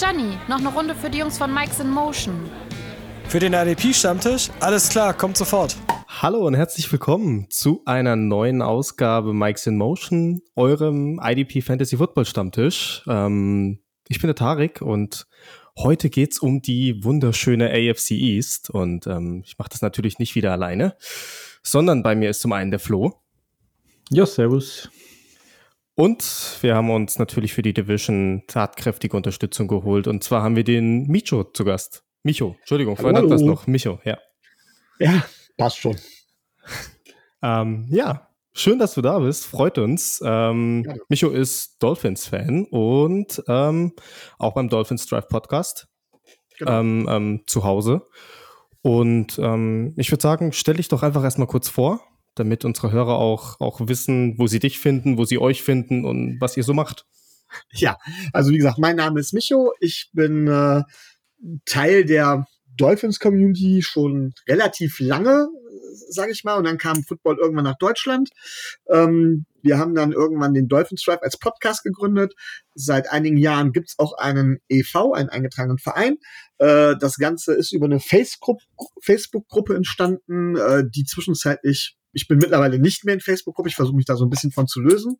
Gianni, noch eine Runde für die Jungs von Mike's in Motion. Für den IDP-Stammtisch? Alles klar, kommt sofort. Hallo und herzlich willkommen zu einer neuen Ausgabe Mike's in Motion, eurem IDP Fantasy Football Stammtisch. Ähm, ich bin der Tarek und heute geht's um die wunderschöne AFC East und ähm, ich mache das natürlich nicht wieder alleine, sondern bei mir ist zum einen der Flo. Ja, servus. Und wir haben uns natürlich für die Division tatkräftige Unterstützung geholt. Und zwar haben wir den Micho zu Gast. Micho, Entschuldigung, vorhin das noch. Micho, ja. Ja, passt schon. ähm, ja, schön, dass du da bist. Freut uns. Ähm, ja. Micho ist Dolphins-Fan und ähm, auch beim Dolphins Drive Podcast genau. Ähm, ähm, zu Hause. Und ähm, ich würde sagen, stell dich doch einfach erstmal kurz vor damit unsere Hörer auch, auch wissen, wo sie dich finden, wo sie euch finden und was ihr so macht. Ja, also wie gesagt, mein Name ist Micho. Ich bin äh, Teil der Dolphins Community schon relativ lange, sage ich mal, und dann kam Football irgendwann nach Deutschland. Ähm, wir haben dann irgendwann den Dolphins Drive als Podcast gegründet. Seit einigen Jahren gibt's auch einen EV, einen eingetragenen Verein. Äh, das Ganze ist über eine Facebook-Gruppe entstanden, äh, die zwischenzeitlich ich bin mittlerweile nicht mehr in Facebook-Gruppe, ich versuche mich da so ein bisschen von zu lösen,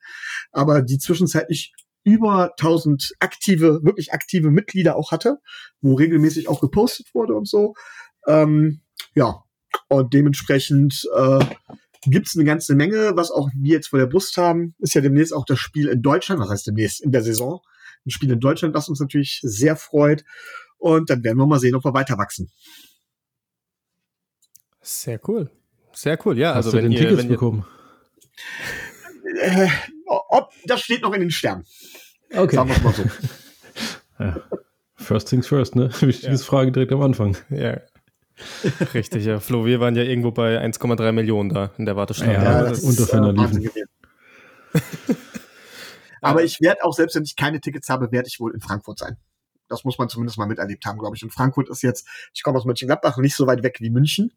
aber die zwischenzeitlich über 1000 aktive, wirklich aktive Mitglieder auch hatte, wo regelmäßig auch gepostet wurde und so. Ähm, ja, und dementsprechend äh, gibt es eine ganze Menge, was auch wir jetzt vor der Brust haben. Ist ja demnächst auch das Spiel in Deutschland, was heißt demnächst in der Saison. Ein Spiel in Deutschland, das uns natürlich sehr freut. Und dann werden wir mal sehen, ob wir weiter wachsen. Sehr cool. Sehr cool, ja. Hast also wenn ihr, Tickets wenn ihr bekommen? Äh, ob, das steht noch in den Sternen. Okay. Sagen wir es mal so. ja. First things first, ne? Wichtiges ja. Frage direkt am Anfang. Ja. Richtig, ja. Flo, wir waren ja irgendwo bei 1,3 Millionen da in der Warteschlange. Ja, ja das, das ist unter äh, Aber ich werde auch, selbst wenn ich keine Tickets habe, werde ich wohl in Frankfurt sein. Das muss man zumindest mal miterlebt haben, glaube ich. Und Frankfurt ist jetzt, ich komme aus Mönchengladbach, nicht so weit weg wie München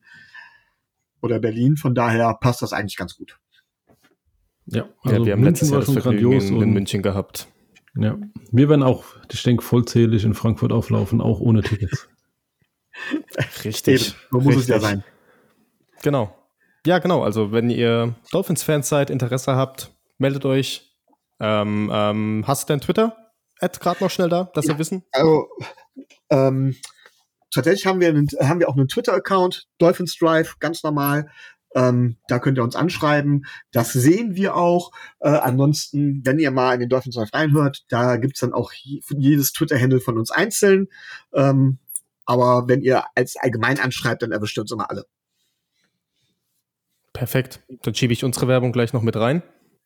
oder Berlin. Von daher passt das eigentlich ganz gut. Ja, also ja wir haben München letztes Jahr schon grandios in, in München gehabt. Ja, wir werden auch, ich denke, vollzählig in Frankfurt auflaufen, auch ohne Tickets. Richtig. Eben, so muss Richtig. es ja sein. Genau. Ja, genau. Also, wenn ihr Dolphins-Fans seid, Interesse habt, meldet euch. Ähm, ähm, hast du dein Twitter? Ad gerade noch schnell da, dass ja, wir wissen? Also, ähm, tatsächlich haben wir, einen, haben wir auch einen Twitter-Account, Dolphins Drive, ganz normal. Ähm, da könnt ihr uns anschreiben. Das sehen wir auch. Äh, ansonsten, wenn ihr mal in den Dolphins Drive reinhört, da gibt's dann auch jedes Twitter-Handle von uns einzeln. Ähm, aber wenn ihr als allgemein anschreibt, dann erwischt ihr uns immer alle. Perfekt. Dann schiebe ich unsere Werbung gleich noch mit rein.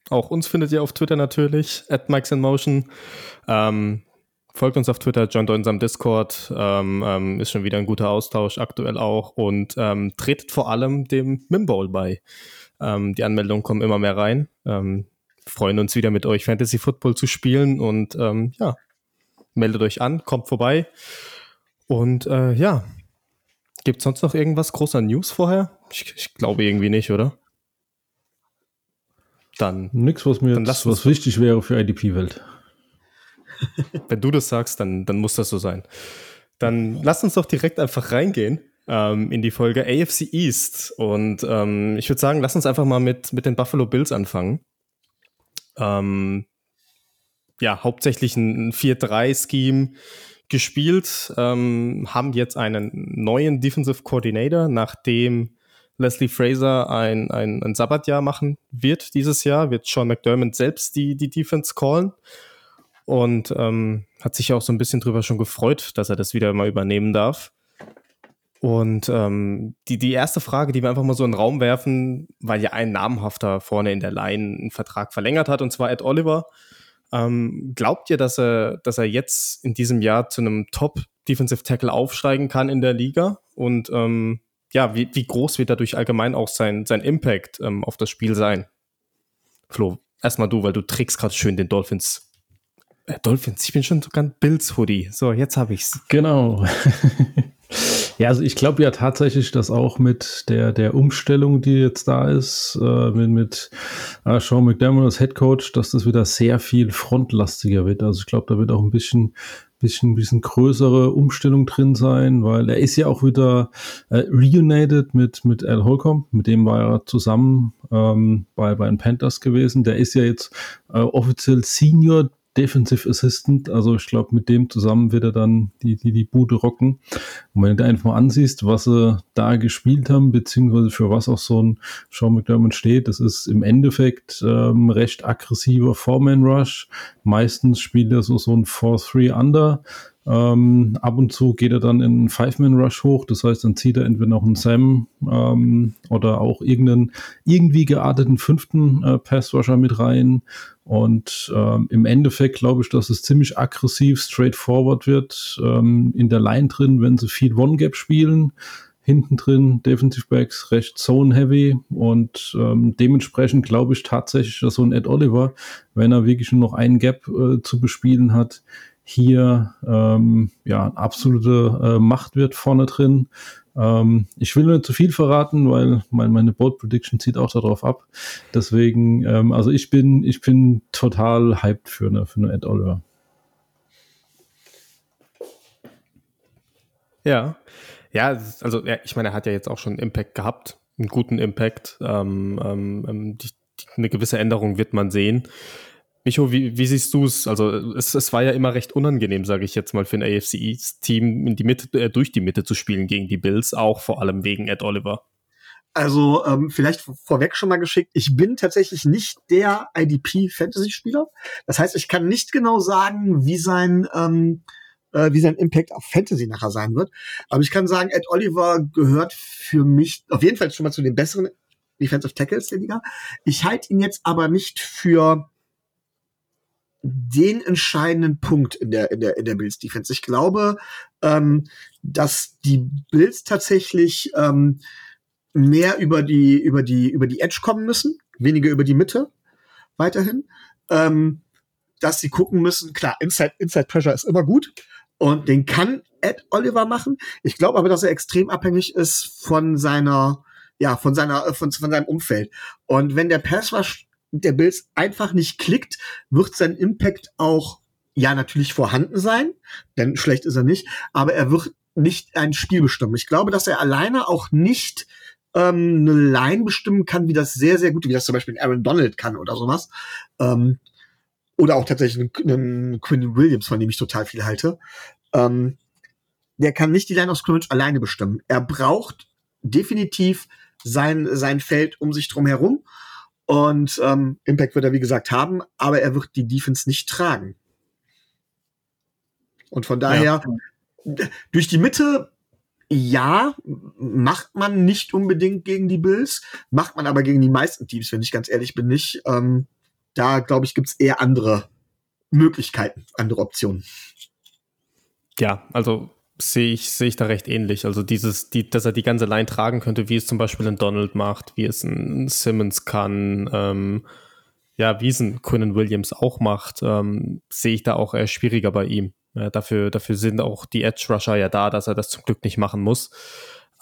Auch uns findet ihr auf Twitter natürlich, at Mike's in Motion. Ähm, folgt uns auf Twitter, joint unserem Discord, ähm, ähm, ist schon wieder ein guter Austausch aktuell auch und ähm, tretet vor allem dem Mimbowl bei. Ähm, die Anmeldungen kommen immer mehr rein. Ähm, freuen uns wieder mit euch Fantasy Football zu spielen und ähm, ja, meldet euch an, kommt vorbei. Und äh, ja, gibt es sonst noch irgendwas großer News vorher? Ich, ich glaube irgendwie nicht, oder? Dann. Nix, was mir jetzt, was wichtig wäre für IDP-Welt. Wenn du das sagst, dann, dann muss das so sein. Dann lass uns doch direkt einfach reingehen ähm, in die Folge AFC East. Und ähm, ich würde sagen, lass uns einfach mal mit, mit den Buffalo Bills anfangen. Ähm, ja, hauptsächlich ein 4-3-Scheme gespielt, ähm, haben jetzt einen neuen Defensive Coordinator, nachdem Leslie Fraser ein, ein, ein Sabbatjahr machen wird dieses Jahr, wird Sean McDermott selbst die, die Defense callen und ähm, hat sich auch so ein bisschen drüber schon gefreut, dass er das wieder mal übernehmen darf. Und ähm, die, die erste Frage, die wir einfach mal so in den Raum werfen, weil ja ein namhafter vorne in der Line einen Vertrag verlängert hat, und zwar Ed Oliver. Ähm, glaubt ihr, dass er, dass er jetzt in diesem Jahr zu einem Top Defensive Tackle aufsteigen kann in der Liga? Und ähm, ja, wie, wie groß wird dadurch allgemein auch sein, sein Impact ähm, auf das Spiel sein? Flo, erstmal du, weil du trägst gerade schön den Dolphins Dolphins, ich bin schon sogar ein Bills-Hoodie. So, jetzt habe ich's. Genau. ja, also ich glaube ja tatsächlich, dass auch mit der, der Umstellung, die jetzt da ist, äh, mit, mit äh, Sean McDermott als Head Coach, dass das wieder sehr viel frontlastiger wird. Also ich glaube, da wird auch ein bisschen bisschen, bisschen größere Umstellung drin sein, weil er ist ja auch wieder äh, reunited mit, mit Al Holcomb, mit dem war er zusammen ähm, bei, bei den Panthers gewesen. Der ist ja jetzt äh, offiziell Senior Defensive Assistant. Also ich glaube, mit dem zusammen wird er dann die, die, die Bude rocken. Und wenn du dir einfach mal ansiehst, was sie da gespielt haben, beziehungsweise für was auch so ein Sean McDermott steht, das ist im Endeffekt ähm, recht aggressiver Four-Man-Rush. Meistens spielt er so, so ein 4-3-Under. Ähm, ab und zu geht er dann in einen Five-Man-Rush hoch, das heißt, dann zieht er entweder noch einen Sam ähm, oder auch irgendeinen irgendwie gearteten fünften äh, Pass-Rusher mit rein. Und ähm, im Endeffekt glaube ich, dass es ziemlich aggressiv, straightforward wird. Ähm, in der Line drin, wenn sie viel One-Gap spielen, hinten drin Defensive Backs recht Zone-heavy und ähm, dementsprechend glaube ich tatsächlich, dass so ein Ed Oliver, wenn er wirklich nur noch einen Gap äh, zu bespielen hat, hier ähm, ja absolute äh, Macht wird vorne drin. Ähm, ich will nicht zu viel verraten, weil mein, meine Bold Prediction zieht auch darauf ab. Deswegen, ähm, also ich bin, ich bin total hyped für eine, für eine Ed Oliver. Ja, ja, also ja, ich meine, er hat ja jetzt auch schon Impact gehabt, einen guten Impact. Ähm, ähm, ähm die, die, eine gewisse Änderung wird man sehen. Micho, wie, wie siehst du es? Also es, es war ja immer recht unangenehm, sage ich jetzt mal, für ein AFC East-Team in die Mitte, äh, durch die Mitte zu spielen gegen die Bills, auch vor allem wegen Ed Oliver. Also ähm, vielleicht vorweg schon mal geschickt, ich bin tatsächlich nicht der IDP-Fantasy-Spieler. Das heißt, ich kann nicht genau sagen, wie sein, ähm, äh, wie sein Impact auf Fantasy nachher sein wird. Aber ich kann sagen, Ed Oliver gehört für mich auf jeden Fall schon mal zu den besseren Defensive Tackles der Liga. Ich halte ihn jetzt aber nicht für den entscheidenden Punkt in der, in der, in der Bills Defense. Ich glaube, ähm, dass die Bills tatsächlich ähm, mehr über die, über die, über die Edge kommen müssen, weniger über die Mitte weiterhin. Ähm, dass sie gucken müssen, klar, Inside, Inside Pressure ist immer gut und den kann Ed Oliver machen. Ich glaube aber, dass er extrem abhängig ist von seiner, ja, von seiner, von, von seinem Umfeld. Und wenn der Pass Rush der Bills einfach nicht klickt, wird sein Impact auch ja natürlich vorhanden sein, denn schlecht ist er nicht, aber er wird nicht ein Spiel bestimmen. Ich glaube, dass er alleine auch nicht ähm, eine Line bestimmen kann, wie das sehr, sehr gut, wie das zum Beispiel Aaron Donald kann oder sowas. Ähm, oder auch tatsächlich einen, Quinn Williams, von dem ich total viel halte. Ähm, der kann nicht die Line of Scrimmage alleine bestimmen. Er braucht definitiv sein, sein Feld um sich drum herum. Und ähm, Impact wird er, wie gesagt, haben, aber er wird die Defense nicht tragen. Und von daher, ja. durch die Mitte, ja, macht man nicht unbedingt gegen die Bills, macht man aber gegen die meisten Teams, wenn ich ganz ehrlich bin, nicht. Ähm, da, glaube ich, gibt's eher andere Möglichkeiten, andere Optionen. Ja, also sehe ich, sehe ich da recht ähnlich. Also dieses, die, dass er die ganze Line tragen könnte, wie es zum Beispiel ein Donald macht, wie es ein Simmons kann, ähm, ja, wie es ein Quinnen Williams auch macht, ähm, sehe ich da auch eher schwieriger bei ihm. Ja, dafür, dafür sind auch die Edge Rusher ja da, dass er das zum Glück nicht machen muss.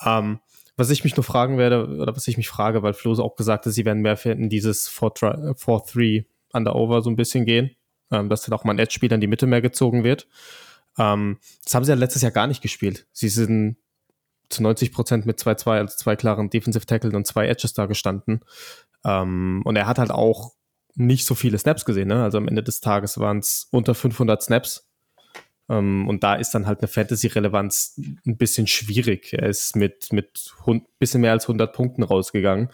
Ähm, was ich mich nur fragen werde, oder was ich mich frage, weil Flo auch gesagt hat, sie werden mehr finden, dieses 4-3 Under-Over so ein bisschen gehen, ähm, dass dann auch mal ein Edge-Spieler in die Mitte mehr gezogen wird. Ähm, das haben sie ja letztes Jahr gar nicht gespielt. Sie sind zu 90 Prozent mit 2-2, also zwei klaren Defensive Tackles und zwei Edges da gestanden. Ähm, und er hat halt auch nicht so viele Snaps gesehen. Ne? Also am Ende des Tages waren es unter 500 Snaps. Ähm, und da ist dann halt eine Fantasy-Relevanz ein bisschen schwierig. Er ist mit, mit ein bisschen mehr als 100 Punkten rausgegangen.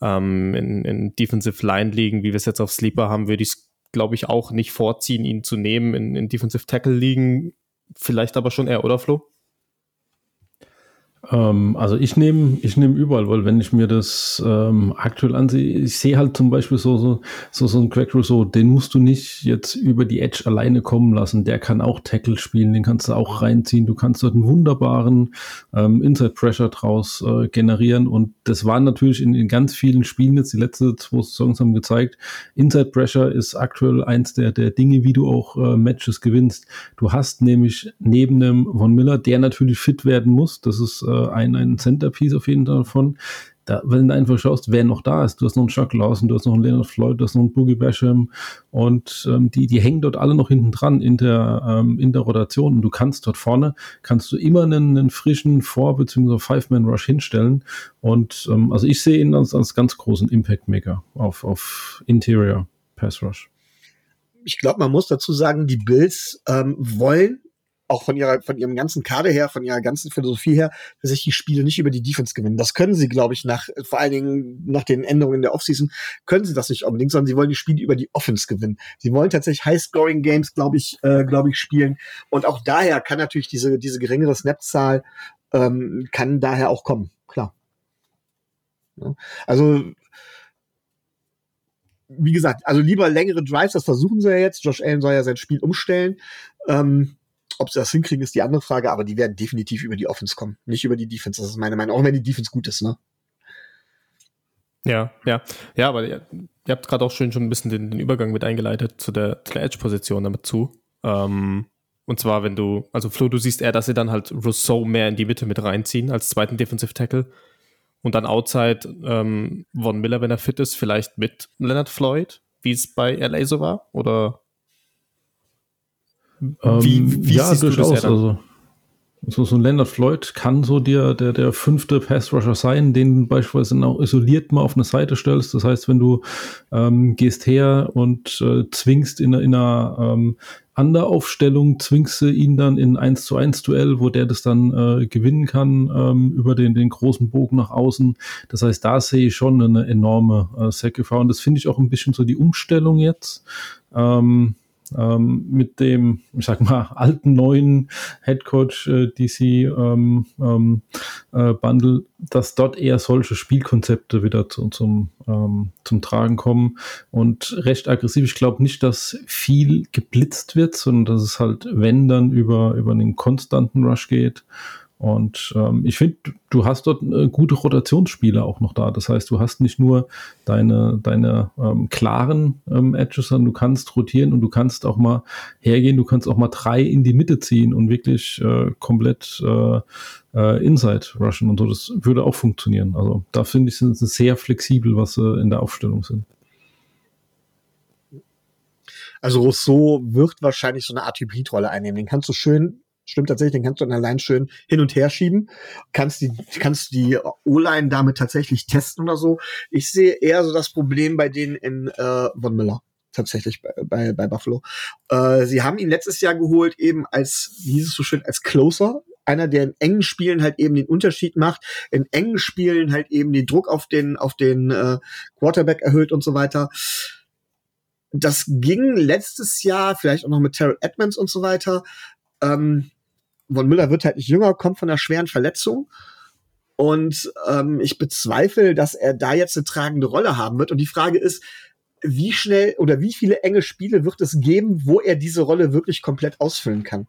Ähm, in, in Defensive Line liegen, wie wir es jetzt auf Sleeper haben, würde ich es glaube ich, auch nicht vorziehen, ihn zu nehmen in, in Defensive Tackle liegen. Vielleicht aber schon eher, oder Flo? Ähm, also ich nehme ich nehme überall, weil wenn ich mir das ähm, aktuell ansehe, ich sehe halt zum Beispiel so, so, so, so ein Craig Rousseau, den musst du nicht jetzt über die Edge alleine kommen lassen. Der kann auch Tackle spielen, den kannst du auch reinziehen. Du kannst dort einen wunderbaren ähm, Inside Pressure draus äh, generieren. Und das war natürlich in, in ganz vielen Spielen jetzt, die letzten zwei Songs haben gezeigt, Inside Pressure ist aktuell eins der, der Dinge, wie du auch äh, Matches gewinnst. Du hast nämlich neben dem Von Miller, der natürlich fit werden muss, das ist äh, ein, ein Centerpiece auf jeden Fall davon. Da, wenn du einfach schaust, wer noch da ist, du hast noch einen Chuck Lawson, du hast noch einen Leonard Floyd, du hast noch einen Boogie Basham und ähm, die, die hängen dort alle noch hinten dran in der, ähm, in der Rotation und du kannst dort vorne, kannst du immer einen, einen frischen Four- bzw. Five-Man-Rush hinstellen und ähm, also ich sehe ihn als, als ganz großen Impact-Maker auf, auf Interior Pass Rush. Ich glaube, man muss dazu sagen, die Bills ähm, wollen auch von ihrer, von ihrem ganzen Kader her, von ihrer ganzen Philosophie her, dass sich die Spiele nicht über die Defense gewinnen. Das können sie, glaube ich, nach, vor allen Dingen nach den Änderungen der Offseason, können sie das nicht unbedingt, sondern sie wollen die Spiele über die Offense gewinnen. Sie wollen tatsächlich High-Scoring-Games, glaube ich, äh, glaube ich, spielen. Und auch daher kann natürlich diese, diese geringere Snap-Zahl, ähm, kann daher auch kommen, klar. Ja. Also, wie gesagt, also lieber längere Drives, das versuchen sie ja jetzt. Josh Allen soll ja sein Spiel umstellen. Ähm, ob sie das hinkriegen, ist die andere Frage, aber die werden definitiv über die Offense kommen, nicht über die Defense. Das ist meine Meinung, auch wenn die Defense gut ist, ne? Ja, ja. Ja, aber ihr, ihr habt gerade auch schön schon ein bisschen den, den, Übergang mit eingeleitet zu der, der Edge-Position damit zu. Ähm, und zwar, wenn du, also Flo, du siehst eher, dass sie dann halt Rousseau mehr in die Mitte mit reinziehen als zweiten Defensive Tackle. Und dann outside ähm, Von Miller, wenn er fit ist, vielleicht mit Leonard Floyd, wie es bei LA so war? Oder wie, ähm, wie ja, durchaus. Also, so, so ein Leonard Floyd kann so dir der, der fünfte Pass-Rusher sein, den du beispielsweise auch isoliert mal auf eine Seite stellst. Das heißt, wenn du ähm, gehst her und äh, zwingst in, in einer ähm, Underaufstellung, zwingst du ihn dann in 1 zu 1 Duell, wo der das dann äh, gewinnen kann ähm, über den, den großen Bogen nach außen. Das heißt, da sehe ich schon eine enorme äh, Sackgefahr und das finde ich auch ein bisschen so die Umstellung jetzt. Ähm, ähm, mit dem, ich sag mal, alten neuen Headcoach äh, DC ähm, ähm, äh, Bundle, dass dort eher solche Spielkonzepte wieder zu, zum, ähm, zum Tragen kommen und recht aggressiv. Ich glaube nicht, dass viel geblitzt wird, sondern dass es halt, wenn dann über, über einen konstanten Rush geht und ähm, ich finde, du hast dort äh, gute Rotationsspieler auch noch da. Das heißt, du hast nicht nur deine, deine ähm, klaren ähm, Edges, sondern du kannst rotieren und du kannst auch mal hergehen, du kannst auch mal drei in die Mitte ziehen und wirklich äh, komplett äh, äh, Inside rushen und so. Das würde auch funktionieren. Also da finde ich, sind sie sehr flexibel, was sie in der Aufstellung sind. Also Rousseau wird wahrscheinlich so eine Art Hybridrolle einnehmen. Den kannst du schön Stimmt tatsächlich, den kannst du dann allein schön hin und her schieben. Kannst die, kannst die O-Line damit tatsächlich testen oder so. Ich sehe eher so das Problem bei denen in äh, Von Miller tatsächlich bei, bei, bei Buffalo. Äh, sie haben ihn letztes Jahr geholt, eben als, wie hieß es so schön, als Closer. Einer, der in engen Spielen halt eben den Unterschied macht, in engen Spielen halt eben den Druck auf den, auf den äh, Quarterback erhöht und so weiter. Das ging letztes Jahr, vielleicht auch noch mit Terrell Edmonds und so weiter. Ähm, von Müller wird halt nicht jünger, kommt von einer schweren Verletzung. Und ähm, ich bezweifle, dass er da jetzt eine tragende Rolle haben wird. Und die Frage ist, wie schnell oder wie viele enge Spiele wird es geben, wo er diese Rolle wirklich komplett ausfüllen kann?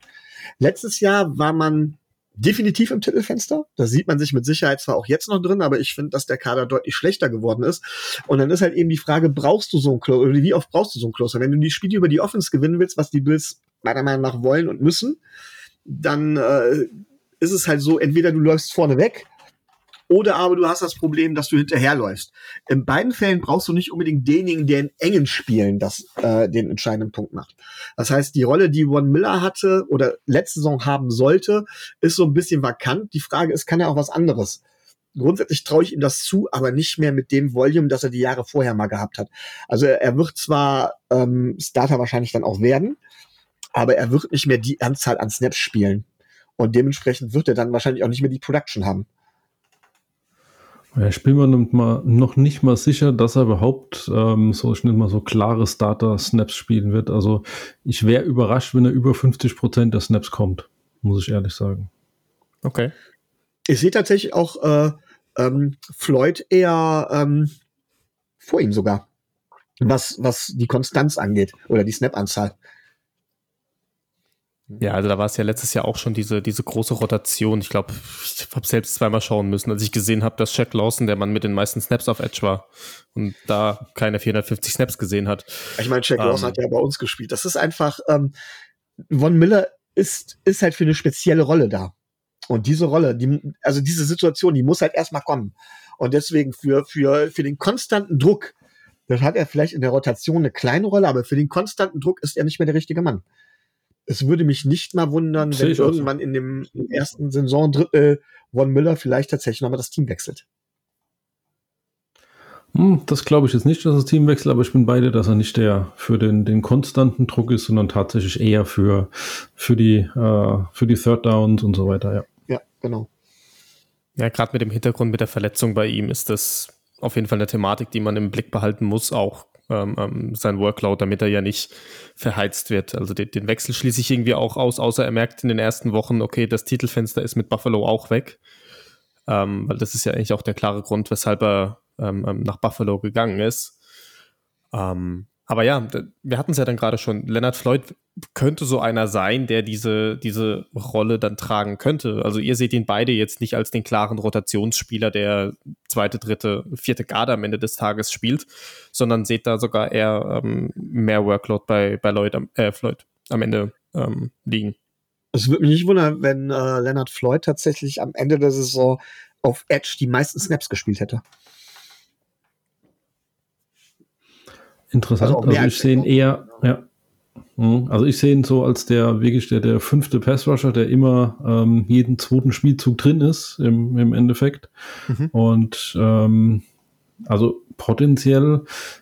Letztes Jahr war man definitiv im Titelfenster. Da sieht man sich mit Sicherheit zwar auch jetzt noch drin, aber ich finde, dass der Kader deutlich schlechter geworden ist. Und dann ist halt eben die Frage, brauchst du so einen Closer, oder wie oft brauchst du so einen Closer? Wenn du die Spiele über die Offense gewinnen willst, was die Bills meiner Meinung nach wollen und müssen, dann äh, ist es halt so, entweder du läufst vorne weg oder aber du hast das Problem, dass du hinterherläufst. In beiden Fällen brauchst du nicht unbedingt denjenigen, der in engen Spielen das, äh, den entscheidenden Punkt macht. Das heißt, die Rolle, die Von Miller hatte oder letzte Saison haben sollte, ist so ein bisschen vakant. Die Frage ist, kann er auch was anderes? Grundsätzlich traue ich ihm das zu, aber nicht mehr mit dem Volume, das er die Jahre vorher mal gehabt hat. Also er wird zwar ähm, Starter wahrscheinlich dann auch werden, aber er wird nicht mehr die Anzahl an Snaps spielen. Und dementsprechend wird er dann wahrscheinlich auch nicht mehr die Production haben. Ja, ich bin mir noch nicht mal sicher, dass er überhaupt ähm, so schnell mal so klare Starter-Snaps spielen wird. Also ich wäre überrascht, wenn er über 50 Prozent der Snaps kommt, muss ich ehrlich sagen. Okay. Ich sehe tatsächlich auch äh, ähm, Floyd eher ähm, vor ihm sogar, was, was die Konstanz angeht oder die Snap-Anzahl. Ja, also da war es ja letztes Jahr auch schon diese, diese große Rotation. Ich glaube, ich habe selbst zweimal schauen müssen, als ich gesehen habe, dass Shaq Lawson der Mann mit den meisten Snaps auf Edge war und da keine 450 Snaps gesehen hat. Ich meine, Shaq ähm, Lawson hat ja bei uns gespielt. Das ist einfach, ähm, Von Miller ist, ist halt für eine spezielle Rolle da. Und diese Rolle, die, also diese Situation, die muss halt erstmal kommen. Und deswegen für, für, für den konstanten Druck, das hat er vielleicht in der Rotation eine kleine Rolle, aber für den konstanten Druck ist er nicht mehr der richtige Mann. Es würde mich nicht mal wundern, wenn irgendwann in dem ersten Saisondrittel Von Müller vielleicht tatsächlich nochmal das Team wechselt. Hm, das glaube ich jetzt nicht, dass das Team wechselt, aber ich bin beide, dass er nicht der für den, den konstanten Druck ist, sondern tatsächlich eher für, für, die, äh, für die Third Downs und so weiter, ja. Ja, genau. Ja, gerade mit dem Hintergrund mit der Verletzung bei ihm ist das auf jeden Fall eine Thematik, die man im Blick behalten muss, auch ähm, ähm, sein Workload, damit er ja nicht verheizt wird. Also den, den Wechsel schließe ich irgendwie auch aus, außer er merkt in den ersten Wochen, okay, das Titelfenster ist mit Buffalo auch weg. Ähm, weil das ist ja eigentlich auch der klare Grund, weshalb er ähm, ähm, nach Buffalo gegangen ist. Ähm, aber ja, wir hatten es ja dann gerade schon. Leonard Floyd könnte so einer sein, der diese, diese Rolle dann tragen könnte. Also ihr seht ihn beide jetzt nicht als den klaren Rotationsspieler, der zweite, dritte, vierte Garde am Ende des Tages spielt, sondern seht da sogar eher ähm, mehr Workload bei, bei Lloyd äh, Floyd am Ende ähm, liegen. Es würde mich nicht wundern, wenn äh, Leonard Floyd tatsächlich am Ende der Saison auf Edge die meisten Snaps gespielt hätte. Interessant. Also Also, mehr als ich sehe ihn eher, ja. Also ich sehe ihn so als der wirklich der, der fünfte Passrusher, der immer ähm, jeden zweiten Spielzug drin ist im, im Endeffekt. Mhm. Und ähm, also potenziell,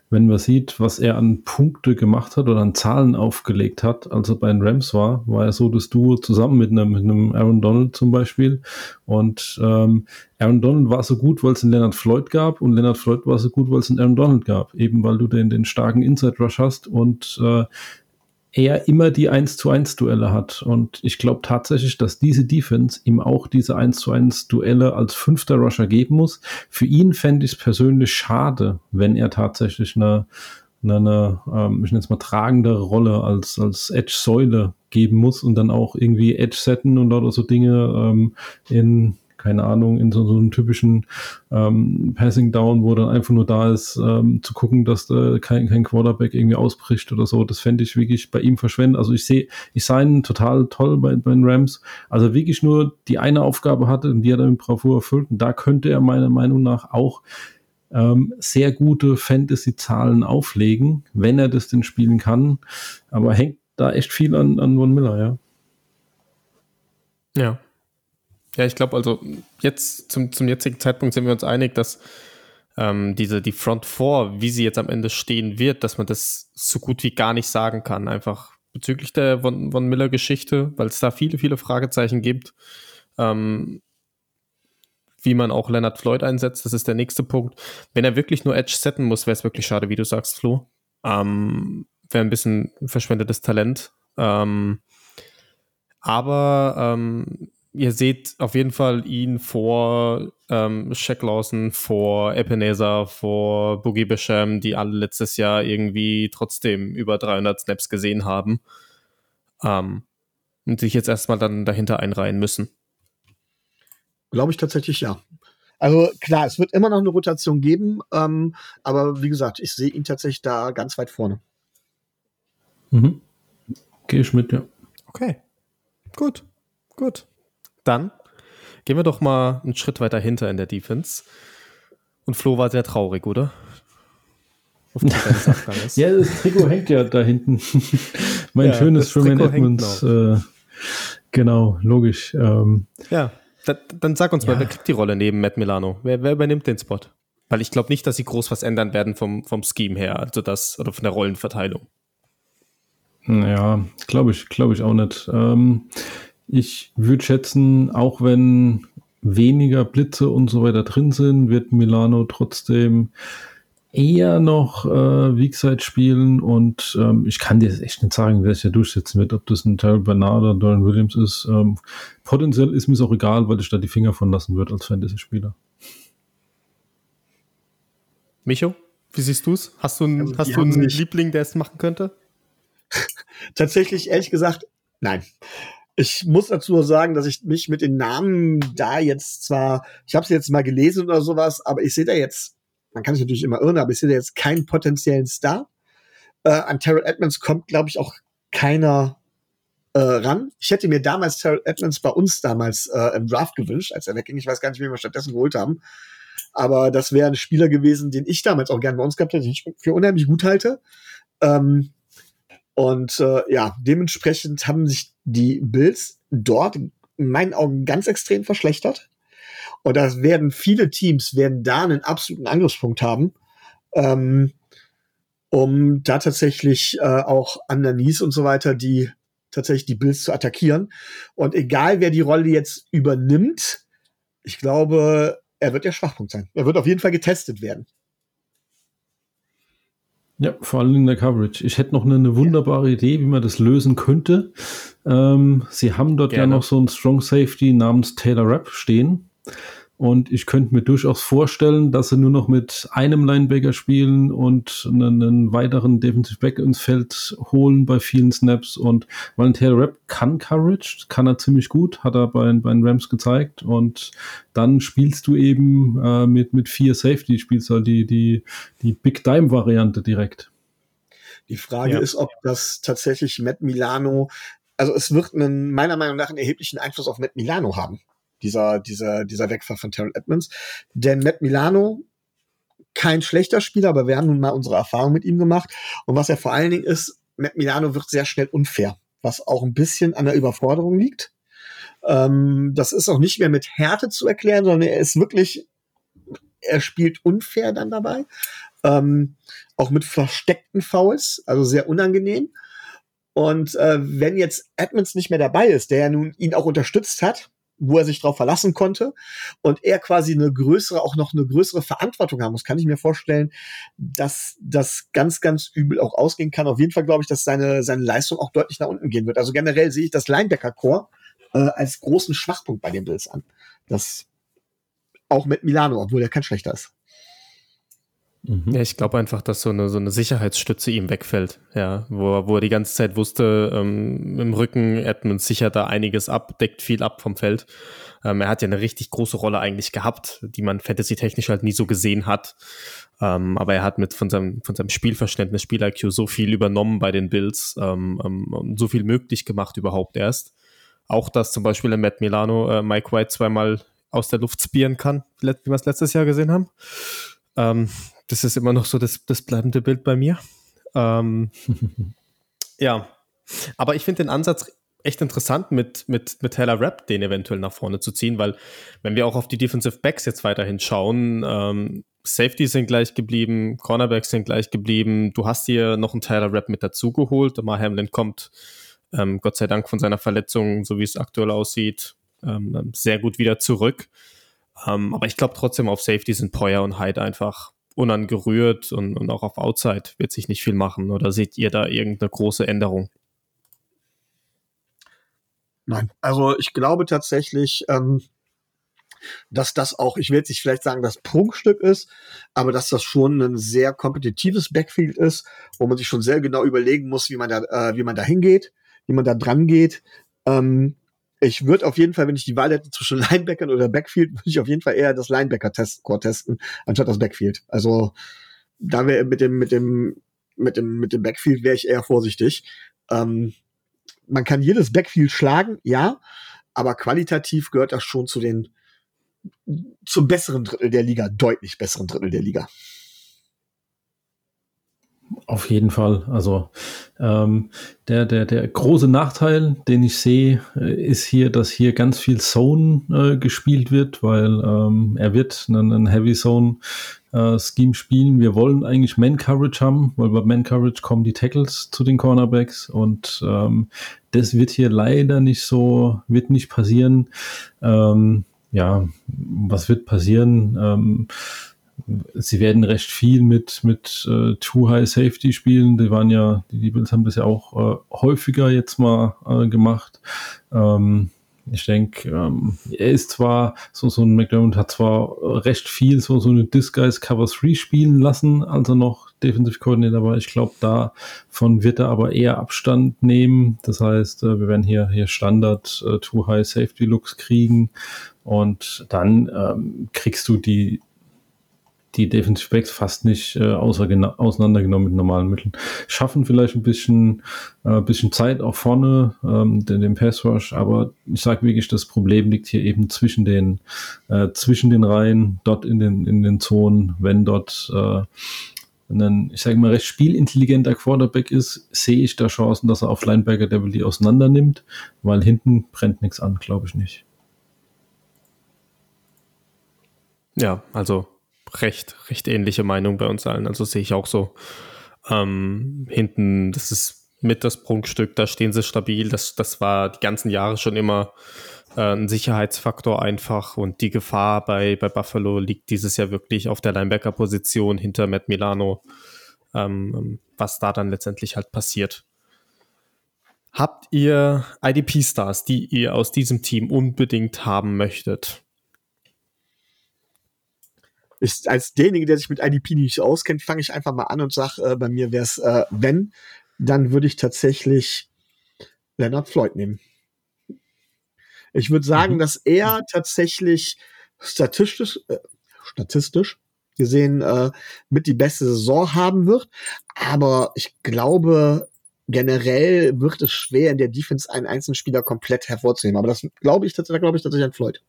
wenn man sieht, was er an Punkte gemacht hat oder an Zahlen aufgelegt hat, als er bei den Rams war, war er so das Duo zusammen mit einem, mit einem Aaron Donald zum Beispiel. Und ähm, Aaron Donald war so gut, weil es einen Leonard Floyd gab und Leonard Floyd war so gut, weil es einen Aaron Donald gab. Eben weil du den, den starken Inside Rush hast und äh, er immer die 1 zu 1 Duelle hat. Und ich glaube tatsächlich, dass diese Defense ihm auch diese 1 zu 1 Duelle als fünfter Rusher geben muss. Für ihn fände ich es persönlich schade, wenn er tatsächlich eine, eine, eine ähm, ich nenne es mal, tragendere Rolle als, als Edge-Säule geben muss und dann auch irgendwie Edge-Setten und lauter so Dinge ähm, in keine Ahnung, in so, so einem typischen ähm, Passing Down, wo dann einfach nur da ist, ähm, zu gucken, dass äh, kein, kein Quarterback irgendwie ausbricht oder so. Das fände ich wirklich bei ihm verschwendet. Also ich sehe, ich sah ihn total toll bei, bei den Rams. Also wirklich nur die eine Aufgabe hatte und die hat er mit Bravour erfüllt. Und da könnte er meiner Meinung nach auch ähm, sehr gute Fantasy-Zahlen auflegen, wenn er das denn spielen kann. Aber hängt da echt viel an, an Von Miller, ja. Ja. Ja, ich glaube, also jetzt zum, zum jetzigen Zeitpunkt sind wir uns einig, dass ähm, diese, die Front 4, wie sie jetzt am Ende stehen wird, dass man das so gut wie gar nicht sagen kann. Einfach bezüglich der Von, Von Miller-Geschichte, weil es da viele, viele Fragezeichen gibt. Ähm, wie man auch Leonard Floyd einsetzt, das ist der nächste Punkt. Wenn er wirklich nur Edge setten muss, wäre es wirklich schade, wie du sagst, Flo. Ähm, wäre ein bisschen verschwendetes Talent. Ähm, aber ähm, ihr seht auf jeden Fall ihn vor ähm, Shaq Lawson, vor Ebenezer, vor Boogie Basham, die alle letztes Jahr irgendwie trotzdem über 300 Snaps gesehen haben ähm, und sich jetzt erstmal dann dahinter einreihen müssen. Glaube ich tatsächlich ja. Also klar, es wird immer noch eine Rotation geben, ähm, aber wie gesagt, ich sehe ihn tatsächlich da ganz weit vorne. Mhm. Gehe ich mit, ja. Okay, gut, gut. Dann gehen wir doch mal einen Schritt weiter hinter in der Defense. Und Flo war sehr traurig, oder? Ja, das Trikot hängt ja da hinten. mein Ja, schönes hängt Edmonds. Äh, genau, logisch. Ähm, Ja, da, dann sag uns mal, Ja. wer kriegt die Rolle neben Matt Milano? Wer, wer übernimmt den Spot? Weil ich glaube nicht, dass sie groß was ändern werden vom, vom Scheme her, also das, oder von der Rollenverteilung. Ja, glaube ich, glaube ich auch nicht. Ähm, ich würde schätzen, auch wenn weniger Blitze und so weiter drin sind, wird Milano trotzdem eher noch äh, Weakside spielen und ähm, ich kann dir echt nicht sagen, wer sich da durchsetzen wird, ob das ein Terrell Bernard oder Dorian Williams ist. Ähm, potenziell ist mir es auch egal, weil ich da die Finger von lassen würde als Fantasy-Spieler. Micho, wie siehst du es? Hast du einen, Also, hast du einen Liebling, der es machen könnte? Tatsächlich, ehrlich gesagt, nein. Ich muss dazu nur sagen, dass ich mich mit den Namen da jetzt zwar, ich habe sie jetzt mal gelesen oder sowas, aber ich sehe da jetzt, man kann sich natürlich immer irren, aber ich sehe da jetzt keinen potenziellen Star. Äh, an Terrell Edmonds kommt, glaube ich, auch keiner äh, ran. Ich hätte mir damals Terrell Edmonds bei uns damals äh, im Draft gewünscht, als er wegging. Ich weiß gar nicht, wie wir stattdessen geholt haben. Aber das wäre ein Spieler gewesen, den ich damals auch gerne bei uns gehabt hätte, den ich für unheimlich gut halte. Ähm, und äh, ja, dementsprechend haben sich die Bills dort in meinen Augen ganz extrem verschlechtert. Und da werden viele Teams werden da einen absoluten Angriffspunkt haben, ähm, um da tatsächlich äh, auch Ananis und so weiter, die tatsächlich die Bills zu attackieren. Und egal wer die Rolle jetzt übernimmt, ich glaube, er wird der Schwachpunkt sein. Er wird auf jeden Fall getestet werden. Ja, vor allem in der Coverage. Ich hätte noch eine, eine wunderbare Idee, wie man das lösen könnte. Ähm, sie haben dort Gerne. ja noch so einen Strong Safety namens Taylor Rapp stehen. Und ich könnte mir durchaus vorstellen, dass sie nur noch mit einem Linebacker spielen und einen, einen weiteren Defensive Back ins Feld holen bei vielen Snaps. Und Valentin Rapp kann Coverage, kann er ziemlich gut, hat er bei, bei den Rams gezeigt. Und dann spielst du eben äh, mit, mit vier Safety, spielst halt die, die, die Big Dime Variante direkt. Die Frage ja. ist, ob das tatsächlich Matt Milano, also es wird einen, meiner Meinung nach einen erheblichen Einfluss auf Matt Milano haben dieser, dieser, dieser Wegfall von Terrell Edmonds. Denn Matt Milano, kein schlechter Spieler, aber wir haben nun mal unsere Erfahrung mit ihm gemacht. Und was er vor allen Dingen ist, Matt Milano wird sehr schnell unfair, was auch ein bisschen an der Überforderung liegt. Ähm, das ist auch nicht mehr mit Härte zu erklären, sondern er ist wirklich, er spielt unfair dann dabei. Ähm, auch mit versteckten Fouls, also sehr unangenehm. Und äh, wenn jetzt Edmonds nicht mehr dabei ist, der ja nun ihn auch unterstützt hat, wo er sich darauf verlassen konnte und er quasi eine größere, auch noch eine größere Verantwortung haben muss, kann ich mir vorstellen, dass das ganz, ganz übel auch ausgehen kann. Auf jeden Fall glaube ich, dass seine, seine Leistung auch deutlich nach unten gehen wird. Also generell sehe ich das Linebacker-Core äh, als großen Schwachpunkt bei den Bills an. Das auch mit Milano, obwohl er kein schlechter ist. Mhm. Ja, ich glaube einfach, dass so eine, so eine Sicherheitsstütze ihm wegfällt, ja, wo, wo er die ganze Zeit wusste, ähm, im Rücken Edmonds sichert da einiges ab, deckt viel ab vom Feld. Ähm, er hat ja eine richtig große Rolle eigentlich gehabt, die man fantasy-technisch halt nie so gesehen hat. Ähm, aber er hat mit von seinem, von seinem Spielverständnis, Spiel-IQ so viel übernommen bei den Bills ähm, ähm, und so viel möglich gemacht überhaupt erst. Auch, dass zum Beispiel in Matt Milano äh, Mike White zweimal aus der Luft spieren kann, wie wir es letztes Jahr gesehen haben. Ähm, das ist immer noch so das, das bleibende Bild bei mir. Ähm, ja, aber ich finde den Ansatz echt interessant, mit, mit, mit Taylor Rapp den eventuell nach vorne zu ziehen, weil wenn wir auch auf die Defensive Backs jetzt weiterhin schauen, ähm, Safeties sind gleich geblieben, Cornerbacks sind gleich geblieben, du hast hier noch einen Taylor Rapp mit dazugeholt, Mar Hamlin kommt ähm, Gott sei Dank von seiner Verletzung, so wie es aktuell aussieht, ähm, sehr gut wieder zurück. Ähm, aber ich glaube trotzdem auf Safety sind Poyer und Hyde einfach unangerührt und, und auch auf Outside wird sich nicht viel machen. Oder seht ihr da irgendeine große Änderung? Nein, also ich glaube tatsächlich, ähm, dass das auch, ich will jetzt nicht vielleicht sagen, das Prunkstück ist, aber dass das schon ein sehr kompetitives Backfield ist, wo man sich schon sehr genau überlegen muss, wie man da, äh, wie man da hingeht, wie man da dran geht. Ähm, ich würde auf jeden Fall, wenn ich die Wahl hätte zwischen Linebackern oder Backfield, würde ich auf jeden Fall eher das Linebacker-Core testen, anstatt das Backfield. Also da wäre mit dem, mit dem, mit dem, mit dem Backfield wäre ich eher vorsichtig. Ähm, man kann jedes Backfield schlagen, ja, aber qualitativ gehört das schon zu den zum besseren Drittel der Liga, deutlich besseren Drittel der Liga. Auf jeden Fall. Also ähm, der, der, der große Nachteil, den ich sehe, äh, ist hier, dass hier ganz viel Zone äh, gespielt wird, weil ähm, er wird einen, Heavy Zone äh, Scheme spielen. Wir wollen eigentlich Man Coverage haben, weil bei Man Coverage kommen die Tackles zu den Cornerbacks und ähm, das wird hier leider nicht so, wird nicht passieren. Ähm, ja, was wird passieren? Ähm, sie werden recht viel mit, mit äh, Too High Safety spielen. Die waren ja, die Bills haben das ja auch äh, häufiger jetzt mal äh, gemacht. Ähm, ich denke, ähm, er ist zwar, so, so ein McDermott hat zwar recht viel so, so eine Disguise Cover 3 spielen lassen, als er noch Defensive Coordinator war. Ich glaube, davon wird er aber eher Abstand nehmen. Das heißt, äh, wir werden hier, hier Standard äh, Too High Safety Looks kriegen und dann ähm, kriegst du die die Defensive Backs fast nicht äh, auseinandergenommen mit normalen Mitteln. Schaffen vielleicht ein bisschen, äh, bisschen Zeit auch vorne, ähm, den, den Pass Rush, aber ich sage wirklich, das Problem liegt hier eben zwischen den, äh, zwischen den Reihen, dort in den, in den Zonen, wenn dort äh, wenn ein, ich sage mal, recht spielintelligenter Quarterback ist, sehe ich da Chancen, dass er auf Linebacker Devil auseinander nimmt, weil hinten brennt nichts an, glaube ich nicht. Ja, also recht, recht ähnliche Meinung bei uns allen. Also sehe ich auch so. Ähm, hinten, das ist mit das Prunkstück, da stehen sie stabil. Das, das war die ganzen Jahre schon immer äh, ein Sicherheitsfaktor einfach und die Gefahr bei, bei Buffalo liegt dieses Jahr wirklich auf der Linebacker-Position hinter Matt Milano, ähm, was da dann letztendlich halt passiert. Habt ihr IDP-Stars, die ihr aus diesem Team unbedingt haben möchtet? Ich, als derjenige, der sich mit IDP nicht auskennt, fange ich einfach mal an und sage, äh, bei mir wäre es, äh, wenn, dann würde ich tatsächlich Leonard Floyd nehmen. Ich würde sagen, mhm. dass er tatsächlich statistisch, äh, statistisch gesehen äh, mit die beste Saison haben wird. Aber ich glaube, generell wird es schwer, in der Defense einen einzelnen Spieler komplett hervorzuheben. Aber das glaube ich, da glaube ich tatsächlich an Floyd.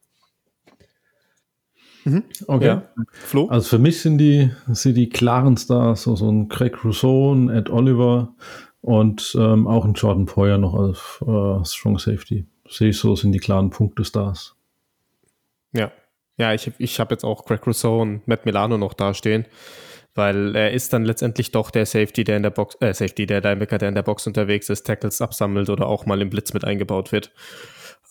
Mhm. Okay. Ja. Flo? Also für mich sind die, sind die klaren Stars, so, so ein Craig Rousseau, ein Ed Oliver und ähm, auch ein Jordan Poyer noch als äh, Strong Safety. Sehe ich so, sind die klaren Punkte Stars. Ja. Ja, ich, ich habe jetzt auch Craig Rousseau und Matt Milano noch dastehen, weil er ist dann letztendlich doch der Safety, der in der Box, äh, Safety, der Linebacker, der in der Box unterwegs ist, Tackles absammelt oder auch mal im Blitz mit eingebaut wird.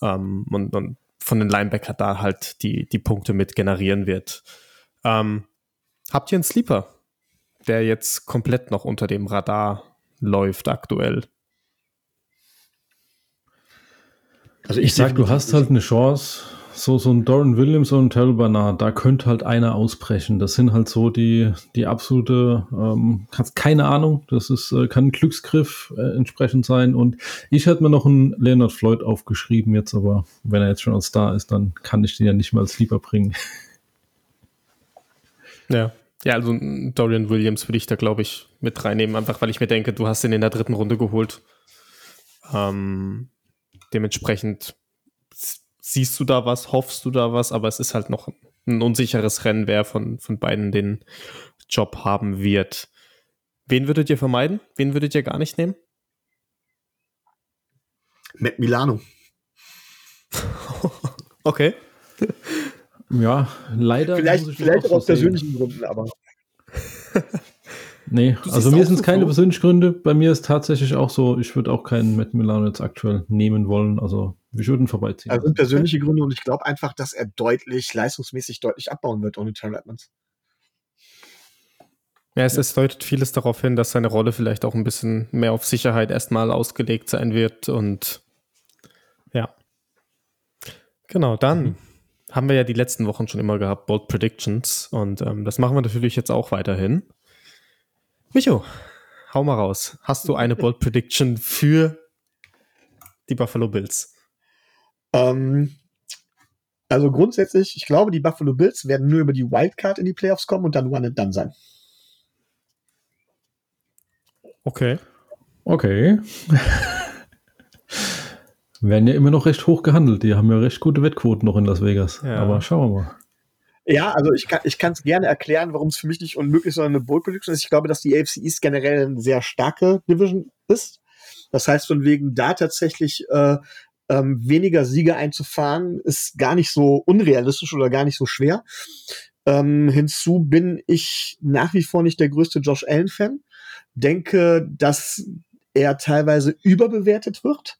Ähm, und, und von den Linebacker da halt die, die Punkte mit generieren wird. Ähm, habt ihr einen Sleeper, der jetzt komplett noch unter dem Radar läuft aktuell? Also ich, ich sag, du hast halt eine Chance, so, so ein Doran Williams und Terrell Bernard, da könnte halt einer ausbrechen. Das sind halt so die, die absolute, ähm, keine Ahnung, das ist, äh, kann ein Glücksgriff äh, entsprechend sein. Und ich hätte mir noch einen Leonard Floyd aufgeschrieben jetzt, aber wenn er jetzt schon als Star ist, dann kann ich den ja nicht mal als Lieber bringen. Ja. Ja, also Dorian Williams würde ich da, glaube ich, mit reinnehmen, einfach weil ich mir denke, du hast ihn in der dritten Runde geholt. Ähm, dementsprechend siehst du da was, hoffst du da was, aber es ist halt noch ein unsicheres Rennen, wer von, von beiden den Job haben wird. Wen würdet ihr vermeiden? Wen würdet ihr gar nicht nehmen? Matt Milano. okay. Ja, leider. Vielleicht, vielleicht auch aus persönlichen Gründen, aber. Nee, also mir sind es keine persönlichen Gründe. Bei mir ist tatsächlich auch so, ich würde auch keinen Matt Milano jetzt aktuell nehmen wollen. Also wir würden vorbeiziehen. Also sind persönliche Gründe und ich glaube einfach, dass er deutlich, leistungsmäßig deutlich abbauen wird ohne Terrell Edmonds. Ja, es, es deutet vieles darauf hin, dass seine Rolle vielleicht auch ein bisschen mehr auf Sicherheit erstmal ausgelegt sein wird und ja. Genau, dann mhm. haben wir ja die letzten Wochen schon immer gehabt, Bold Predictions und ähm, das machen wir natürlich jetzt auch weiterhin. Micho, hau mal raus. Hast du eine Bold Prediction für die Buffalo Bills? Ähm, also grundsätzlich, ich glaube, die Buffalo Bills werden nur über die Wildcard in die Playoffs kommen und dann one and done sein. Okay. Okay. werden ja immer noch recht hoch gehandelt. Die haben ja recht gute Wettquoten noch in Las Vegas. Ja. Aber schauen wir mal. Ja, also ich kann ich es gerne erklären, warum es für mich nicht unmöglich, sondern eine Bold Prediction ist. Ich glaube, dass die AFC East generell eine sehr starke Division ist. Das heißt, von wegen da tatsächlich äh, ähm, weniger Siege einzufahren, ist gar nicht so unrealistisch oder gar nicht so schwer. Ähm, hinzu bin ich nach wie vor nicht der größte Josh Allen-Fan. Denke, dass er teilweise überbewertet wird.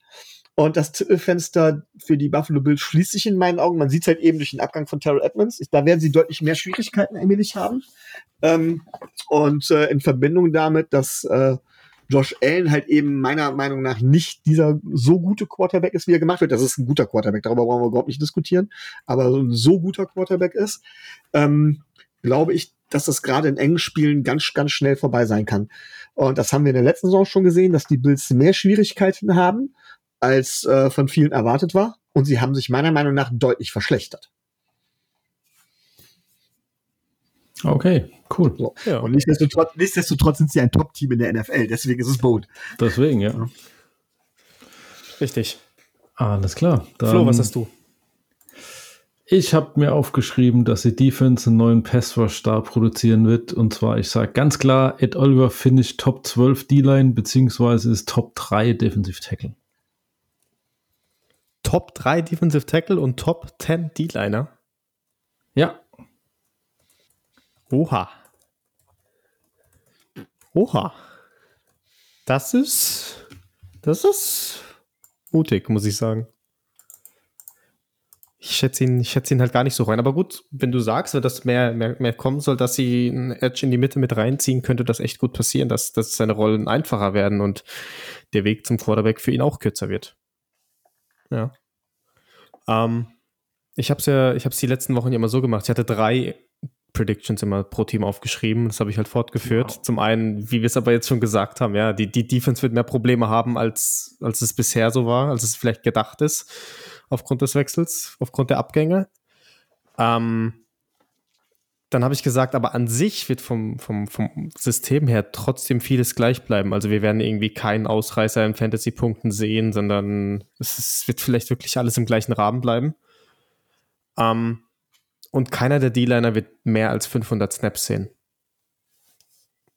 Und das Titelfenster für die Buffalo Bills schließt sich in meinen Augen. Man sieht es halt eben durch den Abgang von Terrell Edmonds. Da werden sie deutlich mehr Schwierigkeiten allmählich haben. Ähm, und äh, in Verbindung damit, dass äh, Josh Allen halt eben meiner Meinung nach nicht dieser so gute Quarterback ist, wie er gemacht wird. Das ist ein guter Quarterback, darüber brauchen wir überhaupt nicht diskutieren. Aber so ein so guter Quarterback ist, ähm, glaube ich, dass das gerade in engen Spielen ganz, ganz schnell vorbei sein kann. Und das haben wir in der letzten Saison schon gesehen, dass die Bills mehr Schwierigkeiten haben als äh, von vielen erwartet war. Und sie haben sich meiner Meinung nach deutlich verschlechtert. Okay, cool. So. Ja. Und nichtsdestotrotz, nichtsdestotrotz sind sie ein Top-Team in der NFL, deswegen ist es Bold. Deswegen, ja. Richtig. Alles klar. Flo, was hast du? Ich habe mir aufgeschrieben, dass die Defense einen neuen Pass-Rush-Star produzieren wird. Und zwar, ich sage ganz klar, Ed Oliver finisht Top 12 D-Line, beziehungsweise ist Top 3 Defensive Tackle. Top 3 Defensive Tackle und Top 10 D-Liner. Ja, Oha. Oha. Das ist. Das ist mutig, muss ich sagen. Ich schätze ihn, ich schätze ihn halt gar nicht so rein. Aber gut, wenn du sagst, wenn das mehr, mehr, mehr kommen soll, dass sie einen Edge in die Mitte mit reinziehen, könnte das echt gut passieren, dass, dass seine Rollen einfacher werden und der Weg zum Quarterback für ihn auch kürzer wird. Ja. Ähm, ich habe es ja, ich habe es die letzten Wochen ja immer so gemacht. Ich hatte drei Predictions immer pro Team aufgeschrieben. Das habe ich halt fortgeführt. Wow. Zum einen, wie wir es aber jetzt schon gesagt haben, ja, die, die Defense wird mehr Probleme haben, als, als es bisher so war, als es vielleicht gedacht ist, aufgrund des Wechsels, aufgrund der Abgänge. Ähm, dann habe ich gesagt, aber an sich wird vom, vom, vom System her trotzdem vieles gleich bleiben. Also wir werden irgendwie keinen Ausreißer in Fantasy-Punkten sehen, sondern es ist, wird vielleicht wirklich alles im gleichen Rahmen bleiben. Ähm, und keiner der D-Liner wird mehr als 500 Snaps sehen.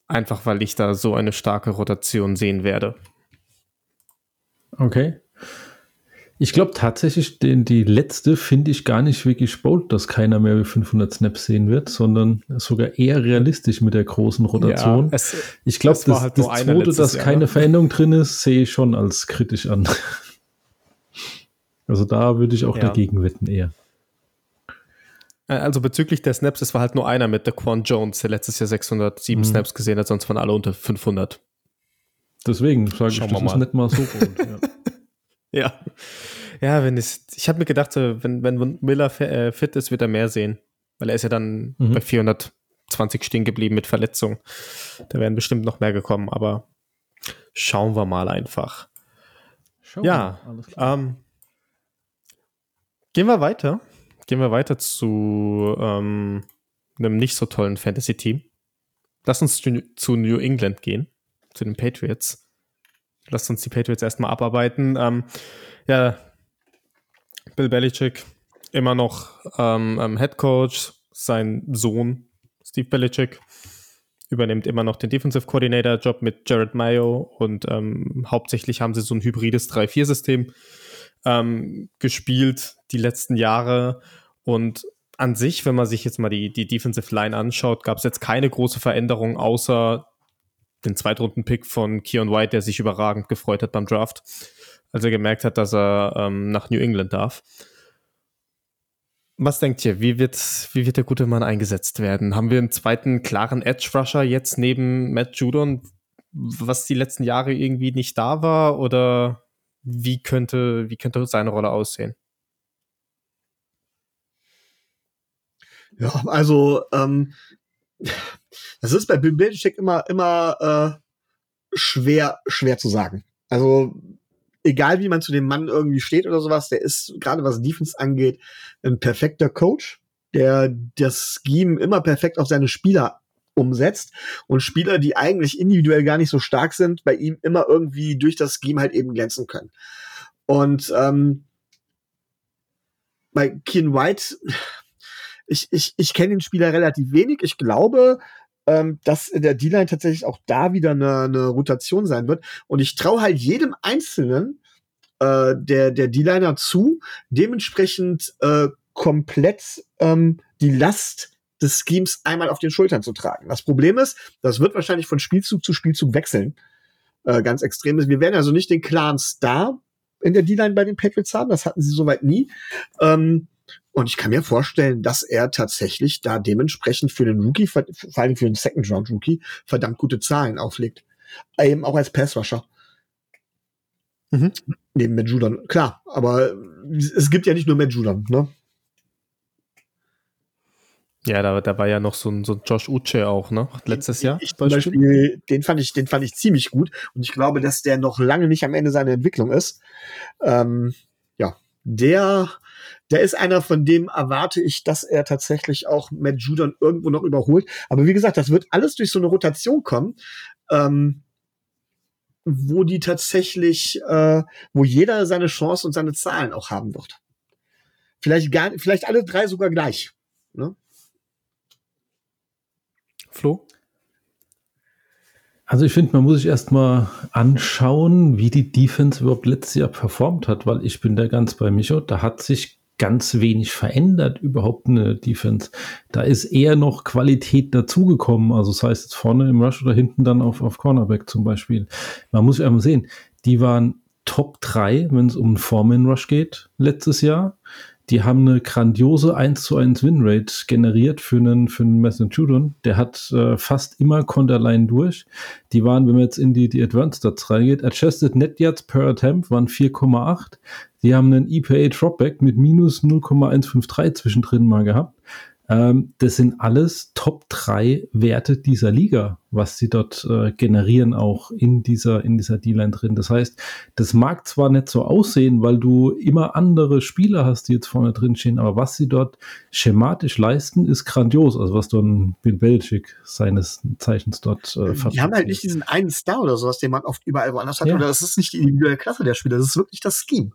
Einfach weil ich da so eine starke Rotation sehen werde. okay. Ich glaube tatsächlich, den, die letzte finde ich gar nicht wirklich bold, dass keiner mehr wie 500 Snaps sehen wird, sondern sogar eher realistisch mit der großen Rotation. Ja, es, ich glaube, das, halt das zweite, dass Jahr, keine ne? Veränderung drin ist, sehe ich schon als kritisch an. Also da würde ich auch Ja. dagegen wetten eher. Also bezüglich der Snaps, es war halt nur einer mit Daquan Jones, der letztes Jahr 607 Mhm. Snaps gesehen hat, sonst waren alle unter 500. Deswegen sage ich, Schauen das wir ist mal. nicht mal so bold. ja. Ja. Ja, wenn es, ich habe mir gedacht, wenn, wenn Miller äh, fit ist, wird er mehr sehen. Weil er ist ja dann Mhm. bei 420 stehen geblieben mit Verletzung. Da wären bestimmt noch mehr gekommen, aber schauen wir mal einfach. Schauen Ja, wir mal. Alles klar. Ähm, gehen wir weiter. Gehen wir weiter zu ähm, einem nicht so tollen Fantasy-Team. Lass uns zu, New England gehen, zu den Patriots. Lass uns die Patriots erstmal abarbeiten. Ähm, ja, Bill Belichick immer noch ähm, ähm, Head Coach. Sein Sohn Steve Belichick übernimmt immer noch den Defensive Coordinator Job mit Jared Mayo und ähm, hauptsächlich haben sie so ein hybrides 3-4-System ähm, gespielt die letzten Jahre und an sich, wenn man sich jetzt mal die, die Defensive Line anschaut, gab es jetzt keine große Veränderung, außer den Zweitrunden-Pick von Keon White, der sich überragend gefreut hat beim Draft, als er gemerkt hat, dass er ähm, nach New England darf. Was denkt ihr, wie wird, wie wird der gute Mann eingesetzt werden? Haben wir einen zweiten klaren Edge-Rusher jetzt neben Matt Judon, was die letzten Jahre irgendwie nicht da war? Oder wie könnte, wie könnte seine Rolle aussehen? Ja, also ähm, das ist bei Bill Belichick immer immer äh, schwer schwer zu sagen. Also egal wie man zu dem Mann irgendwie steht oder sowas, der ist gerade was Defense angeht ein perfekter Coach, der das Scheme immer perfekt auf seine Spieler umsetzt und Spieler, die eigentlich individuell gar nicht so stark sind, bei ihm immer irgendwie durch das Scheme halt eben glänzen können. Und ähm, bei Keen White, ich, ich, ich kenne den Spieler relativ wenig. Ich glaube, ähm, dass in der D-Line tatsächlich auch da wieder eine, eine Rotation sein wird. Und ich traue halt jedem Einzelnen äh, der, der D-Liner zu, dementsprechend äh, komplett ähm, die Last des Schemes einmal auf den Schultern zu tragen. Das Problem ist, das wird wahrscheinlich von Spielzug zu Spielzug wechseln. Äh, ganz extrem ist. Wir werden also nicht den klaren Star in der D-Line bei den Patriots haben. Das hatten sie soweit nie. Ähm, und ich kann mir vorstellen, dass er tatsächlich da dementsprechend für den Rookie, vor allem für den Second Round Rookie, verdammt gute Zahlen auflegt. Eben auch als Passrusher. Mhm. Neben Matt Judon. Klar, aber es gibt ja nicht nur Matt Judon, ne? Ja, da, da war ja noch so ein, so ein Josh Uche auch, ne? Letztes Jahr. Ich, zum Beispiel, den fand ich, den fand ich ziemlich gut. Und ich glaube, dass der noch lange nicht am Ende seiner Entwicklung ist. Ähm, ja, der Der ist einer, von dem erwarte ich, dass er tatsächlich auch Matt Judon irgendwo noch überholt. Aber wie gesagt, das wird alles durch so eine Rotation kommen. Ähm, wo die tatsächlich, äh, wo jeder seine Chance und seine Zahlen auch haben wird. Vielleicht gar, vielleicht alle drei sogar gleich. Ne? Flo? Also ich finde, man muss sich erstmal anschauen, wie die Defense überhaupt letztes Jahr performt hat, weil ich bin da ganz bei Micho, da hat sich ganz wenig verändert, überhaupt eine Defense. Da ist eher noch Qualität dazugekommen, also das heißt jetzt vorne im Rush oder hinten dann auf, auf Cornerback zum Beispiel. Man muss einmal sehen, die waren Top 3, wenn es um Foreman Rush geht, letztes Jahr. Die haben eine grandiose 1 zu 1 Winrate generiert für einen, für einen Messon Judon. Der hat äh, fast immer Konterline durch. Die waren, wenn man jetzt in die, die Advanced Stats reingeht, Adjusted Net Yards per Attempt waren 4,8. Die haben einen EPA Dropback mit minus 0,153 zwischendrin mal gehabt. Ähm, das sind alles Top 3 Werte dieser Liga, was sie dort äh, generieren, auch in dieser, in dieser D-Line drin. Das heißt, das mag zwar nicht so aussehen, weil du immer andere Spieler hast, die jetzt vorne drin stehen, aber was sie dort schematisch leisten, ist grandios. Also was dann Bill Belichick seines Zeichens dort äh, Die haben halt nicht diesen einen Star oder sowas, den man oft überall woanders hat. Ja. Oder das ist nicht die individuelle Klasse der Spieler, das ist wirklich das Scheme.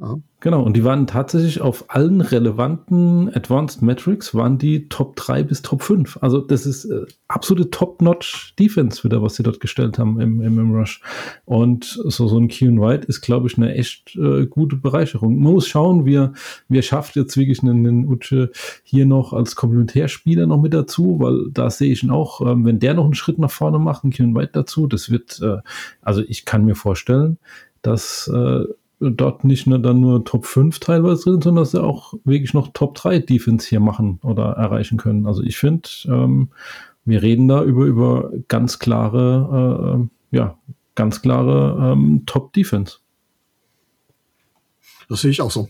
Ja. Genau, und die waren tatsächlich auf allen relevanten Advanced Metrics, waren die Top 3 bis Top 5. Also das ist äh, absolute Top-Notch Defense wieder, was sie dort gestellt haben im, im, im Rush. Und so, so ein Keon White ist, glaube ich, eine echt äh, gute Bereicherung. Man muss schauen, wie wie er schafft jetzt wirklich einen, einen Uche hier noch als Komplementärspieler noch mit dazu, weil da sehe ich ihn auch, ähm, wenn der noch einen Schritt nach vorne macht, ein Keon White dazu, das wird, äh, also ich kann mir vorstellen, dass äh, dort nicht nur dann nur Top 5 teilweise drin, sondern dass sie auch wirklich noch Top 3 Defense hier machen oder erreichen können. Also ich finde, ähm, wir reden da über, über ganz klare, äh, ja, ganz klare ähm, Top Defense. Das sehe ich auch so.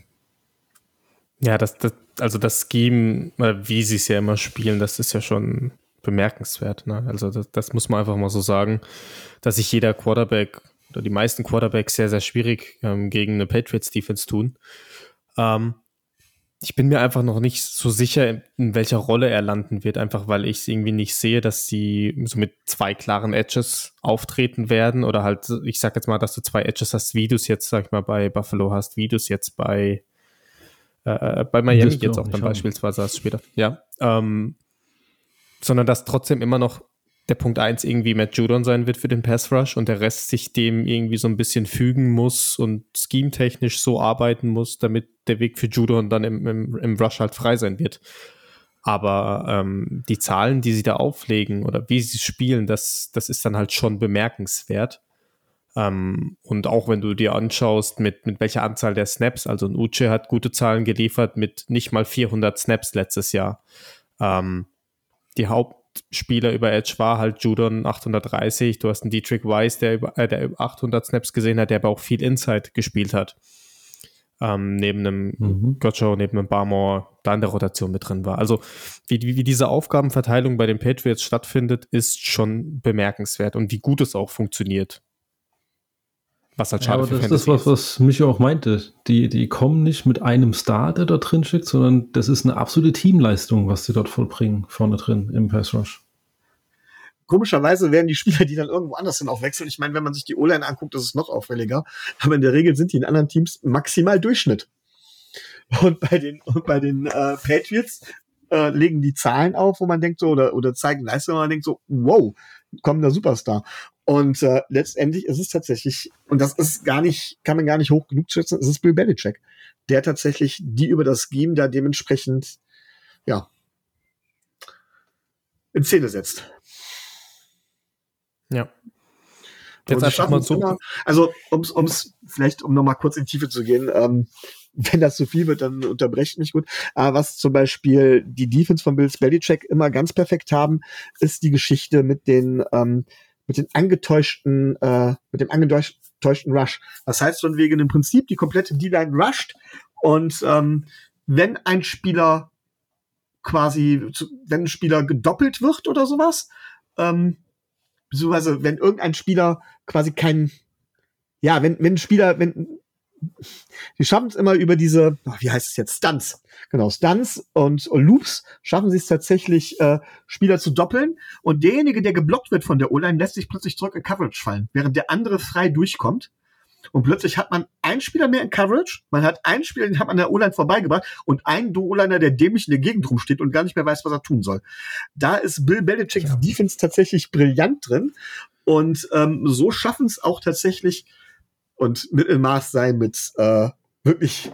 Ja, das, das, also das Scheme, wie sie es ja immer spielen, das ist ja schon bemerkenswert. Ne? Also das, das muss man einfach mal so sagen, dass sich jeder Quarterback oder die meisten Quarterbacks sehr, sehr schwierig ähm, gegen eine Patriots-Defense tun. Ähm, ich bin mir einfach noch nicht so sicher, in welcher Rolle er landen wird, einfach weil ich es irgendwie nicht sehe, dass sie so mit zwei klaren Edges auftreten werden oder halt, ich sag jetzt mal, dass du zwei Edges hast, wie du es jetzt, sag ich mal, bei Buffalo hast, wie du es jetzt bei, äh, bei Miami jetzt auch dann beispielsweise hast später. Ja. Ähm, sondern dass trotzdem immer noch der Punkt 1 irgendwie Matt Judon sein wird für den Pass Rush und der Rest sich dem irgendwie so ein bisschen fügen muss und scheme-technisch so arbeiten muss, damit der Weg für Judon dann im, im, im Rush halt frei sein wird. Aber ähm, die Zahlen, die sie da auflegen oder wie sie spielen, das, das ist dann halt schon bemerkenswert. Ähm, und auch wenn du dir anschaust, mit, mit welcher Anzahl der Snaps, also ein Uche hat gute Zahlen geliefert mit nicht mal 400 Snaps letztes Jahr. Ähm, die Haupt Spieler über Edge war halt Judon 830. Du hast einen Dietrich Weiss, der über, äh, der über 800 Snaps gesehen hat, der aber auch viel Inside gespielt hat. Ähm, neben einem mhm. Gotcho, neben einem Barmore, da in der Rotation mit drin war. Also wie, wie diese Aufgabenverteilung bei den Patriots stattfindet, ist schon bemerkenswert und wie gut es auch funktioniert. Was halt schade ja, aber das ist was, was mich auch meinte. Die, die kommen nicht mit einem Star, der da drin steckt, sondern das ist eine absolute Teamleistung, was sie dort vollbringen, vorne drin im Pass Rush. Komischerweise werden die Spieler, die dann irgendwo anders sind, auch wechseln. Ich meine, wenn man sich die O-Line anguckt, ist es noch auffälliger. Aber in der Regel sind die in anderen Teams maximal Durchschnitt. Und bei den, und bei den äh, Patriots äh, legen die Zahlen auf, wo man denkt so, oder, oder zeigen Leistungen, wo man denkt so, wow, kommender Superstar. Und äh, letztendlich ist es tatsächlich, und das ist gar nicht, kann man gar nicht hoch genug schätzen, es ist Bill Belichick, der tatsächlich die über das Scheme da dementsprechend, ja, in Szene setzt. Ja. Jetzt einfach mal so. Immer, also, ums, ums, vielleicht, um nochmal kurz in die Tiefe zu gehen, ähm, wenn das zu viel wird, dann unterbrecht mich gut. Aber was zum Beispiel die Defense von Bill Belichick immer ganz perfekt haben, ist die Geschichte mit den, ähm, mit den angetäuschten, äh, mit dem angetäuschten Rush. Das heißt von wegen im Prinzip die komplette D-Line rusht und ähm, wenn ein Spieler quasi, wenn ein Spieler gedoppelt wird oder sowas, ähm, beziehungsweise wenn irgendein Spieler quasi kein, ja, wenn, wenn ein Spieler, wenn die schaffen es immer über diese, ach, wie heißt es jetzt, Stunts. Genau, Stunts und, und Loops schaffen sie es tatsächlich, äh, Spieler zu doppeln. Und derjenige, der geblockt wird von der O-Line, lässt sich plötzlich zurück in Coverage fallen, während der andere frei durchkommt. Und plötzlich hat man einen Spieler mehr in Coverage, man hat einen Spieler, den hat man an der O-Line vorbeigebracht und einen O-Liner, der dämlich in der Gegend rumsteht und gar nicht mehr weiß, was er tun soll. Da ist Bill Belichicks Defense tatsächlich brillant drin. Und ähm, so schaffen es auch tatsächlich und Mittelmaß sein mit äh, wirklich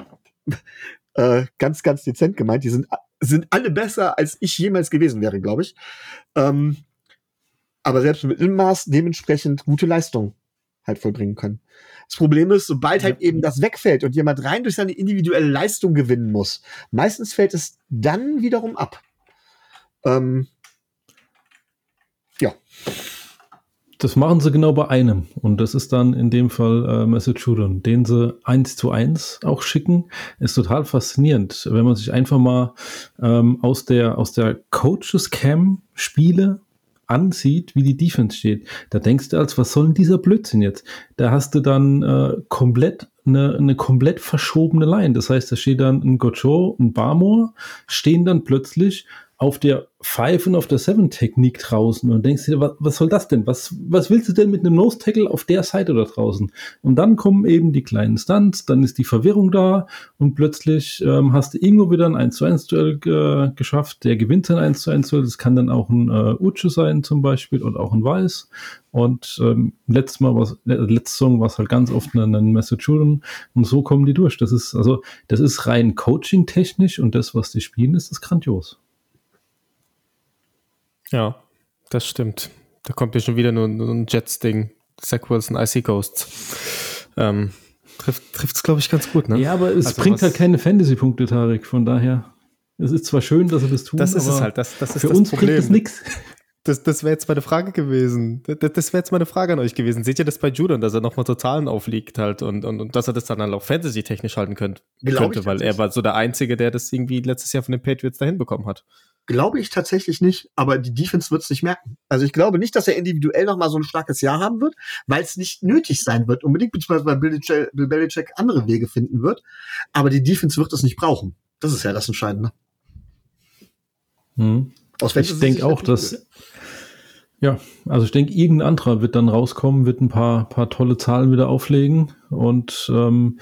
äh, ganz, ganz dezent gemeint. Die sind, sind alle besser, als ich jemals gewesen wäre, glaube ich. Ähm, aber selbst mit Mittelmaß dementsprechend gute Leistung halt vollbringen können. Das Problem ist, sobald halt eben das wegfällt und jemand rein durch seine individuelle Leistung gewinnen muss, meistens fällt es dann wiederum ab. Ähm, ja. Das machen sie genau bei einem. Und das ist dann in dem Fall äh, Judon, den sie eins zu eins auch schicken. Ist total faszinierend, wenn man sich einfach mal ähm, aus der, aus der Coaches Cam Spiele ansieht, wie die Defense steht. Da denkst du als, was soll denn dieser Blödsinn jetzt? Da hast du dann äh, komplett eine, eine komplett verschobene Line. Das heißt, da steht dann ein Gocho, ein Barmore, stehen dann plötzlich auf der Five und auf der Seven Technik draußen und denkst dir, was, was soll das denn? Was, was willst du denn mit einem Nose Tackle auf der Seite da draußen? Und dann kommen eben die kleinen Stunts, dann ist die Verwirrung da und plötzlich ähm, hast du irgendwo wieder ein 1 zu 1 Duell äh, geschafft. Der gewinnt sein 1 zu 1 Duell. Das kann dann auch ein äh, Uche sein zum Beispiel und auch ein Weiß. Und ähm, letztes Mal was, letztes Song war es halt ganz oft ein, ein Message und so kommen die durch. Das ist also, das ist rein Coaching technisch und das, was die spielen, ist, ist grandios. Ja, das stimmt. Da kommt ja schon wieder nur, nur ein Jets-Ding. Zach Wilson, Icy Ghosts. Ähm, trifft es, glaube ich, ganz gut, ne? Ja, aber es Also bringt halt keine Fantasy-Punkte, Tarek. Von daher, es ist zwar schön, dass sie das tun, Das ist aber es halt. Das, das ist für das uns Problem. bringt es nichts. Das, das wäre jetzt meine Frage gewesen. Das, das wäre jetzt meine Frage an euch gewesen. Seht ihr das bei Judon, dass er nochmal Totalen aufliegt halt und, und, und dass er das dann halt auch Fantasy-technisch halten könnt, könnte, ich weil er war so der Einzige, der das irgendwie letztes Jahr von den Patriots dahin bekommen hat. Glaube ich tatsächlich nicht, aber die Defense wird es nicht merken. Also ich glaube nicht, dass er individuell noch mal so ein starkes Jahr haben wird, weil es nicht nötig sein wird, unbedingt, beziehungsweise weil Bill Belichick, Bill Belichick andere Wege finden wird. Aber die Defense wird es nicht brauchen. Das ist ja das Entscheidende. Hm. Aus Ich denke auch, dass, ja, also ich denke, irgendein anderer wird dann rauskommen, wird ein paar, paar tolle Zahlen wieder auflegen und ähm,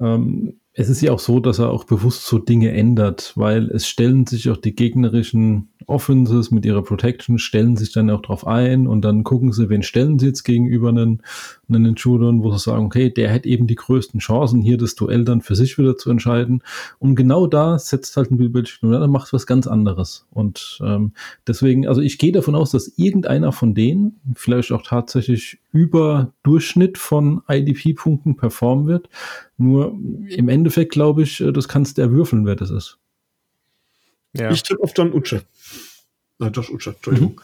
ähm, es ist ja auch so, dass er auch bewusst so Dinge ändert, weil es stellen sich auch die gegnerischen Offenses mit ihrer Protection, stellen sich dann auch drauf ein und dann gucken sie, wen stellen sie jetzt gegenüber einen, einen Judon, wo sie sagen, okay, der hat eben die größten Chancen, hier das Duell dann für sich wieder zu entscheiden. Und genau da setzt halt ein Bill Belichick und dann macht was ganz anderes. Und ähm, deswegen, also ich gehe davon aus, dass irgendeiner von denen vielleicht auch tatsächlich über Durchschnitt von IDP-Punkten performen wird. Nur im Endeffekt glaube ich, äh, das kannst du erwürfeln, wer das ist. Ja. Ich tippe auf John Uche. Äh, Josh Uche, Entschuldigung.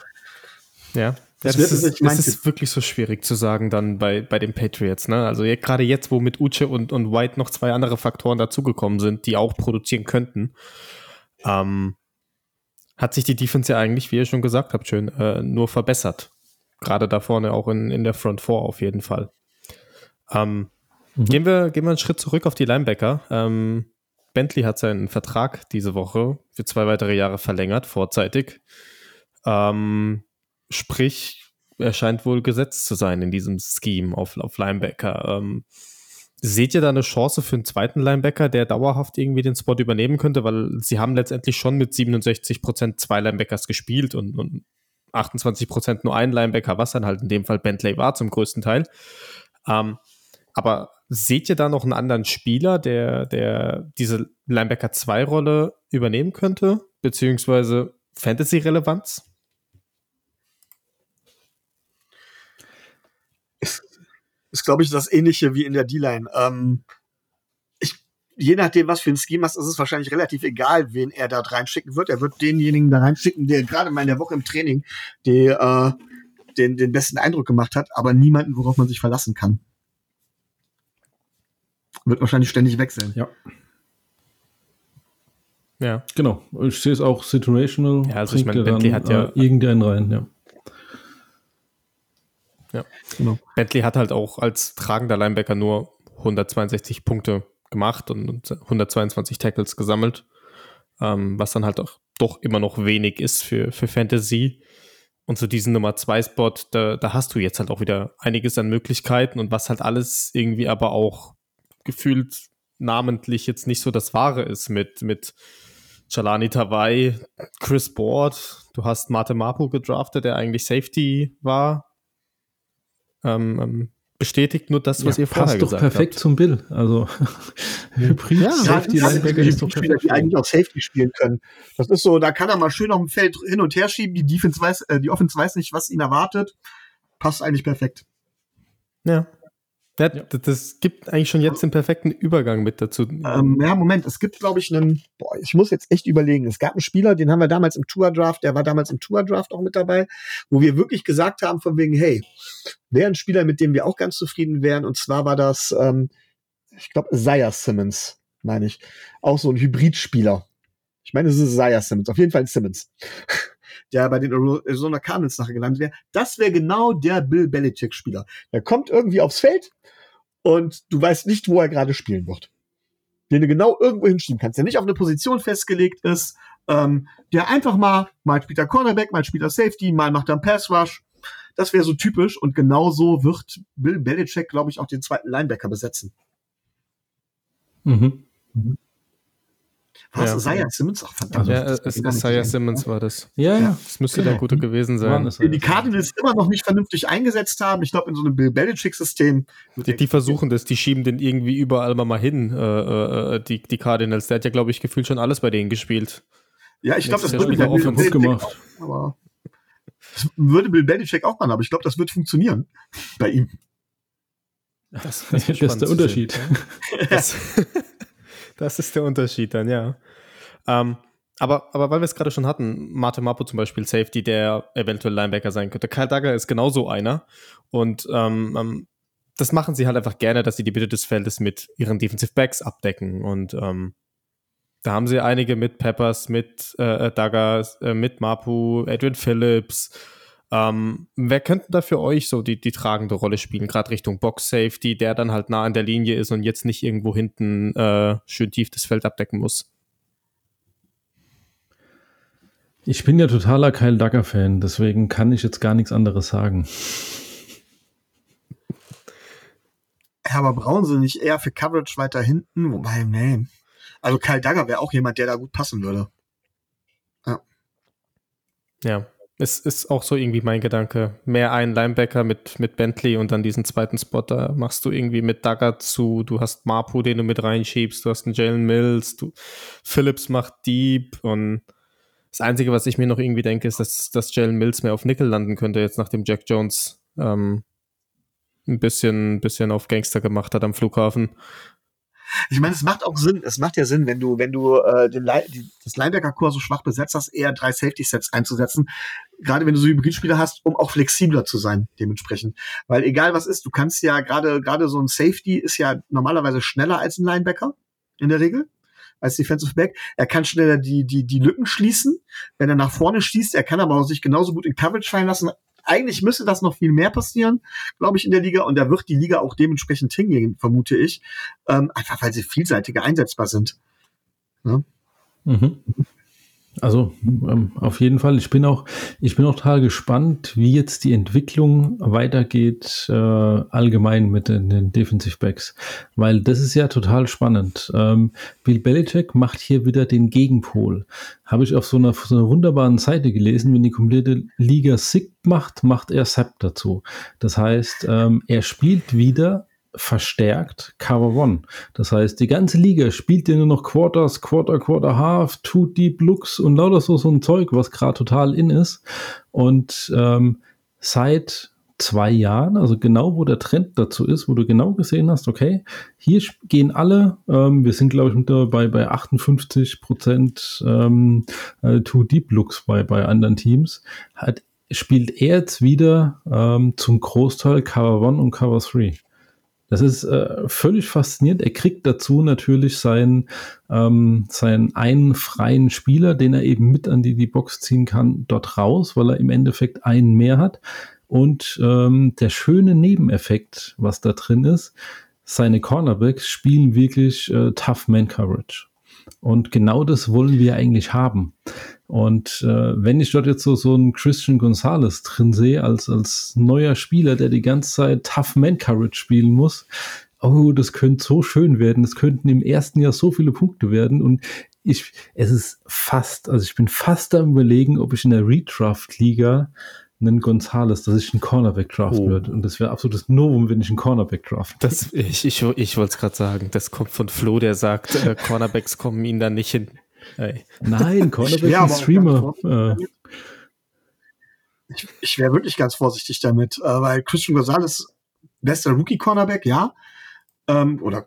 Ja, ja Das das, ist, das ist wirklich so schwierig zu sagen dann bei, bei den Patriots. Ne? Also ja, gerade jetzt, wo mit Uche und, und White noch zwei andere Faktoren dazugekommen sind, die auch produzieren könnten, ähm, hat sich die Defense ja eigentlich, wie ihr schon gesagt habt, schön äh, nur verbessert. Gerade da vorne auch in, in der Front 4 auf jeden Fall. Ähm, Mhm. gehen, wir, gehen wir einen Schritt zurück auf die Linebacker. Ähm, Bentley hat seinen Vertrag diese Woche für zwei weitere Jahre verlängert, vorzeitig. Ähm, sprich, er scheint wohl gesetzt zu sein in diesem Scheme auf, auf Linebacker. Ähm, seht ihr da eine Chance für einen zweiten Linebacker, der dauerhaft irgendwie den Spot übernehmen könnte? Weil sie haben letztendlich schon mit 67% zwei Linebackers gespielt und, und 28% nur ein Linebacker, was dann halt in dem Fall Bentley war zum größten Teil. Ähm, aber seht ihr da noch einen anderen Spieler, der, der diese Linebacker-2-Rolle übernehmen könnte? Beziehungsweise Fantasy-Relevanz? ist, glaube ich, das Ähnliche wie in der D-Line. Ähm, ich, je nachdem, was für ein Scheme hast, ist es wahrscheinlich relativ egal, wen er da reinschicken wird. Er wird denjenigen da reinschicken, der gerade mal in der Woche im Training die, äh, den, den besten Eindruck gemacht hat, aber niemanden, worauf man sich verlassen kann. Wird wahrscheinlich ständig wechseln. Ja. Ja. Genau. Ich sehe es auch situational. Ja, also ich meine, Bentley dann, hat ja- äh, irgendeinen rein, ja. Ja. Genau. Bentley hat halt auch als tragender Linebacker nur 162 Punkte gemacht und 122 Tackles gesammelt, ähm, was dann halt auch doch immer noch wenig ist für, für Fantasy. Und zu diesem Nummer 2 Spot, da, da hast du jetzt halt auch wieder einiges an Möglichkeiten und was halt alles irgendwie aber auch gefühlt namentlich jetzt nicht so das Wahre ist mit, mit Chalani Tawai, Chris Board, du hast Mate Mapu gedraftet, der eigentlich Safety war. Ähm, ähm, bestätigt nur das, was ja, ihr vorher passt doch perfekt zum Bill. Also Hybrid ja, Safety Linebacker ist doch Spieler, die eigentlich auch Safety spielen können. Das ist so, da kann er mal schön auf dem Feld hin und her schieben. Die Defense weiß, äh, die Offense weiß nicht, was ihn erwartet. Passt eigentlich perfekt. Ja. Ja, das gibt eigentlich schon jetzt den perfekten Übergang mit dazu. Ähm, ja, Moment, es gibt, glaube ich, einen, boah, ich muss jetzt echt überlegen. Es gab einen Spieler, den haben wir damals im Tour-Draft, der war damals im Tour-Draft auch mit dabei, wo wir wirklich gesagt haben, von wegen, hey, wäre ein Spieler, mit dem wir auch ganz zufrieden wären. Und zwar war das, ähm, ich glaube, Isaiah Simmons, meine ich. Auch so ein Hybridspieler. Ich meine, es ist Isaiah Simmons, auf jeden Fall ein Simmons. Der bei den Arizona Cardinals nachher gelandet wäre. Das wäre genau der Bill Belichick-Spieler. Der kommt irgendwie aufs Feld und du weißt nicht, wo er gerade spielen wird. Den du genau irgendwo hinschieben kannst, der nicht auf eine Position festgelegt ist, ähm, der einfach mal, mal spielt er Cornerback, mal spielt er Safety, mal macht er einen Pass Rush. Das wäre so typisch und genau so wird Bill Belichick, glaube ich, auch den zweiten Linebacker besetzen. Mhm. Mhm. Was? Ja. Isaiah Simmons? Ach, verdammt. Ja, es, Isaiah Simmons war das. Ja, ja. Das müsste genau. der Gute gewesen sein. Die Cardinals immer noch nicht vernünftig eingesetzt haben. Ich glaube, in so einem Bill Belichick-System. Die, die, versuchen das, die schieben den irgendwie überall mal, mal hin, äh, äh, die, die Cardinals. Der hat ja, glaube ich, gefühlt schon alles bei denen gespielt. Ja, ich glaube, das würde Bill Belichick gemacht. Auch, aber das würde Bill Belichick auch machen, aber ich glaube, das wird funktionieren bei ihm. Das, das, das ist der Unterschied. Das, das ist der Unterschied dann, ja. Ähm, aber, aber weil wir es gerade schon hatten, Mate Mapo zum Beispiel, Safety, der eventuell Linebacker sein könnte. Kyle Duggar ist genauso einer. Und ähm, ähm, das machen sie halt einfach gerne, dass sie die Bitte des Feldes mit ihren Defensive Backs abdecken. Und ähm, da haben sie einige mit Peppers, mit äh, Duggar, äh, mit Mapu, Adrian Phillips. Ähm, wer könnte da für euch so die, die tragende Rolle spielen, gerade Richtung Box Safety, der dann halt nah an der Linie ist und jetzt nicht irgendwo hinten äh, schön tief das Feld abdecken muss? Ich bin ja totaler Kyle Duggar-Fan, deswegen kann ich jetzt gar nichts anderes sagen. Ja, aber brauchen sie nicht eher für Coverage weiter hinten? Wobei, nee. Also Kyle Duggar wäre auch jemand, der da gut passen würde. Ja. Ja, es ist auch so irgendwie mein Gedanke. Mehr ein Linebacker mit, mit Bentley und dann diesen zweiten Spot, da machst du irgendwie mit Duggar zu, du hast Mapu, den du mit reinschiebst, du hast einen Jalen Mills, du Phillips macht Deep und das Einzige, was ich mir noch irgendwie denke, ist, dass, dass Jalen Mills mehr auf Nickel landen könnte, jetzt nachdem Jack Jones ähm, ein bisschen, bisschen auf Gangster gemacht hat am Flughafen. Ich meine, es macht auch Sinn, es macht ja Sinn, wenn du, wenn du äh, den Le die, das Linebacker-Core so schwach besetzt hast, eher drei Safety-Sets einzusetzen. Gerade wenn du so Hybridspieler hast, um auch flexibler zu sein, dementsprechend. Weil egal was ist, du kannst ja gerade, gerade so ein Safety ist ja normalerweise schneller als ein Linebacker, in der Regel als Defensive Back. Er kann schneller die, die, die Lücken schließen, wenn er nach vorne schließt. Er kann aber auch sich genauso gut in Coverage fallen lassen. Eigentlich müsste das noch viel mehr passieren, glaube ich, in der Liga. Und da wird die Liga auch dementsprechend hingehen, vermute ich. Ähm, einfach weil sie vielseitiger einsetzbar sind. Ja? Mhm. Also ähm, auf jeden Fall. Ich bin auch, ich bin auch total gespannt, wie jetzt die Entwicklung weitergeht äh, allgemein mit den, den Defensive Backs, weil das ist ja total spannend. Ähm, Bill Belichick macht hier wieder den Gegenpol. Habe ich auf so einer, so einer wunderbaren Seite gelesen, wenn die komplette Liga sick macht, macht er Sepp dazu. Das heißt, ähm, er spielt wieder verstärkt Cover One. Das heißt, die ganze Liga spielt ja nur noch Quarters, Quarter, Quarter Half, Two Deep Looks und lauter so, so ein Zeug, was gerade total in ist. Und ähm, seit zwei Jahren, also genau wo der Trend dazu ist, wo du genau gesehen hast, okay, hier gehen alle, ähm, wir sind glaube ich mit bei, bei 58 Prozent ähm, äh, Two Deep Looks bei, bei anderen Teams, hat, spielt er jetzt wieder ähm, zum Großteil Cover One und Cover 3. Das ist äh, völlig faszinierend. Er kriegt dazu natürlich seinen, ähm, seinen einen freien Spieler, den er eben mit an die, die Box ziehen kann, dort raus, weil er im Endeffekt einen mehr hat. Und ähm, der schöne Nebeneffekt, was da drin ist, seine Cornerbacks spielen wirklich äh, Tough Man Coverage. Und genau das wollen wir eigentlich haben. Und äh, wenn ich dort jetzt so, so einen Christian Gonzalez drin sehe, als, als neuer Spieler, der die ganze Zeit Tough Man Coverage spielen muss, oh, das könnte so schön werden. Es könnten im ersten Jahr so viele Punkte werden. Und ich, es ist fast, also ich bin fast am überlegen, ob ich in der Redraft-Liga einen Gonzales, dass ich einen Cornerback draften Oh. würde. Und das wäre absolutes Novum, wenn ich einen Cornerback draft. Das, ich ich, ich wollte es gerade sagen. Das kommt von Flo, der sagt, äh, Cornerbacks kommen ihn da nicht hin. Ey. Nein, Cornerback wär ist aber ein auch Streamer. Äh, Ich, ich wäre wirklich ganz vorsichtig damit, äh, weil Christian Gonzalez, bester Rookie-Cornerback, ja. Ähm, oder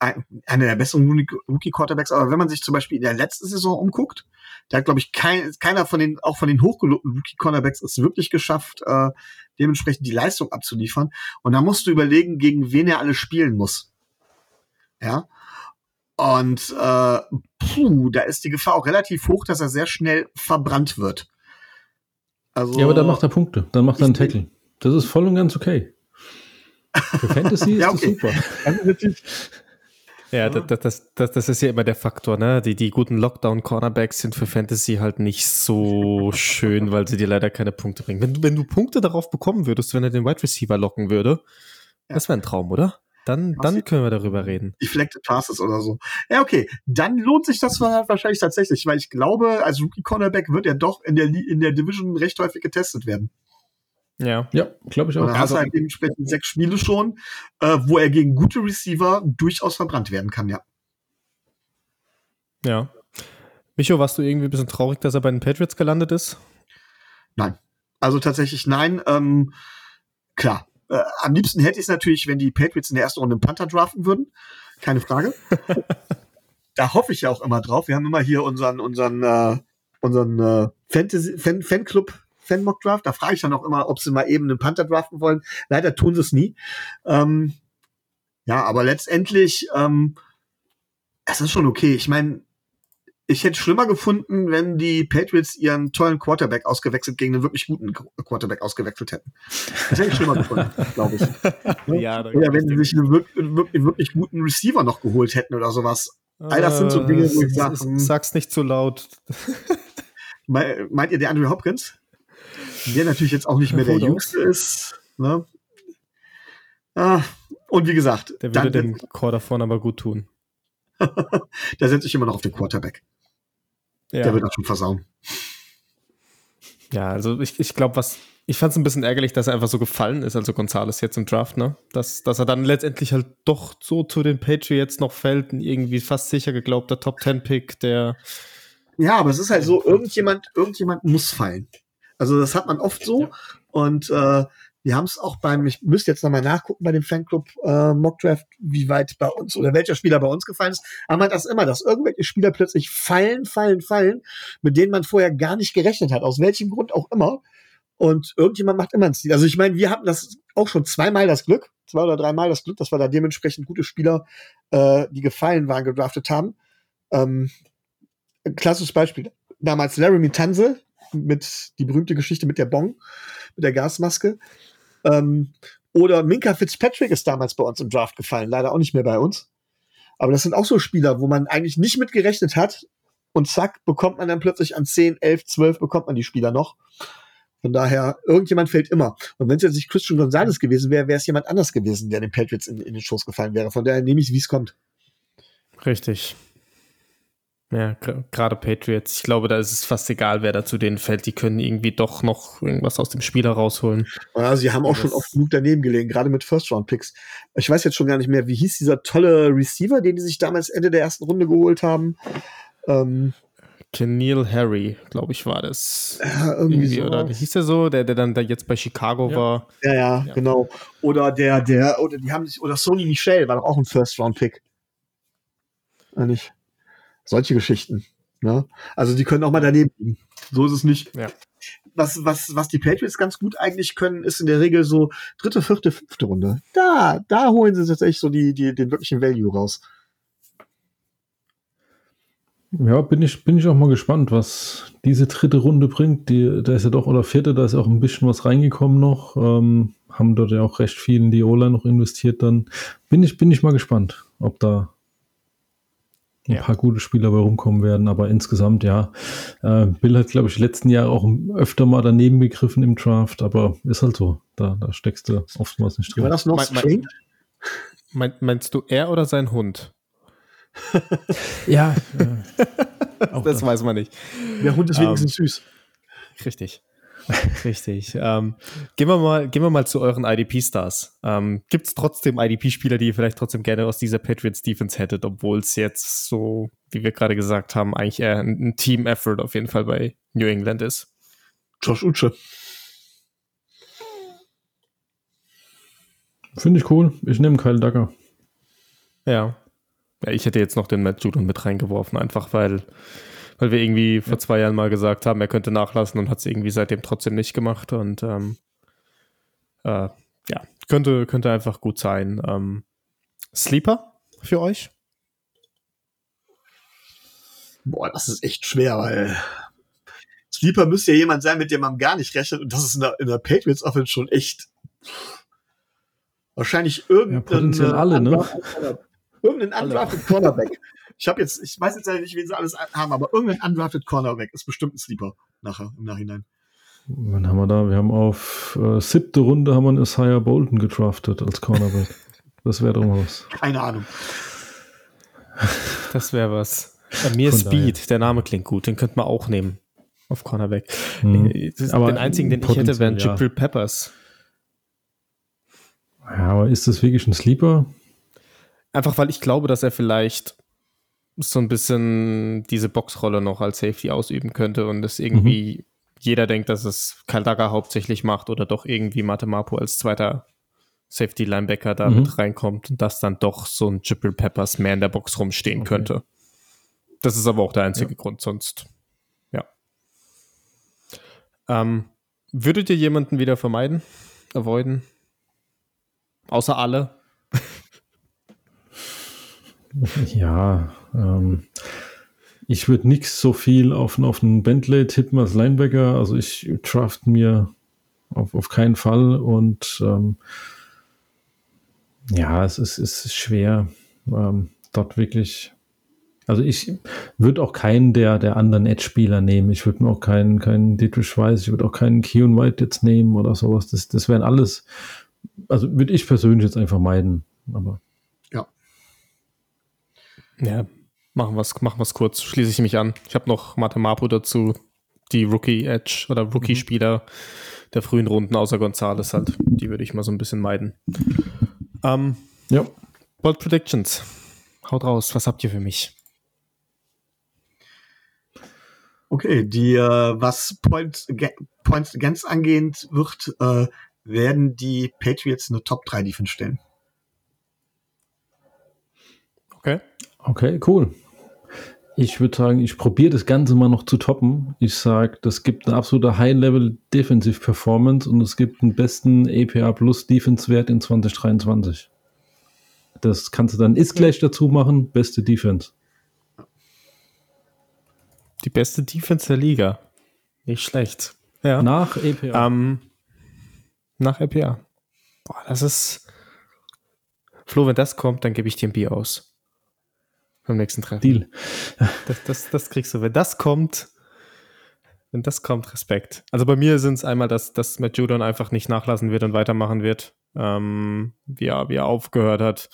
einer der besseren Rookie- Rookie-Quarterbacks. Aber wenn man sich zum Beispiel in der letzten Saison umguckt, da hat, glaube ich, kein, keiner von den, auch von den hochgelobten Rookie-Cornerbacks es wirklich geschafft, äh, dementsprechend die Leistung abzuliefern. Und da musst du überlegen, gegen wen er alles spielen muss. Ja. Und äh, puh, da ist die Gefahr auch relativ hoch, dass er sehr schnell verbrannt wird. Also, ja, aber dann macht er Punkte. Dann macht er einen Tackle. Das ist voll und ganz okay. Für Fantasy ist Ja, das okay. super. das ist natürlich Ja, das, das, das, das ist ja immer der Faktor, ne? Die, die guten Lockdown-Cornerbacks sind für Fantasy halt nicht so schön, weil sie dir leider keine Punkte bringen. Wenn du, wenn du Punkte darauf bekommen würdest, wenn er den Wide Receiver locken würde, Ja. das wäre ein Traum, oder? Dann, dann können wir darüber reden. Deflected Passes oder so. Ja, okay. Dann lohnt sich das wa- wahrscheinlich tatsächlich, weil ich glaube, als Rookie Cornerback wird er doch in der, in der Division recht häufig getestet werden. Ja. Ja, glaube ich auch. hast Also- du halt dementsprechend sechs Spiele schon, äh, wo er gegen gute Receiver durchaus verbrannt werden kann, ja. Ja. Micho, warst du irgendwie ein bisschen traurig, dass er bei den Patriots gelandet ist? Also tatsächlich nein. Ähm, klar. Äh, am liebsten hätte ich es natürlich, wenn die Patriots in der ersten Runde einen Panther draften würden. Keine Frage. da hoffe ich ja auch immer drauf. Wir haben immer hier unseren, unseren, äh, unseren äh, Fantasy, Fan, Fanclub, Fanmock Draft. Da frage ich dann auch immer, ob sie mal eben einen Panther draften wollen. Leider tun sie es nie. Ähm, ja, aber letztendlich, ähm, es ist schon okay. Ich meine, ich hätte schlimmer gefunden, wenn die Patriots ihren tollen Quarterback ausgewechselt gegen einen wirklich guten Qu- Quarterback ausgewechselt hätten. Das hätte ich schlimmer gefunden, glaube ich. Ja, Oder wenn sie sich einen wirklich, wirklich, wirklich guten Receiver noch geholt hätten oder sowas. All das sind so Dinge, wo ich Äh, sag, s- hm. Sag's nicht zu laut. Me- Meint ihr der Andrew Hopkins? Der natürlich jetzt auch nicht mehr der? Jüngste ist. Ne? Ah, und wie gesagt, Der dann, würde dem Chor davon aber gut tun. da setze ich immer noch auf den Quarterback. Ja. Der wird das schon versauen. Ja, also ich, ich glaube, was. Ich fand es ein bisschen ärgerlich, dass er einfach so gefallen ist, also Gonzales jetzt im Draft, ne? Dass, dass er dann letztendlich halt doch so zu den Patriots noch fällt, ein irgendwie fast sicher geglaubter Top-10-Pick, der. Ja, aber es ist halt so, irgendjemand, irgendjemand muss fallen. Also das hat man oft so. Und äh, wir haben es auch beim, ich müsste jetzt nochmal nachgucken bei dem Fanclub äh, Mockdraft, wie weit bei uns oder welcher Spieler bei uns gefallen ist. Aber man hat das immer, dass irgendwelche Spieler plötzlich fallen, fallen, fallen, mit denen man vorher gar nicht gerechnet hat, aus welchem Grund auch immer. Und irgendjemand macht immer ein Ziel. Also ich meine, wir hatten das auch schon zweimal das Glück, zwei oder dreimal das Glück, dass wir da dementsprechend gute Spieler, äh, die gefallen waren, gedraftet haben. Ähm, ein klassisches Beispiel. Damals Laramie Tanse mit die berühmte Geschichte mit der Bong, mit der Gasmaske. Ähm, oder Minka Fitzpatrick ist damals bei uns im Draft gefallen, leider auch nicht mehr bei uns. Aber das sind auch so Spieler, wo man eigentlich nicht mit gerechnet hat. Und zack, bekommt man dann plötzlich an 10, 11, 12 bekommt man die Spieler noch. Von daher, irgendjemand fällt immer. Und wenn es jetzt nicht Christian Gonzalez gewesen wäre, wäre es jemand anders gewesen, der den Patriots in, in den Schoß gefallen wäre. Von daher nehme ich wie es kommt. Richtig. Ja, gerade Patriots. Ich glaube, da ist es fast egal, wer da zu denen fällt. Die können irgendwie doch noch irgendwas aus dem Spieler rausholen. Ja, sie haben auch Das- schon oft genug daneben gelegen, gerade mit First-Round-Picks. Ich weiß jetzt schon gar nicht mehr, wie hieß dieser tolle Receiver, den die sich damals Ende der ersten Runde geholt haben. Ähm, Keneal Harry, glaube ich, war das. ja, irgendwie Irgendwie, so. oder hieß der so, der, der dann da jetzt bei Chicago Ja. war. Ja, ja, Ja. genau. Oder der, der, oder die haben sich, oder Sony Michel war doch auch ein First-Round-Pick. Eigentlich. Solche Geschichten. Ne? Also die können auch mal daneben liegen. So ist es nicht. Ja. Was, was, was die Patriots ganz gut eigentlich können, ist in der Regel so dritte, vierte, fünfte Runde. Da, da holen sie tatsächlich so die, die, den wirklichen Value raus. Ja, bin ich, bin ich auch mal gespannt, was diese dritte Runde bringt. Die, da ist ja doch, oder vierte, da ist auch ein bisschen was reingekommen noch. Ähm, haben dort ja auch recht viel in die O-Line noch investiert. Dann bin ich, bin ich mal gespannt, ob da ein Ja. paar gute Spieler bei rumkommen werden. Aber insgesamt, ja, äh, Bill hat, glaube ich, letzten Jahr auch öfter mal daneben gegriffen im Draft, aber ist halt so. Da, da steckst du oftmals nicht War drin. das noch Mein- mein- strange? Mein, meinst du er oder sein Hund? Ja, äh, Das da. weiß man nicht. Der Hund ist Ähm, wenigstens süß. Richtig. Richtig. Ähm, gehen, wir mal, gehen wir mal zu euren IDP-Stars. Ähm, Gibt es trotzdem IDP-Spieler, die ihr vielleicht trotzdem gerne aus dieser Patriots-Defense hättet, obwohl es jetzt so, wie wir gerade gesagt haben, eigentlich eher ein, Team-Effort auf jeden Fall bei New England ist? Josh Uche. Finde ich cool. Ich nehme Kyle Ducker. Ja. ja. Ich hätte jetzt noch den Matt Judon mit reingeworfen, einfach weil, weil wir irgendwie vor zwei Jahren mal gesagt haben, er könnte nachlassen und hat es irgendwie seitdem trotzdem nicht gemacht. Und ähm, äh, ja, könnte, könnte einfach gut sein. Ähm, Sleeper für euch? Boah, das ist echt schwer, weil Sleeper müsste ja jemand sein, mit dem man gar nicht rechnet. Und das ist in der, in der Patriots Offense schon echt wahrscheinlich irgendein Ja, potenziell alle, ne? Irgendein undrafted Cornerback. Ich habe jetzt, ich weiß jetzt leider nicht, wen sie alles haben, aber irgendein undrafted Cornerback ist bestimmt ein Sleeper nachher im Nachhinein. Wann haben wir da? Wir haben auf äh, siebte Runde haben wir einen Isaiah Bolton gedraftet als Cornerback. Das wäre doch mal was. Keine Ahnung. Das wäre was. Bei mir Von Speed, der Name klingt gut, den könnte man auch nehmen. Auf Cornerback. Hm. Äh, das- Aber den einzigen, den ich hätte, wären ja. Jibril Peppers. Ja, aber ist das wirklich ein Sleeper? Einfach weil ich glaube, dass er vielleicht so ein bisschen diese Boxrolle noch als Safety ausüben könnte und es irgendwie jeder denkt, dass es Kaldaga hauptsächlich macht oder doch irgendwie Matemapo als zweiter Safety Linebacker da Mhm. mit reinkommt und dass dann doch so ein Jibril Peppers mehr in der Box rumstehen Okay. könnte. Das ist aber auch der einzige Grund, sonst ja. Ähm, würdet ihr jemanden wieder vermeiden? Avoiden? Außer alle? Ja, ähm, ich würde nix so viel auf, auf einen Bentley tippen als Linebacker. Also ich draft mir auf, auf keinen Fall und ähm, ja, es ist, es ist schwer, ähm, dort wirklich. Also ich würde auch keinen der, der anderen Edge-Spieler nehmen. Ich würde mir auch keinen, keinen Dietrich Weiss, ich würde auch keinen Keon White jetzt nehmen oder sowas. Das, das wären alles, also würde ich persönlich jetzt einfach meiden. Aber Ja, machen wir es machen wir's kurz. Schließe ich mich an. Ich habe noch Matemapo dazu. Die Rookie Edge oder Rookie-Spieler der frühen Runden, außer Gonzales halt. Die würde ich mal so ein bisschen meiden. Ähm, ja. Bold Predictions. Haut raus. Was habt ihr für mich? Okay, die, äh, was Point, Points Against angehend wird, äh, werden die Patriots eine Top 3 Defense stellen. Okay. Okay, cool. Ich würde sagen, ich probiere das Ganze mal noch zu toppen. Ich sage, das gibt eine absolute High-Level Defensive Performance und es gibt den besten APA Plus Defense-Wert in 2023. Das kannst du dann ist gleich dazu machen, beste Defense. Die beste Defense der Liga. Nicht schlecht. Ja. Nach APA. Ähm, nach RPA. Boah, das ist. Flo, wenn das kommt, dann gebe ich dir ein Bier aus. Beim nächsten Treffen. Deal. Das, das, das kriegst du. Wenn das kommt, wenn das kommt, Respekt. Also bei mir sind es einmal, dass, dass Matt Judon einfach nicht nachlassen wird und weitermachen wird, ähm, wie, er, wie er aufgehört hat.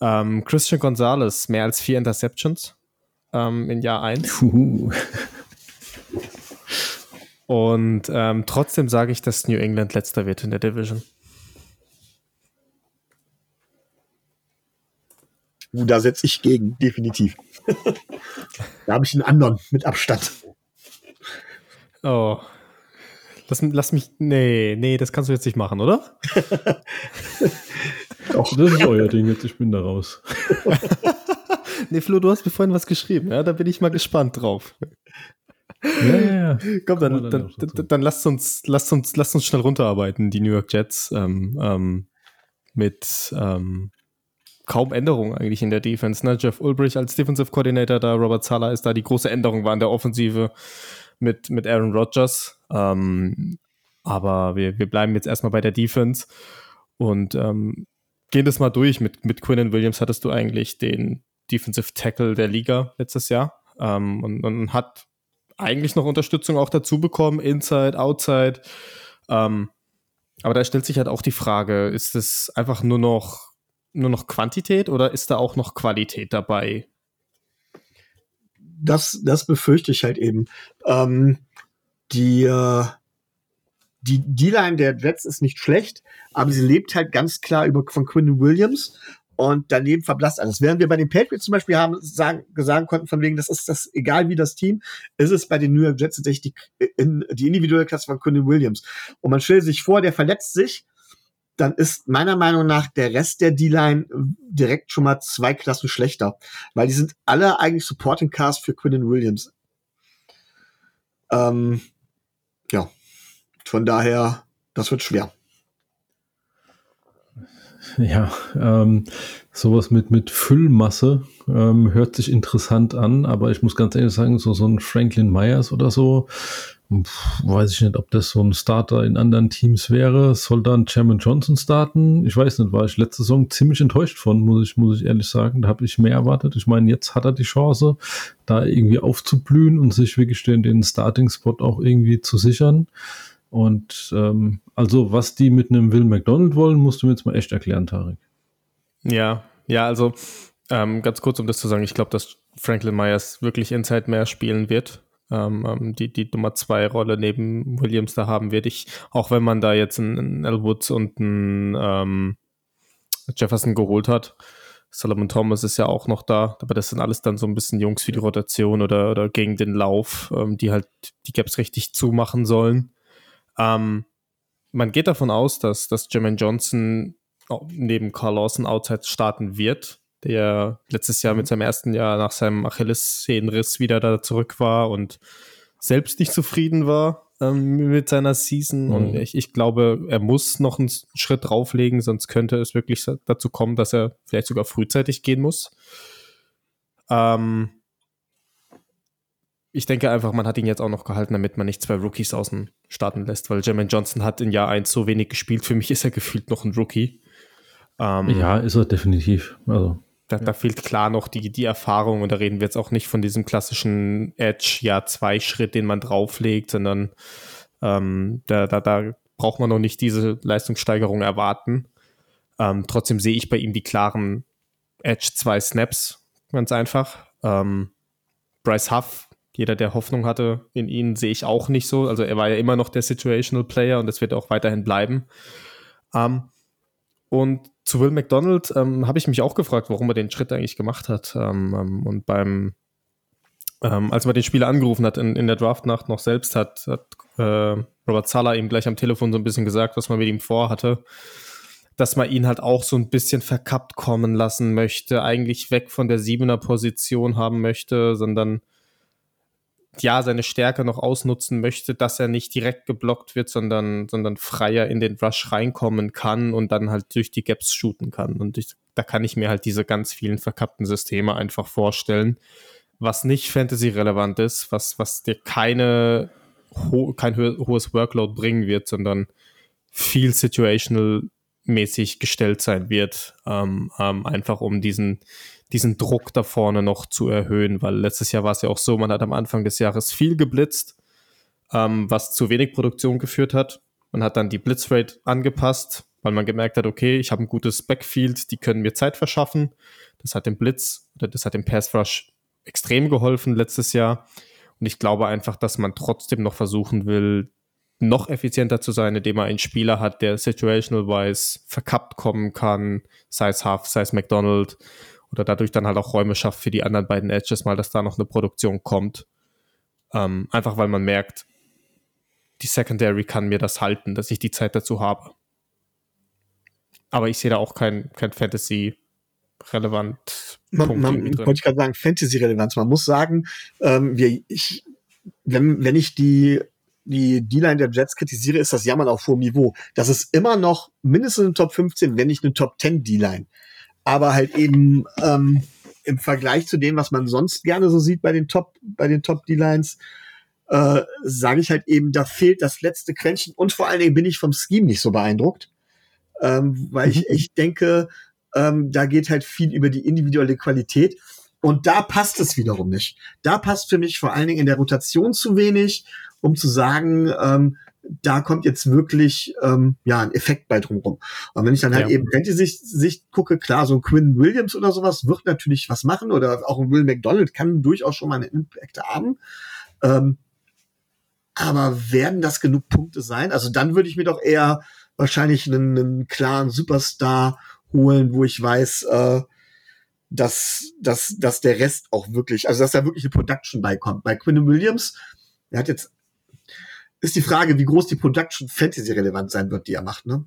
Ähm, Christian Gonzalez, mehr als vier Interceptions ähm, in Jahr 1. Puh. Und ähm, trotzdem sage ich, dass New England letzter wird in der Division. Uh, da setze ich gegen, definitiv. da habe ich einen anderen mit Abstand. Oh. Lass, lass mich. Nee, nee, das kannst du jetzt nicht machen, oder? Doch. Das ist euer Ding jetzt, ich bin da raus. Nee, Flo, du hast mir vorhin was geschrieben, ja? Da bin ich mal gespannt drauf. Ja, ja, ja. Komm, dann, dann dann, dann lasst uns, lasst uns, lasst uns schnell runterarbeiten, die New York Jets, ähm, ähm, mit ähm, kaum Änderungen eigentlich in der Defense. Ne? Jeff Ulbrich als Defensive Coordinator da, Robert Sala ist da. Die große Änderung war in der Offensive mit, mit Aaron Rodgers. Ähm, Aber wir, wir bleiben jetzt erstmal bei der Defense und ähm, gehen das mal durch. Mit, mit Quinnen Williams hattest du eigentlich den Defensive Tackle der Liga letztes Jahr ähm, und, und hat eigentlich noch Unterstützung auch dazu bekommen, Inside, Outside. Ähm, aber da stellt sich halt auch die Frage, ist es einfach nur noch, nur noch Quantität oder ist da auch noch Qualität dabei? Das, das befürchte ich halt eben. Ähm, die, äh, die D-Line der Jets ist nicht schlecht, aber sie lebt halt ganz klar über, von Quinn Williams und daneben verblasst alles. Während wir bei den Patriots zum Beispiel haben, sagen, sagen konnten, von wegen, das ist das, egal wie das Team, ist es bei den New York Jets tatsächlich die, in, die individuelle Klasse von Quinn Williams. Und man stellt sich vor, der verletzt sich, dann ist meiner Meinung nach der Rest der D-Line direkt schon mal zwei Klassen schlechter, weil die sind alle eigentlich Supporting Cast für Quinn Williams. Ähm, ja, von daher, das wird schwer. Ja, ähm, sowas mit, mit Füllmasse ähm, hört sich interessant an, aber ich muss ganz ehrlich sagen, so, so ein Franklin Myers oder so, weiß ich nicht, ob das so ein Starter in anderen Teams wäre. Soll dann Chairman Johnson starten? Ich weiß nicht, war ich letzte Saison ziemlich enttäuscht von, muss ich, muss ich ehrlich sagen. Da habe ich mehr erwartet. Ich meine, jetzt hat er die Chance, da irgendwie aufzublühen und sich wirklich den, den Starting-Spot auch irgendwie zu sichern. Und ähm, also, was die mit einem Will McDonald wollen, musst du mir jetzt mal echt erklären, Tarek. Ja, ja, also ähm, ganz kurz, um das zu sagen, ich glaube, dass Franklin Myers wirklich Inside mehr spielen wird. Ähm, ähm, die, die Nummer zwei Rolle neben Williams da haben wird. Ich, auch wenn man da jetzt einen, einen Elwoods und einen ähm, Jefferson geholt hat. Solomon Thomas ist ja auch noch da, aber das sind alles dann so ein bisschen Jungs für die Rotation oder, oder gegen den Lauf, ähm, die halt die Gaps richtig zumachen sollen. Ähm, man geht davon aus, dass, dass Jermaine Johnson neben Carl Lawson outside starten wird, der letztes Jahr mit seinem ersten Jahr nach seinem Achillessehnenriss wieder da zurück war und selbst nicht zufrieden war ähm, mit seiner Season. Mhm. Und ich, ich glaube, er muss noch einen Schritt drauflegen, sonst könnte es wirklich dazu kommen, dass er vielleicht sogar frühzeitig gehen muss. Ähm, ich denke einfach, man hat ihn jetzt auch noch gehalten, damit man nicht zwei Rookies außen starten lässt, weil Jermaine Johnson hat in Jahr 1 so wenig gespielt. Für mich ist er gefühlt noch ein Rookie. Ähm, ja, ist er definitiv. Also, da, ja. da, fehlt klar noch die, die Erfahrung und da reden wir jetzt auch nicht von diesem klassischen Edge-Jahr 2-Schritt, den man drauflegt, sondern ähm, da, da, da braucht man noch nicht diese Leistungssteigerung erwarten. Ähm, trotzdem sehe ich bei ihm die klaren Edge 2 Snaps, ganz einfach. Ähm, Bryce Huff jeder, der Hoffnung hatte in ihn, sehe ich auch nicht so. Also er war ja immer noch der Situational Player und das wird auch weiterhin bleiben. Ähm, und zu Will McDonald ähm, habe ich mich auch gefragt, warum er den Schritt eigentlich gemacht hat. Ähm, ähm und beim, ähm, als man den Spieler angerufen hat in, in der Draftnacht noch selbst, hat, hat äh, Robert Sala ihm gleich am Telefon so ein bisschen gesagt, was man mit ihm vorhatte. Dass man ihn halt auch so ein bisschen verkappt kommen lassen möchte, eigentlich weg von der Siebener Position haben möchte, sondern ja seine Stärke noch ausnutzen möchte, dass er nicht direkt geblockt wird, sondern, sondern freier in den Rush reinkommen kann und dann halt durch die Gaps shooten kann. Und ich, da kann ich mir halt diese ganz vielen verkappten Systeme einfach vorstellen, was nicht Fantasy-relevant ist, was, was dir keine ho kein ho hohes Workload bringen wird, sondern viel situational mäßig gestellt sein wird, ähm, ähm, einfach um diesen, diesen Druck da vorne noch zu erhöhen, weil letztes Jahr war es ja auch so, man hat am Anfang des Jahres viel geblitzt, ähm, was zu wenig Produktion geführt hat. Man hat dann die Blitzrate angepasst, weil man gemerkt hat, okay, ich habe ein gutes Backfield, die können mir Zeit verschaffen. Das hat dem Blitz oder das hat dem Pass Rush extrem geholfen letztes Jahr. Und ich glaube einfach, dass man trotzdem noch versuchen will, noch effizienter zu sein, indem man einen Spieler hat, der situational-wise verkappt kommen kann, sei es Huff, sei es McDonald, oder dadurch dann halt auch Räume schafft für die anderen beiden Edges, mal dass da noch eine Produktion kommt. Ähm, einfach weil man merkt, die Secondary kann mir das halten, dass ich die Zeit dazu habe. Aber ich sehe da auch kein, kein Fantasy relevant. Man, man wollte ich gerade sagen, Fantasy-Relevanz. Man muss sagen, ähm, wir, ich, wenn, wenn ich die die D-Line der Jets kritisiere, ist das Jammern auf hohem Niveau. Das ist immer noch mindestens eine Top 15, wenn nicht eine Top 10 D-Line aber halt eben ähm, im Vergleich zu dem, was man sonst gerne so sieht bei den Top, bei den Top D-Lines, äh, sage ich halt eben, da fehlt das letzte Quäntchen und vor allen Dingen bin ich vom Scheme nicht so beeindruckt, ähm, weil ich Mhm. echt denke, ähm, da geht halt viel über die individuelle Qualität und da passt es wiederum nicht. Da passt für mich vor allen Dingen in der Rotation zu wenig, um zu sagen, ähm, da kommt jetzt wirklich ähm, ja ein Effekt bei drumrum. Und wenn ich dann halt Ja. eben Fantasy-Sicht Sicht gucke, klar, so ein Quinn Williams oder sowas wird natürlich was machen oder auch ein Will McDonald kann durchaus schon mal einen Impact haben. Ähm, aber werden das genug Punkte sein? Also dann würde ich mir doch eher wahrscheinlich einen, einen klaren Superstar holen, wo ich weiß, äh, dass, dass, dass der Rest auch wirklich, also dass da wirklich eine Production beikommt. Bei Quinn Williams, er hat jetzt, ist die Frage, wie groß die Production Fantasy relevant sein wird, die er macht, ne?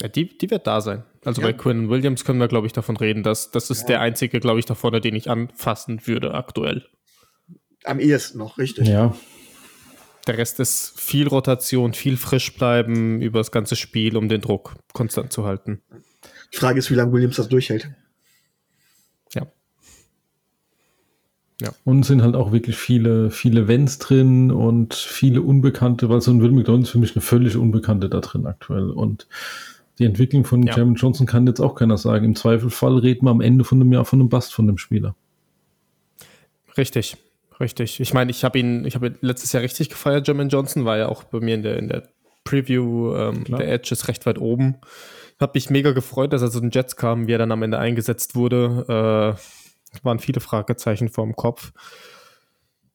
Ja, die, die wird da sein. Also Ja. bei Quinn Williams können wir, glaube ich, davon reden, dass das ist Ja. der einzige, glaube ich, da vorne, den ich anfassen würde aktuell. Am ehesten noch, richtig. Ja, Der Rest ist viel Rotation, viel frisch bleiben über das ganze Spiel, um den Druck konstant zu halten. Die Frage ist, wie lange Williams das durchhält. Ja. Und es sind halt auch wirklich viele, viele Vents drin und viele Unbekannte, weil so ein Will McDonald ist für mich eine völlig Unbekannte da drin aktuell. Und die Entwicklung von Ja. Jeremy Johnson kann jetzt auch keiner sagen. Im Zweifelfall reden wir am Ende von einem Jahr von einem Bast von dem Spieler. Richtig, richtig. Ich meine, ich habe ihn, ich habe letztes Jahr richtig gefeiert, Jermaine Johnson, war ja auch bei mir in der, in der Preview, ähm, der Edge ist recht weit oben. Habe mich mega gefreut, dass er zu den Jets kam, wie er dann am Ende eingesetzt wurde. Äh, waren viele Fragezeichen vor dem Kopf.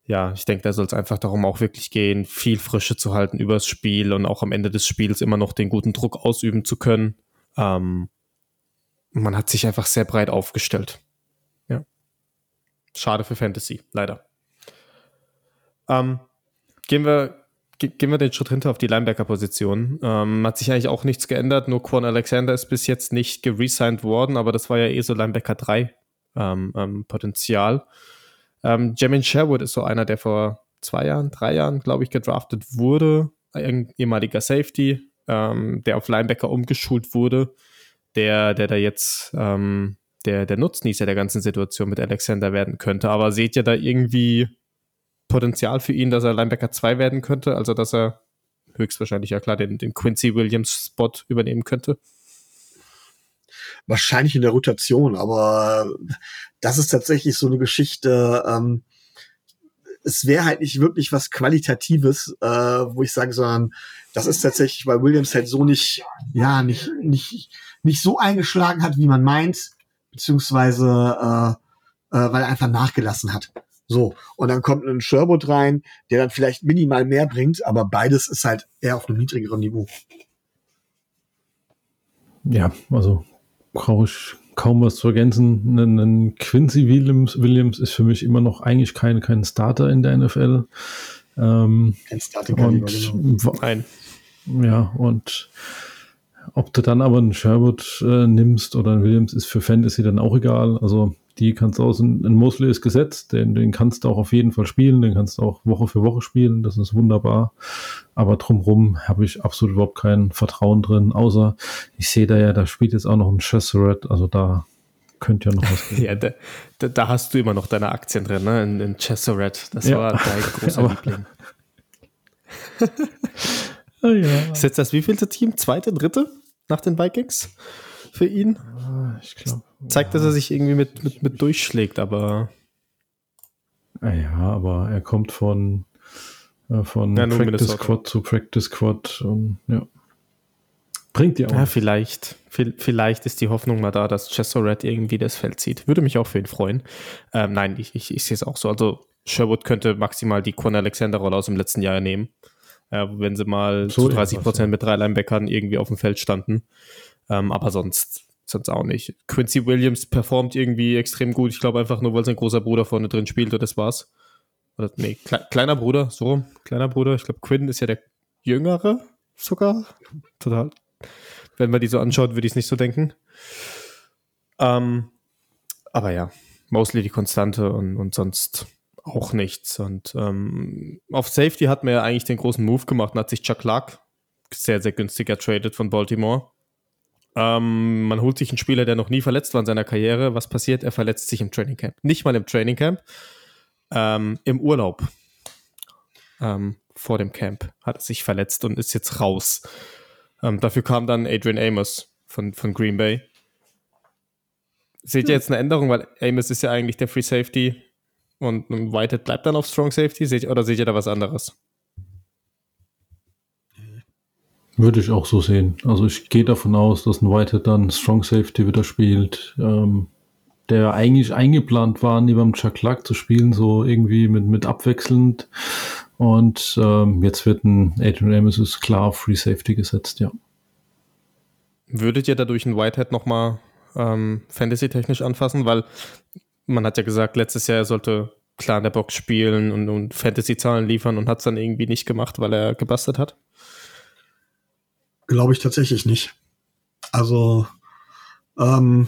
Ja, ich denke, da soll es einfach darum auch wirklich gehen, viel Frische zu halten übers Spiel und auch am Ende des Spiels immer noch den guten Druck ausüben zu können. Ähm, man hat sich einfach sehr breit aufgestellt. Ja. Schade für Fantasy, leider. Ähm, gehen wir ge- gehen wir den Schritt hinter auf die Linebacker-Position. Ähm, hat sich eigentlich auch nichts geändert, nur Quan Alexander ist bis jetzt nicht geresigned worden, aber das war ja eh so Linebacker 3 ähm, ähm, Potenzial. Ähm, Jamin Sherwood ist so einer, der vor zwei Jahren, drei Jahren, glaube ich, gedraftet wurde. Ein ehemaliger Safety, ähm, der auf Linebacker umgeschult wurde, der, der da jetzt ähm, der, der Nutznießer der ganzen Situation mit Alexander werden könnte. Aber seht ihr da irgendwie Potenzial für ihn, dass er Linebacker 2 werden könnte? Also, dass er höchstwahrscheinlich ja klar den, den Quincy Williams Spot übernehmen könnte? Wahrscheinlich in der Rotation, aber das ist tatsächlich so eine Geschichte, ähm, es wäre halt nicht wirklich was Qualitatives, äh, wo ich sage, sondern das ist tatsächlich, weil Williams halt so nicht, ja, nicht, nicht, nicht so eingeschlagen hat, wie man meint, beziehungsweise äh, äh, weil er einfach nachgelassen hat. So, und dann kommt ein Sherwood rein, der dann vielleicht minimal mehr bringt, aber beides ist halt eher auf einem niedrigeren Niveau. Ja, also brauche ich kaum was zu ergänzen. Ein, ein Quincy Williams, Williams ist für mich immer noch eigentlich kein, kein Starter in der NFL. Ähm, Kein Starting-Kaliber, und genau. Nein. Ja, und ob du dann aber einen Sherwood äh, nimmst oder einen Williams, ist für Fantasy dann auch egal. Also die kannst du aus, ein, ein Mosley ist gesetzt, den, den kannst du auch auf jeden Fall spielen, den kannst du auch Woche für Woche spielen, das ist wunderbar. Aber drumrum habe ich absolut überhaupt kein Vertrauen drin, außer ich sehe da ja, da spielt jetzt auch noch ein Chesseret, also da könnte ja noch was gehen. Ja, da, da, da hast du immer noch deine Aktien drin, ne? In, in Chessoret. Das Ja. war dein großer Aber- Liebling. Ah, ja. Ist jetzt das wievielte Team? Zweite, dritte nach den Vikings für ihn? Ich glaube. Zeigt, dass er sich irgendwie mit, mit, mit durchschlägt, aber Ah ja, aber er kommt von, äh, von Ja, Practice Minnesota. Squad zu Practice Squad und ja. Bringt dir auch. ja, vielleicht, vi- vielleicht ist die Hoffnung mal da, dass Chessoret irgendwie das Feld zieht. Würde mich auch für ihn freuen. Ähm, nein, ich, ich, ich sehe es auch so. Also Sherwood könnte maximal die Quan Alexander-Rolle aus dem letzten Jahr nehmen. Äh, wenn sie mal So zu 30 etwas, Prozent ja. mit drei Linebackern irgendwie auf dem Feld standen. Ähm, aber sonst, sonst auch nicht. Quincy Williams performt irgendwie extrem gut. Ich glaube einfach nur, weil sein großer Bruder vorne drin spielt und das war's. Oder, nee, kle kleiner Bruder, so rum. Kleiner Bruder. Ich glaube, Quinn ist ja der Jüngere sogar. Total. Wenn man die so anschaut, würde ich es nicht so denken. Ähm, aber ja, mostly die Konstante und, und sonst auch nichts. Und ähm, auf Safety hat man ja eigentlich den großen Move gemacht und hat sich Chuck Clark sehr, sehr günstig getradet von Baltimore. Ähm, man holt sich einen Spieler, der noch nie verletzt war in seiner Karriere. Was passiert? Er verletzt sich im Training Camp. Nicht mal im Training Camp, ähm, im Urlaub. ähm, vor dem Camp, hat sich verletzt und ist jetzt raus. Ähm, dafür kam dann Adrian Amos von, von Green Bay. Seht ihr jetzt eine Änderung, weil Amos ist ja eigentlich der Free Safety und Whitehead bleibt dann auf Strong Safety? Seht, oder seht ihr da was anderes? Würde ich auch so sehen. Also ich gehe davon aus, dass ein Whitehead dann Strong Safety wieder spielt. Ähm, der eigentlich eingeplant war, neben Chuck Clark zu spielen, so irgendwie mit, mit abwechselnd. Und ähm, jetzt wird ein Adrian Amos klar Free Safety gesetzt, ja. Würdet ihr dadurch ein Whitehead nochmal ähm, Fantasy-technisch anfassen? Weil man hat ja gesagt, letztes Jahr er sollte klar in der Box spielen und, und Fantasy-Zahlen liefern und hat es dann irgendwie nicht gemacht, weil er gebastelt hat? Glaube ich tatsächlich nicht. Also, ähm,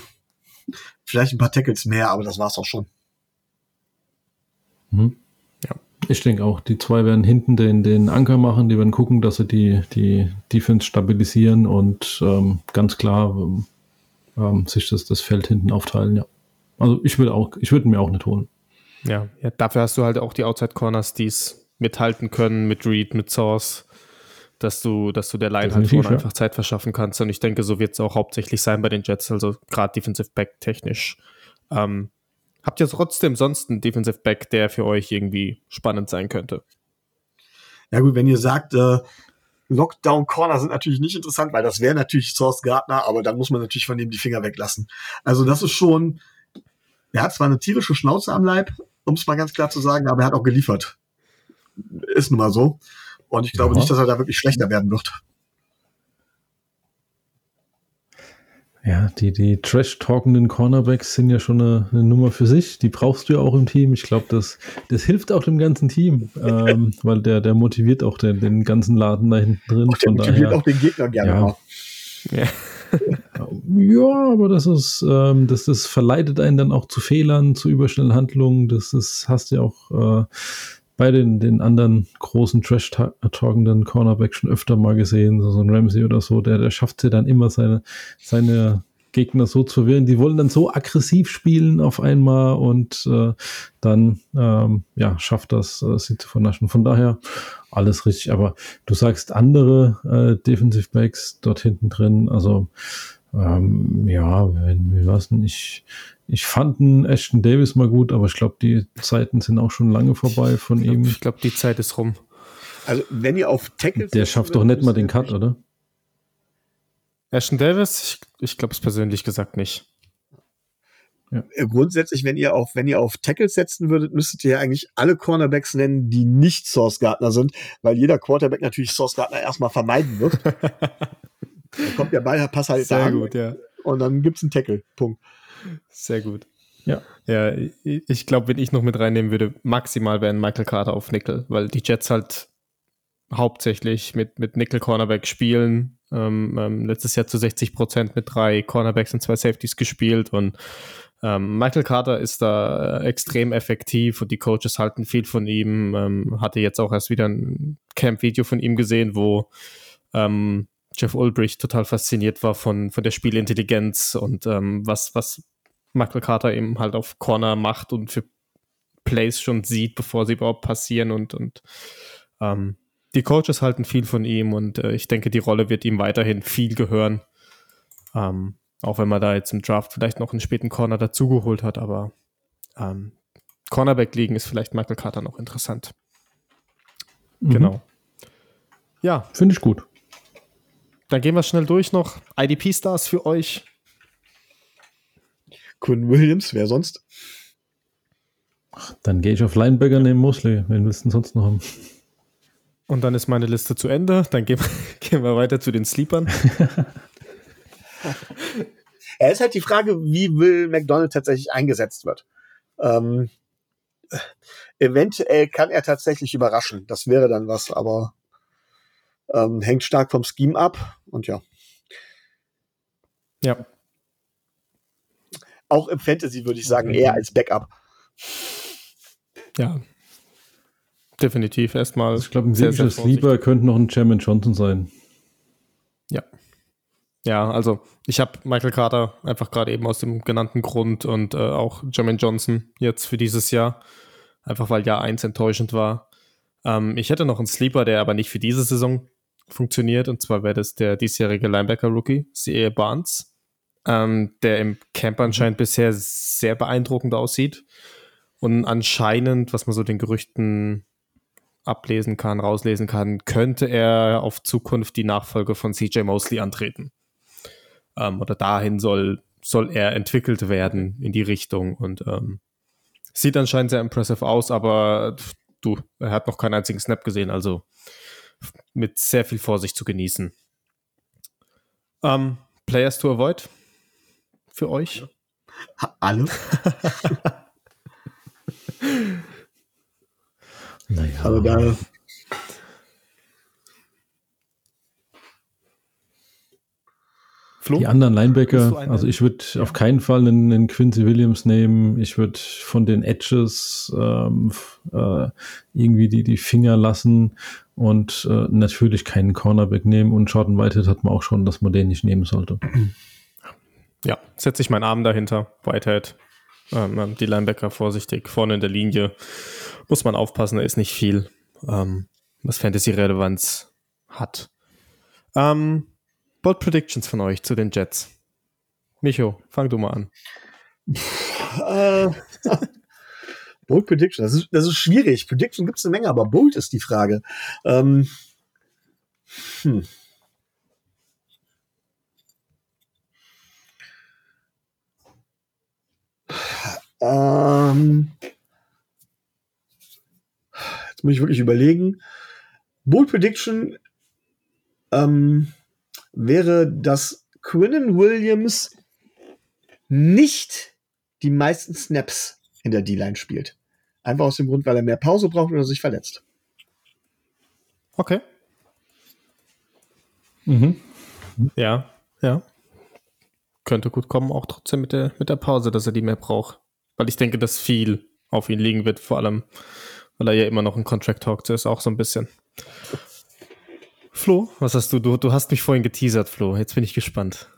vielleicht ein paar Tackles mehr, aber das war's auch schon. Mhm. Ja. Ich denke auch, die zwei werden hinten den, den Anker machen, die werden gucken, dass sie die, die Defense stabilisieren und ähm, ganz klar ähm, sich das, das Feld hinten aufteilen, ja. Also ich würde auch, ich würde mir auch nicht holen. Ja, ja, dafür hast du halt auch die Outside Corners, die es mithalten können mit Reed, mit Source, dass du, dass du der Line halt ja. einfach Zeit verschaffen kannst. Und ich denke, so wird es auch hauptsächlich sein bei den Jets, also gerade Defensive Back technisch. Ähm, habt ihr trotzdem sonst einen Defensive Back, der für euch irgendwie spannend sein könnte? Ja gut, wenn ihr sagt, äh, Lockdown Corner sind natürlich nicht interessant, weil das wäre natürlich Source Gardner, aber dann muss man natürlich von dem die Finger weglassen. Also das ist schon, er hat zwar eine tierische Schnauze am Leib, um es mal ganz klar zu sagen, aber er hat auch geliefert. Ist nun mal so. Und ich glaube ja. nicht, dass er da wirklich schlechter werden wird. Ja, die, die trash-talkenden Cornerbacks sind ja schon eine, eine, Nummer für sich. Die brauchst du ja auch im Team. Ich glaube, das, das hilft auch dem ganzen Team, ähm, weil der, der motiviert auch den, den ganzen Laden da hinten drin. Auch der motiviert daher, auch den Gegner gerne ja. Ja. ja, aber das ist, ähm, das, das verleitet einen dann auch zu Fehlern, zu überschnellen Handlungen. Das ist, hast du ja auch äh, bei den, den anderen großen trash-talkenden Cornerback schon öfter mal gesehen, so, ein Ramsey oder so, der, der schafft ja dann immer seine, seine Gegner so zu verwirren. Die wollen dann so aggressiv spielen auf einmal und äh, dann ähm, ja, schafft das, äh, sie zu vernaschen. Von daher alles richtig. Aber du sagst andere äh, Defensive Backs dort hinten drin. Also ähm, ja, wenn wir was ich ich fand einen Ashton Davis mal gut, aber ich glaube, die Zeiten sind auch schon lange vorbei von ich glaub, ihm. Ich glaube, die Zeit ist rum. Also, wenn ihr auf Tackles. Der schafft doch nicht mal den Cut, oder? Ashton Davis, ich, ich glaube es persönlich gesagt nicht. Ja. Äh, grundsätzlich, wenn ihr auf, wenn ihr auf Tackles setzen würdet, müsstet ihr ja eigentlich alle Cornerbacks nennen, die nicht Source Gardner sind, weil jeder Quarterback natürlich Source Gardner erstmal vermeiden wird. da kommt der Ballpass halt Sehr da gut, ja. Und dann gibt es einen Tackle. Punkt. Sehr gut. Ja. Ja, ich glaube, wenn ich noch mit reinnehmen würde, maximal wären Michael Carter auf Nickel, weil die Jets halt hauptsächlich mit, mit Nickel Cornerback spielen. Ähm, ähm, letztes Jahr zu 60 Prozent mit drei Cornerbacks und zwei Safeties gespielt und ähm, Michael Carter ist da äh, extrem effektiv und die Coaches halten viel von ihm. Ähm, hatte jetzt auch erst wieder ein Camp-Video von ihm gesehen, wo ähm, Jeff Ulbrich total fasziniert war von, von der Spielintelligenz und ähm, was, was Michael Carter eben halt auf Corner macht und für Plays schon sieht, bevor sie überhaupt passieren und, und ähm, die Coaches halten viel von ihm und äh, ich denke, die Rolle wird ihm weiterhin viel gehören. Ähm, auch wenn man da jetzt im Draft vielleicht noch einen späten Corner dazugeholt hat, aber ähm, Cornerback liegen ist vielleicht Michael Carter noch interessant. Mhm. Genau. Ja. Finde ich gut. Dann gehen wir schnell durch noch. IDP-Stars für euch. Quinn Williams, wer sonst? Dann gehe ich auf Linebacker neben Mosley. Wen willst du denn sonst noch haben? Und dann ist meine Liste zu Ende. Dann gehen, gehen wir weiter zu den Sleepern. er ist halt die Frage, wie Will McDonald tatsächlich eingesetzt wird. Ähm, eventuell kann er tatsächlich überraschen. Das wäre dann was, aber ähm, hängt stark vom Scheme ab. Und ja. Ja, auch im Fantasy würde ich sagen, eher als Backup. Ja. Definitiv erstmal. Ich glaube, ein wirkliches Lieber könnte noch ein Chairman Johnson sein. Ja. Ja, also ich habe Michael Carter einfach gerade eben aus dem genannten Grund und äh, auch Jermaine Johnson jetzt für dieses Jahr. Einfach weil Jahr 1 enttäuschend war. Ähm, ich hätte noch einen Sleeper, der aber nicht für diese Saison funktioniert. Und zwar wäre das der diesjährige Linebacker-Rookie, C.A. Barnes, ähm, der im Camp anscheinend bisher sehr beeindruckend aussieht. Und anscheinend, was man so den Gerüchten ablesen kann, rauslesen kann, könnte er auf Zukunft die Nachfolge von CJ Mosley antreten. Ähm, oder dahin soll, soll er entwickelt werden in die Richtung. Und ähm, sieht anscheinend sehr impressive aus, aber du, er hat noch keinen einzigen Snap gesehen, also mit sehr viel Vorsicht zu genießen. Ähm, Players to avoid für euch? Alle? Naja. Also da, Flo? Die anderen Linebacker, also ich würde auf keinen Fall einen, einen Quincy Williams nehmen. Ich würde von den Edges ähm, äh, irgendwie die, die Finger lassen und äh, natürlich keinen Cornerback nehmen. Und Jordan Whitehead hat man auch schon, dass man den nicht nehmen sollte. Ja, setze ich meinen Arm dahinter. Whitehead. Ähm, ähm, die Linebacker vorsichtig. Vorne in der Linie muss man aufpassen, da ist nicht viel, ähm, was Fantasy-Relevanz hat. Ähm, Bold Predictions von euch zu den Jets. Micho, fang du mal an. äh, Bold Prediction, das ist, das ist schwierig. Prediction gibt es eine Menge, aber Bold ist die Frage. Ähm, hm. Ähm, jetzt muss ich wirklich überlegen. Bold Prediction ähm, wäre, dass Quinnen Williams nicht die meisten Snaps in der D-Line spielt. Einfach aus dem Grund, weil er mehr Pause braucht oder sich verletzt. Okay. Mhm. Ja, ja. Könnte gut kommen, auch trotzdem mit der, mit der Pause, dass er die mehr braucht. Weil ich denke, dass viel auf ihn liegen wird, vor allem, weil er ja immer noch ein Contract Talk ist, auch so ein bisschen. Flo, was hast du? Du, du hast mich vorhin geteasert, Flo. Jetzt bin ich gespannt.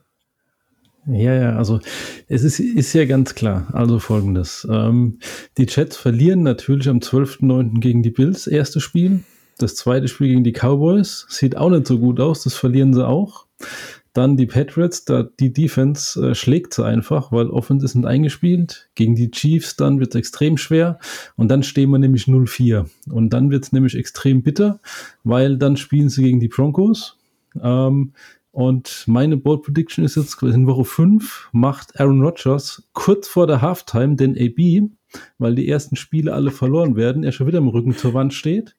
Ja, ja, also es ist, ist ja ganz klar. Also folgendes. Ähm, die Jets verlieren natürlich am 12.09. gegen die Bills, erste Spiel. Das zweite Spiel gegen die Cowboys. Sieht auch nicht so gut aus, das verlieren sie auch. Dann die Patriots, da die Defense äh, schlägt sie einfach, weil Offense ist nicht eingespielt. Gegen die Chiefs dann wird es extrem schwer. Und dann stehen wir nämlich 0-4. Und dann wird es nämlich extrem bitter, weil dann spielen sie gegen die Broncos. Ähm, und meine Bold Prediction ist jetzt in Woche 5 macht Aaron Rodgers kurz vor der Halftime den AB, weil die ersten Spiele alle verloren werden, er schon wieder im Rücken zur Wand steht.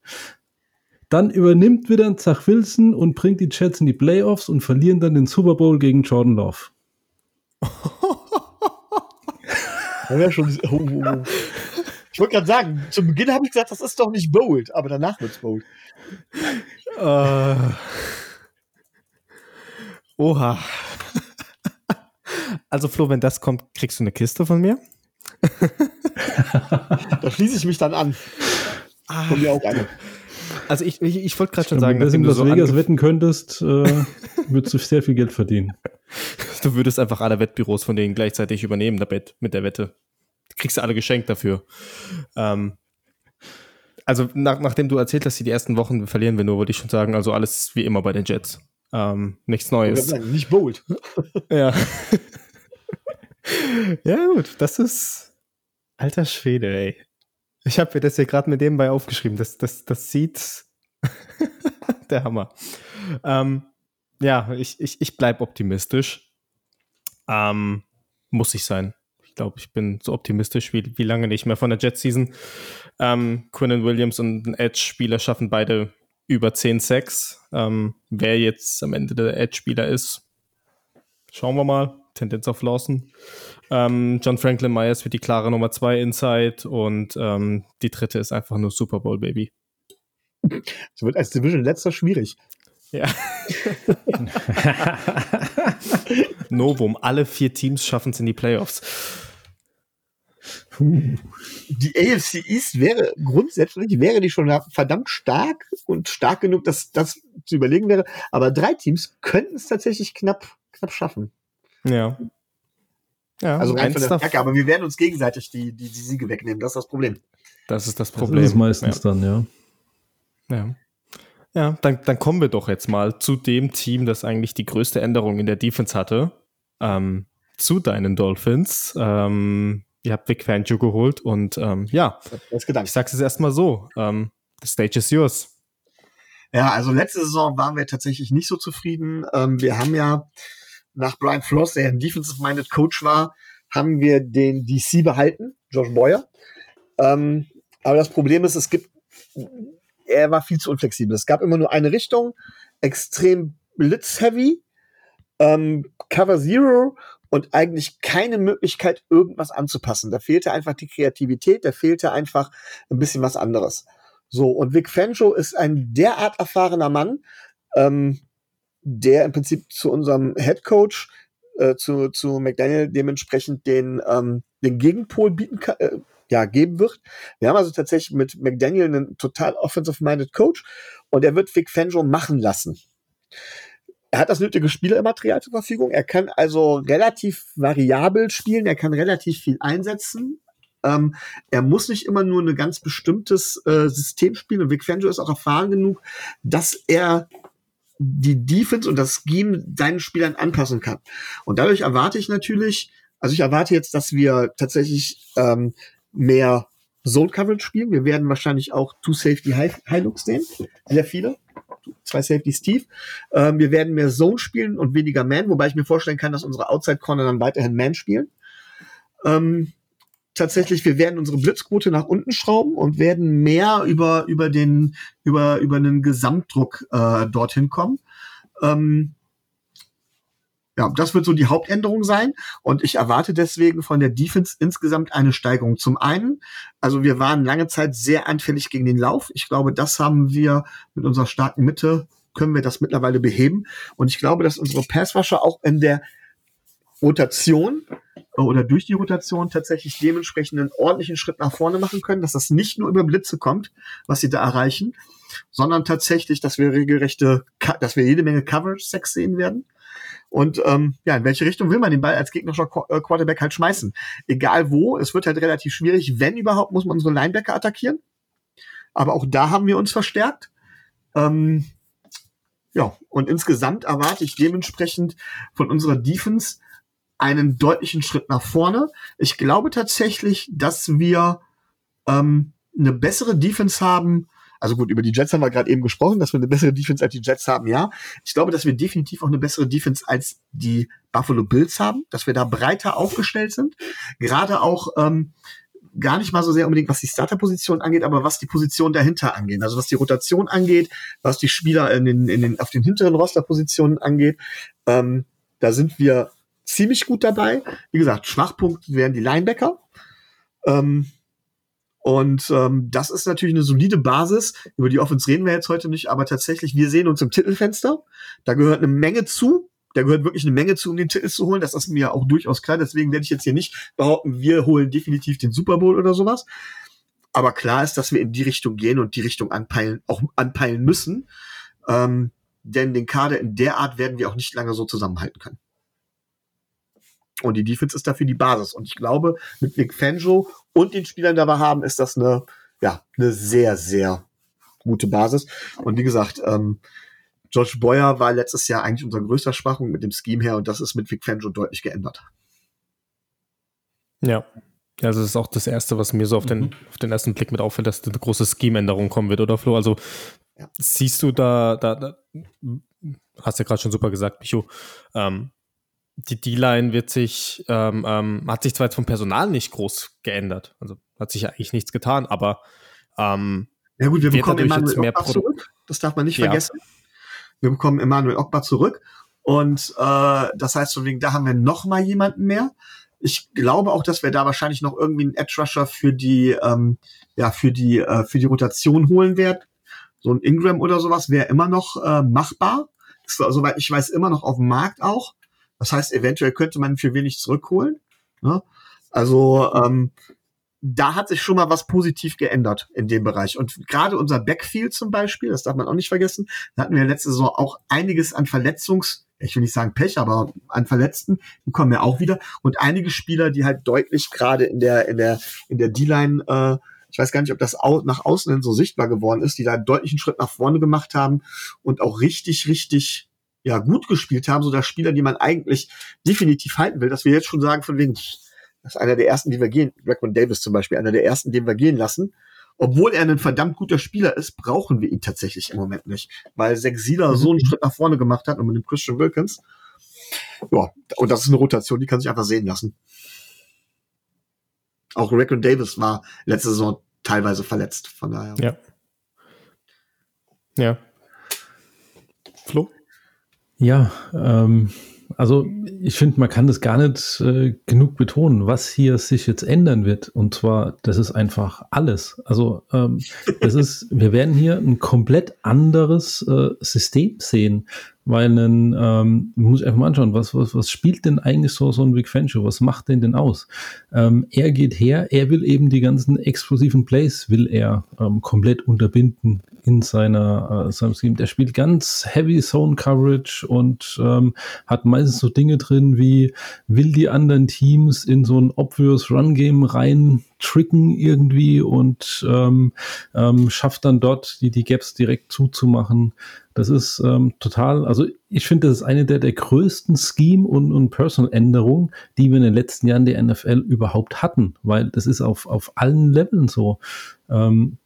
Dann übernimmt wieder ein Zach Wilson und bringt die Jets in die Playoffs und verlieren dann den Super Bowl gegen Jordan Love. Ja, wär schon, oh, oh, oh. Ich wollte gerade sagen, zu Beginn habe ich gesagt, das ist doch nicht bold, aber danach wird's bold. Äh. Oha. Also Flo, wenn das kommt, kriegst du eine Kiste von mir? Da schließe ich mich dann an. Von mir auch eine. Also ich, ich, ich wollte gerade schon Wenn sagen, du das in du, Las so Vegas angef- wetten könntest, äh, würdest du sehr viel Geld verdienen. du würdest einfach alle Wettbüros von denen gleichzeitig übernehmen damit, mit der Wette. Du kriegst du alle geschenkt dafür. Ähm, also nach, nachdem du erzählt hast, die, die ersten Wochen verlieren wir nur, würde ich schon sagen, also alles wie immer bei den Jets. Ähm, nichts Neues. sagen, nicht bold. Ja. ja, gut, das ist alter Schwede, ey. Ich habe mir das hier gerade mit dem bei aufgeschrieben. Das, das, das sieht der Hammer. Ähm, ja, ich, ich, ich bleib optimistisch. Ähm, muss ich sein. Ich glaube, ich bin so optimistisch wie, wie lange nicht mehr von der Jet-Season. Ähm, Quinnen Williams und ein Edge-Spieler schaffen beide über 10 Sacks. Ähm, wer jetzt am Ende der Edge-Spieler ist, schauen wir mal. Tendenz auf Lawson. Ähm, John Franklin Myers wird die klare Nummer 2 Inside und ähm, die dritte ist einfach nur Super Bowl Baby. Es wird als Division letzter schwierig. Ja. Novum, alle vier Teams schaffen es in die Playoffs. Die AFC East wäre grundsätzlich, wäre die schon verdammt stark und stark genug, dass das zu überlegen wäre. Aber drei Teams könnten es tatsächlich knapp, knapp schaffen. Ja. Ja, Also rein eins von der Stärke, aber wir werden uns gegenseitig die, die, die Siege wegnehmen. Das ist das Problem. das ist das Das Problem. ist es meistens ja. dann, ja. Ja. Ja, dann, dann kommen wir doch jetzt mal zu dem Team, das eigentlich die größte Änderung in der Defense hatte. Ähm, zu deinen Dolphins. Ähm, ihr habt Vic Fangio geholt und ähm, ja, ich sag's jetzt erstmal so. Ähm, the stage is yours. Ja, also letzte Saison waren wir tatsächlich nicht so zufrieden. Ähm, wir haben ja nach Brian Floss, der ein Defensive-Minded Coach war, haben wir den DC behalten, Josh Boyer. Ähm, aber das Problem ist, es gibt, er war viel zu unflexibel. Es gab immer nur eine Richtung, extrem blitz-heavy, ähm, Cover Zero und eigentlich keine Möglichkeit, irgendwas anzupassen. Da fehlte einfach die Kreativität, da fehlte einfach ein bisschen was anderes. So, und Vic Fangio ist ein derart erfahrener Mann, ähm, der im Prinzip zu unserem Head Coach, äh, zu, zu McDaniel dementsprechend den, ähm, den Gegenpol bieten kann, äh, ja, geben wird. Wir haben also tatsächlich mit McDaniel einen total offensive-minded Coach und er wird Vic Fangio machen lassen. Er hat das nötige Spielermaterial zur Verfügung. Er kann also relativ variabel spielen. Er kann relativ viel einsetzen. Ähm, er muss nicht immer nur ein ganz bestimmtes äh, System spielen. Und Vic Fangio ist auch erfahren genug, dass er die Defense und das Scheme seinen Spielern anpassen kann. Und dadurch erwarte ich natürlich, also ich erwarte jetzt, dass wir tatsächlich ähm, mehr Zone Coverage spielen. Wir werden wahrscheinlich auch Two Safety High, High Looks sehen. Sehr viele. Zwei Safety Steve. Ähm, wir werden mehr Zone spielen und weniger Man, wobei ich mir vorstellen kann, dass unsere Outside Corner dann weiterhin Man spielen. Ähm, tatsächlich, wir werden unsere Blitzquote nach unten schrauben und werden mehr über, über den, über, über einen Gesamtdruck äh, dorthin kommen. Ähm, ja, das wird so die Hauptänderung sein. Und ich erwarte deswegen von der Defense insgesamt eine Steigerung. Zum einen, also wir waren lange Zeit sehr anfällig gegen den Lauf. Ich glaube, das haben wir mit unserer starken Mitte, können wir das mittlerweile beheben. Und ich glaube, dass unsere Passwasher auch in der Rotation oder durch die Rotation tatsächlich dementsprechend einen ordentlichen Schritt nach vorne machen können, dass das nicht nur über Blitze kommt, was sie da erreichen, sondern tatsächlich, dass wir regelrechte, dass wir jede Menge Coverage-Sex sehen werden. Und ähm, ja, in welche Richtung will man den Ball als gegnerischer äh, Quarterback halt schmeißen? Egal wo, es wird halt relativ schwierig. Wenn überhaupt, muss man unsere Linebacker attackieren. Aber auch da haben wir uns verstärkt. Ähm, ja, und insgesamt erwarte ich dementsprechend von unserer Defense einen deutlichen Schritt nach vorne. Ich glaube tatsächlich, dass wir ähm, eine bessere Defense haben. Also gut, über die Jets haben wir gerade eben gesprochen, dass wir eine bessere Defense als die Jets haben, ja. Ich glaube, dass wir definitiv auch eine bessere Defense als die Buffalo Bills haben, dass wir da breiter aufgestellt sind. Gerade auch ähm, gar nicht mal so sehr unbedingt, was die Starterposition angeht, aber was die Position dahinter angeht. Also was die Rotation angeht, was die Spieler in den, in den, auf den hinteren Rosterpositionen angeht. Ähm, da sind wir ziemlich gut dabei. Wie gesagt, Schwachpunkt wären die Linebacker. Ähm, und ähm, das ist natürlich eine solide Basis. Über die Offense reden wir jetzt heute nicht, aber tatsächlich, wir sehen uns im Titelfenster. Da gehört eine Menge zu. Da gehört wirklich eine Menge zu, um den Titel zu holen. Das ist mir auch durchaus klar. Deswegen werde ich jetzt hier nicht behaupten, wir holen definitiv den Super Bowl oder sowas. Aber klar ist, dass wir in die Richtung gehen und die Richtung anpeilen, auch anpeilen müssen. Ähm, denn den Kader in der Art werden wir auch nicht lange so zusammenhalten können. Und die Defense ist dafür die Basis. Und ich glaube, mit Nick Fangio und den Spielern, die wir haben, ist das eine, ja, eine sehr, sehr gute Basis. Und wie gesagt, ähm, Josh Boyer war letztes Jahr eigentlich unser größter Schwachung mit dem Scheme her und das ist mit Vic Fangio deutlich geändert. Ja. Ja, also das ist auch das Erste, was mir so auf den, mhm. auf den ersten Blick mit auffällt, dass eine große Scheme-Änderung kommen wird, oder Flo? Also ja. siehst du da, da, da hast ja gerade schon super gesagt, Micho, ähm, die D-Line wird sich, ähm, ähm, hat sich zwar jetzt vom Personal nicht groß geändert, also hat sich ja eigentlich nichts getan, aber ähm, ja gut, wir bekommen Emmanuel mehr Ogba zurück, das darf man nicht ja. vergessen. Wir bekommen Emmanuel Ogba zurück und äh, das heißt, von wegen, da haben wir noch mal jemanden mehr. Ich glaube auch, dass wir da wahrscheinlich noch irgendwie einen Edge Rusher für die, ähm, ja, für die, äh, für die Rotation holen werden. So ein Ingram oder sowas wäre immer noch äh, machbar. Ist, soweit ich weiß, immer noch auf dem Markt auch. Das heißt, eventuell könnte man für wenig zurückholen. Ne? Also ähm, da hat sich schon mal was positiv geändert in dem Bereich. Und gerade unser Backfield zum Beispiel, das darf man auch nicht vergessen, da hatten wir letzte Saison auch einiges an Verletzungs, ich will nicht sagen Pech, aber an Verletzten, die kommen ja auch wieder. Und einige Spieler, die halt deutlich gerade in der, in der, in der D-Line äh, Ich weiß gar nicht, ob das au nach außen hin so sichtbar geworden ist, die da einen deutlichen Schritt nach vorne gemacht haben und auch richtig, richtig ja gut gespielt haben, so dass Spieler, die man eigentlich definitiv halten will, dass wir jetzt schon sagen, von wegen, das ist einer der ersten, die wir gehen, Rackman Davis zum Beispiel, einer der ersten, den wir gehen lassen. Obwohl er ein verdammt guter Spieler ist, brauchen wir ihn tatsächlich im Moment nicht, weil Zach Sieler mhm. so einen Schritt nach vorne gemacht hat und mit dem Christian Wilkins. Ja, und das ist eine Rotation, die kann sich einfach sehen lassen. Auch Rackman Davis war letzte Saison teilweise verletzt, von daher. Ja. Ja. Flo? Ja, ähm, also ich finde, man kann das gar nicht äh, genug betonen, was hier sich jetzt ändern wird. Und zwar, das ist einfach alles. Also ähm, das ist, wir werden hier ein komplett anderes äh, System sehen, weil ein, ähm, muss ich einfach mal anschauen, was, was, was spielt denn eigentlich so, so ein Fan Show? Was macht denn denn aus? Ähm, er geht her, er will eben die ganzen explosiven Plays, will er ähm, komplett unterbinden in seiner, äh, seinem Scheme. Der spielt ganz heavy Zone Coverage und ähm, hat meistens so Dinge drin wie, will die anderen Teams in so ein obvious Run Game rein tricken irgendwie und ähm, ähm, schafft dann dort die, die Gaps direkt zuzumachen. Das ist ähm, total, also ich finde, das ist eine der, der größten Scheme- und, und Personal-Änderungen, die wir in den letzten Jahren der NFL überhaupt hatten, weil das ist auf, auf allen Leveln so. Ähm,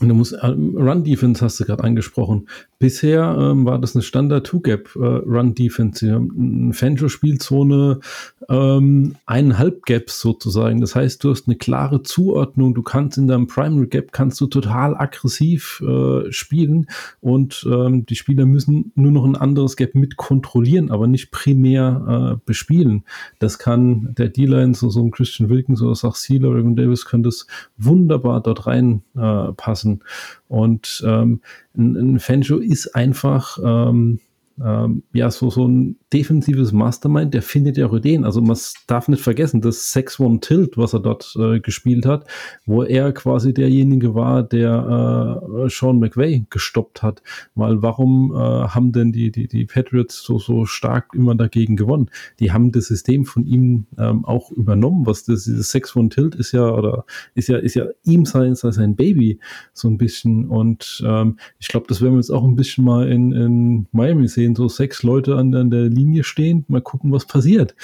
du musst, ähm, Run-Defense hast du gerade angesprochen. Bisher ähm, war das eine Standard-Two-Gap-Run-Defense. Äh, eine Fangio-Spielzone ähm, eineinhalb Gaps sozusagen. Das heißt, du hast eine klare Zuordnung. Du kannst in deinem Primary Gap kannst du total aggressiv äh, spielen und ähm, die Spieler müssen nur noch ein anderes Gap mit kontrollieren, aber nicht primär äh, bespielen. Das kann der D-Line, so, so ein Christian Wilkins oder Sach Sealer oder Davis können das wunderbar dort reinpassen. Äh, und ähm, ein, ein Fangio ist einfach ähm, ähm, ja, so, so ein defensives Mastermind, der findet ja auch Ideen. Also man darf nicht vergessen, das 6-1 Tilt, was er dort äh, gespielt hat, wo er quasi derjenige war, der äh, Sean McVay gestoppt hat. Weil warum äh, haben denn die, die, die Patriots so, so stark immer dagegen gewonnen? Die haben das System von ihm ähm, auch übernommen. Was das, dieses 6-1 Tilt ist ja, oder ist ja, ist ja ihm sein, sein Baby so ein bisschen. Und ähm, ich glaube, das werden wir jetzt auch ein bisschen mal in, in Miami sehen sehen so sechs Leute an, an der Linie stehen, mal gucken, was passiert.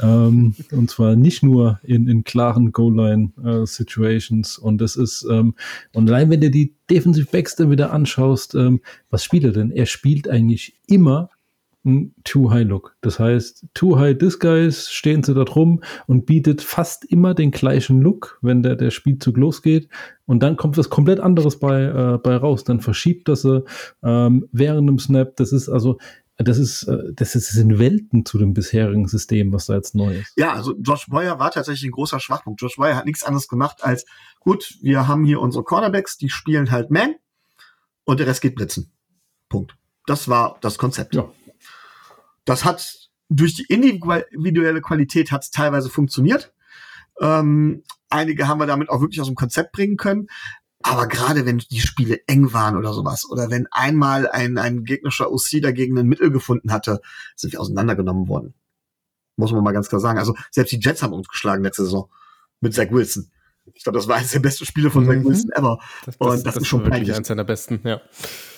Ähm, und zwar nicht nur in, in klaren Goal-Line-Situations. Äh, und das ist, ähm, und allein wenn du die Defensive Backs dann wieder anschaust, ähm, was spielt er denn? Er spielt eigentlich immer ein Too-High-Look. Das heißt, Too-High Disguise stehen sie da drum und bietet fast immer den gleichen Look, wenn der, der Spielzug losgeht. Und dann kommt was komplett anderes bei, äh, bei raus. Dann verschiebt das sie ähm, während dem Snap. Das ist also, das ist, äh, das ist in Welten zu dem bisherigen System, was da jetzt neu ist. Ja, also Josh Boyer war tatsächlich ein großer Schwachpunkt. Josh Boyer hat nichts anderes gemacht als, gut, wir haben hier unsere Cornerbacks, die spielen halt Man und der Rest geht blitzen. Punkt. Das war das Konzept. Ja. Das hat durch die individuelle Qualität hat es teilweise funktioniert. Ähm, einige haben wir damit auch wirklich aus dem Konzept bringen können. Aber gerade wenn die Spiele eng waren oder sowas, oder wenn einmal ein, ein gegnerischer OC dagegen ein Mittel gefunden hatte, sind wir auseinandergenommen worden. Muss man mal ganz klar sagen. Also selbst die Jets haben uns geschlagen letzte Saison mit Zach Wilson. Ich glaube, das war eines der besten Spiele von mhm. Zach Wilson ever. Das, das, und das, das ist schon peinlich. Eins seiner besten, ja.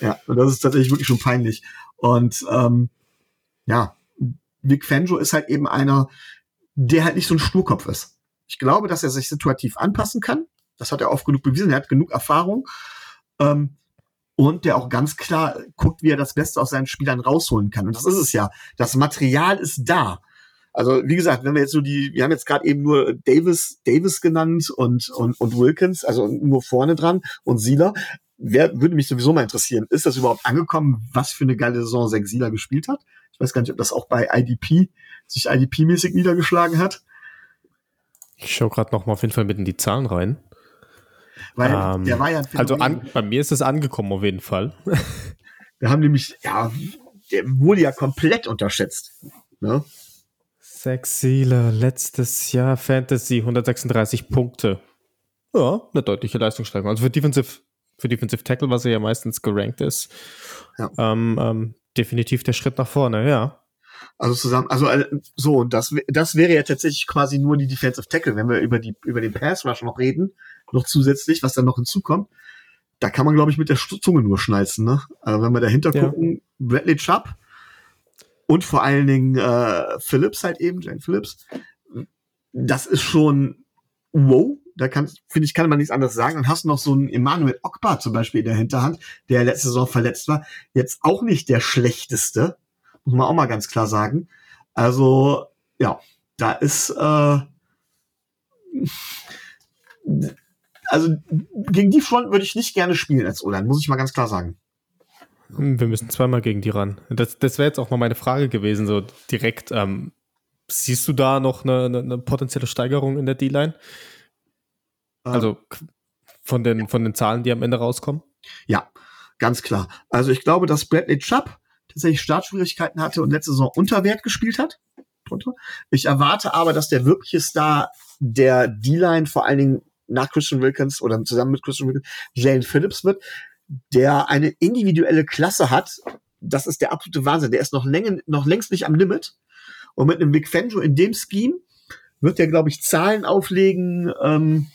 Ja, und das ist tatsächlich wirklich schon peinlich. Und ähm, ja, Vic Fangio ist halt eben einer, der halt nicht so ein Sturkopf ist. Ich glaube, dass er sich situativ anpassen kann. Das hat er oft genug bewiesen. Er hat genug Erfahrung. Ähm, und der auch ganz klar guckt, wie er das Beste aus seinen Spielern rausholen kann. Und das ist es ja. Das Material ist da. Also wie gesagt, wenn wir jetzt so die, wir haben jetzt gerade eben nur Davis, Davis genannt und, und, und Wilkins, also nur vorne dran und Sieler. Wer würde mich sowieso mal interessieren, ist das überhaupt angekommen, was für eine geile Saison Zach Sieler gespielt hat? Ich weiß gar nicht, ob das auch bei IDP sich IDP-mäßig niedergeschlagen hat. Ich schaue gerade noch mal auf jeden Fall mit in die Zahlen rein. Weil ähm, der war ja Also an, bei mir ist es angekommen auf jeden Fall. Wir haben nämlich, ja, der wurde ja komplett unterschätzt. Ne? Seele, letztes Jahr Fantasy 136 Punkte. Ja, eine deutliche Leistungssteigerung. Also für Defensive, für Defensive Tackle, was er ja meistens gerankt ist, ja. ähm, ähm, definitiv der Schritt nach vorne, ja. Also zusammen, also äh, so, das, das wäre ja tatsächlich quasi nur die Defensive Tackle. Wenn wir über die über den Pass Rush noch reden, noch zusätzlich, was dann noch hinzukommt. Da kann man, glaube ich, mit der Zunge nur schnalzen. Ne? Also wenn wir dahinter ja. gucken, Bradley Chubb und vor allen Dingen äh, Phillips halt eben, Jane Phillips, das ist schon wow. Da kann, finde ich, kann man nichts anderes sagen. Dann hast du noch so einen Emmanuel Ogba zum Beispiel in der Hinterhand, der letzte Saison verletzt war. Jetzt auch nicht der schlechteste, muss man auch mal ganz klar sagen. Also, ja, da ist, äh, also gegen die Front würde ich nicht gerne spielen als Olan, muss ich mal ganz klar sagen. Hm, wir müssen zweimal gegen die ran. Das, das wäre jetzt auch mal meine Frage gewesen, so direkt. Ähm, siehst du da noch eine, eine, eine potenzielle Steigerung in der D-Line? Ähm, also von den, von den Zahlen, die am Ende rauskommen? Ja, ganz klar. Also ich glaube, dass Bradley Chubb tatsächlich Startschwierigkeiten hatte und letzte Saison unter Wert gespielt hat drunter. Ich erwarte aber, dass der wirkliche Star der D-Line vor allen Dingen nach Christian Wilkins oder zusammen mit Christian Wilkins Jalen Phillips wird, der eine individuelle Klasse hat. Das ist der absolute Wahnsinn. Der ist noch, längst, noch längst nicht am Limit. Und mit einem Big Fangio in dem Scheme wird er, glaube ich, Zahlen auflegen. Ähm,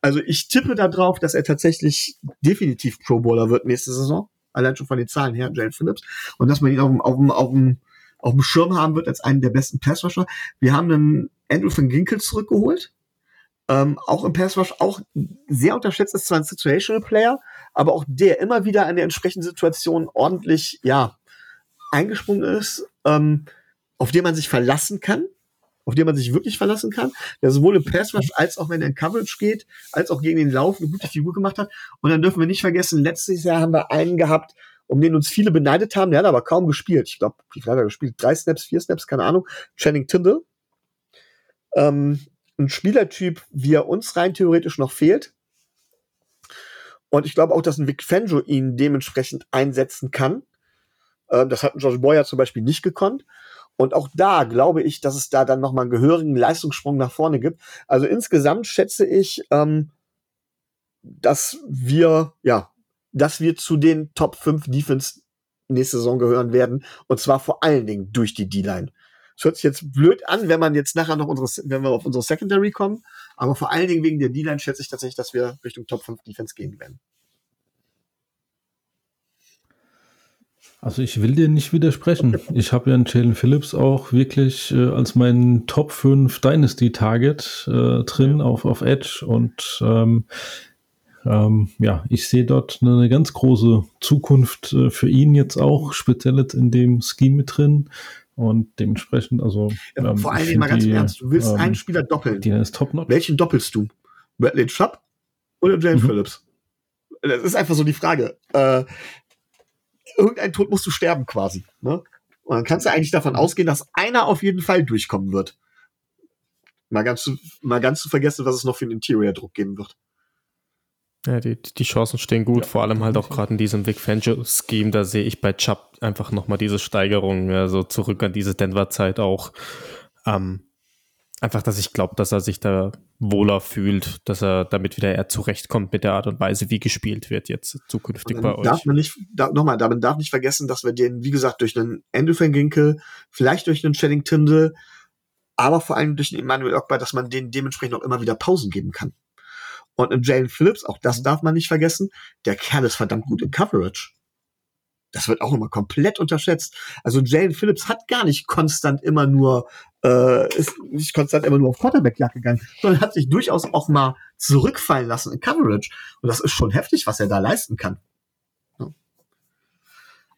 also ich tippe darauf, dass er tatsächlich definitiv Pro Bowler wird nächste Saison. Allein schon von den Zahlen her, Jalen Phillips. Und dass man ihn auf dem, auf dem, auf dem auf dem Schirm haben wird als einen der besten Passrusher. Wir haben einen Andrew van Ginkel zurückgeholt. Ähm, auch im Passrush, auch sehr unterschätzt ist zwar ein Situational Player, aber auch der immer wieder an der entsprechenden Situation ordentlich, ja, eingesprungen ist, ähm, auf den man sich verlassen kann, auf den man sich wirklich verlassen kann, der sowohl im Passrush als auch wenn er in Coverage geht, als auch gegen den Lauf eine gute Figur gemacht hat. Und dann dürfen wir nicht vergessen, letztes Jahr haben wir einen gehabt, um den uns viele beneidet haben. Der hat aber kaum gespielt. Ich glaube, wie viel hat er gespielt? Drei Snaps, vier Snaps, keine Ahnung. Channing Tindall. Ähm, ein Spielertyp, wie er uns rein theoretisch noch fehlt. Und ich glaube auch, dass ein Vic Fangio ihn dementsprechend einsetzen kann. Ähm, das hat ein George Boyer zum Beispiel nicht gekonnt. Und auch da glaube ich, dass es da dann nochmal einen gehörigen Leistungssprung nach vorne gibt. Also insgesamt schätze ich, ähm, dass wir, ja, dass wir zu den Top 5 Defense nächste Saison gehören werden. Und zwar vor allen Dingen durch die D-Line. Es hört sich jetzt blöd an, wenn man jetzt nachher noch unsere, wenn wir auf unsere Secondary kommen. Aber vor allen Dingen wegen der D-Line schätze ich tatsächlich, dass wir Richtung Top 5 Defense gehen werden. Also ich will dir nicht widersprechen. Ich habe ja einen Jalen Phillips auch wirklich äh, als meinen Top 5 Dynasty Target äh, drin auf, auf Edge und ähm, ähm, ja, ich sehe dort eine ganz große Zukunft äh, für ihn jetzt auch, speziell jetzt in dem Scheme mit drin. Und dementsprechend, also. Ja, ähm, vor allen Dingen mal ganz die, ernst, du willst ähm, einen Spieler doppeln. Die ist top -not. Welchen doppelst du? Bradley Chubb oder Jane mhm. Phillips? Das ist einfach so die Frage. Äh, irgendein Tod musst du sterben quasi. Ne? Und dann kannst du eigentlich davon ausgehen, dass einer auf jeden Fall durchkommen wird. Mal ganz zu, mal ganz zu vergessen, was es noch für einen Interior-Druck geben wird. Ja, die, die Chancen stehen gut, ja, vor allem halt auch gerade in diesem Vic Fangio-Scheme, da sehe ich bei Chubb einfach nochmal diese Steigerung, ja, so zurück an diese Denver-Zeit auch. Ähm, einfach, dass ich glaube, dass er sich da wohler fühlt, dass er damit wieder eher zurechtkommt mit der Art und Weise, wie gespielt wird jetzt zukünftig bei darf euch. Man nicht, da, nochmal, man darf nicht vergessen, dass wir den, wie gesagt, durch einen Andrew van Ginkel, vielleicht durch einen Channing Tindall, aber vor allem durch einen Emmanuel Ogba, dass man denen dementsprechend auch immer wieder Pausen geben kann. Und in Jalen Phillips, auch das darf man nicht vergessen, der Kerl ist verdammt gut in Coverage. Das wird auch immer komplett unterschätzt. Also Jalen Phillips hat gar nicht konstant immer nur, äh, ist nicht konstant immer nur auf Quarterback-Jagd gegangen, sondern hat sich durchaus auch mal zurückfallen lassen in Coverage. Und das ist schon heftig, was er da leisten kann.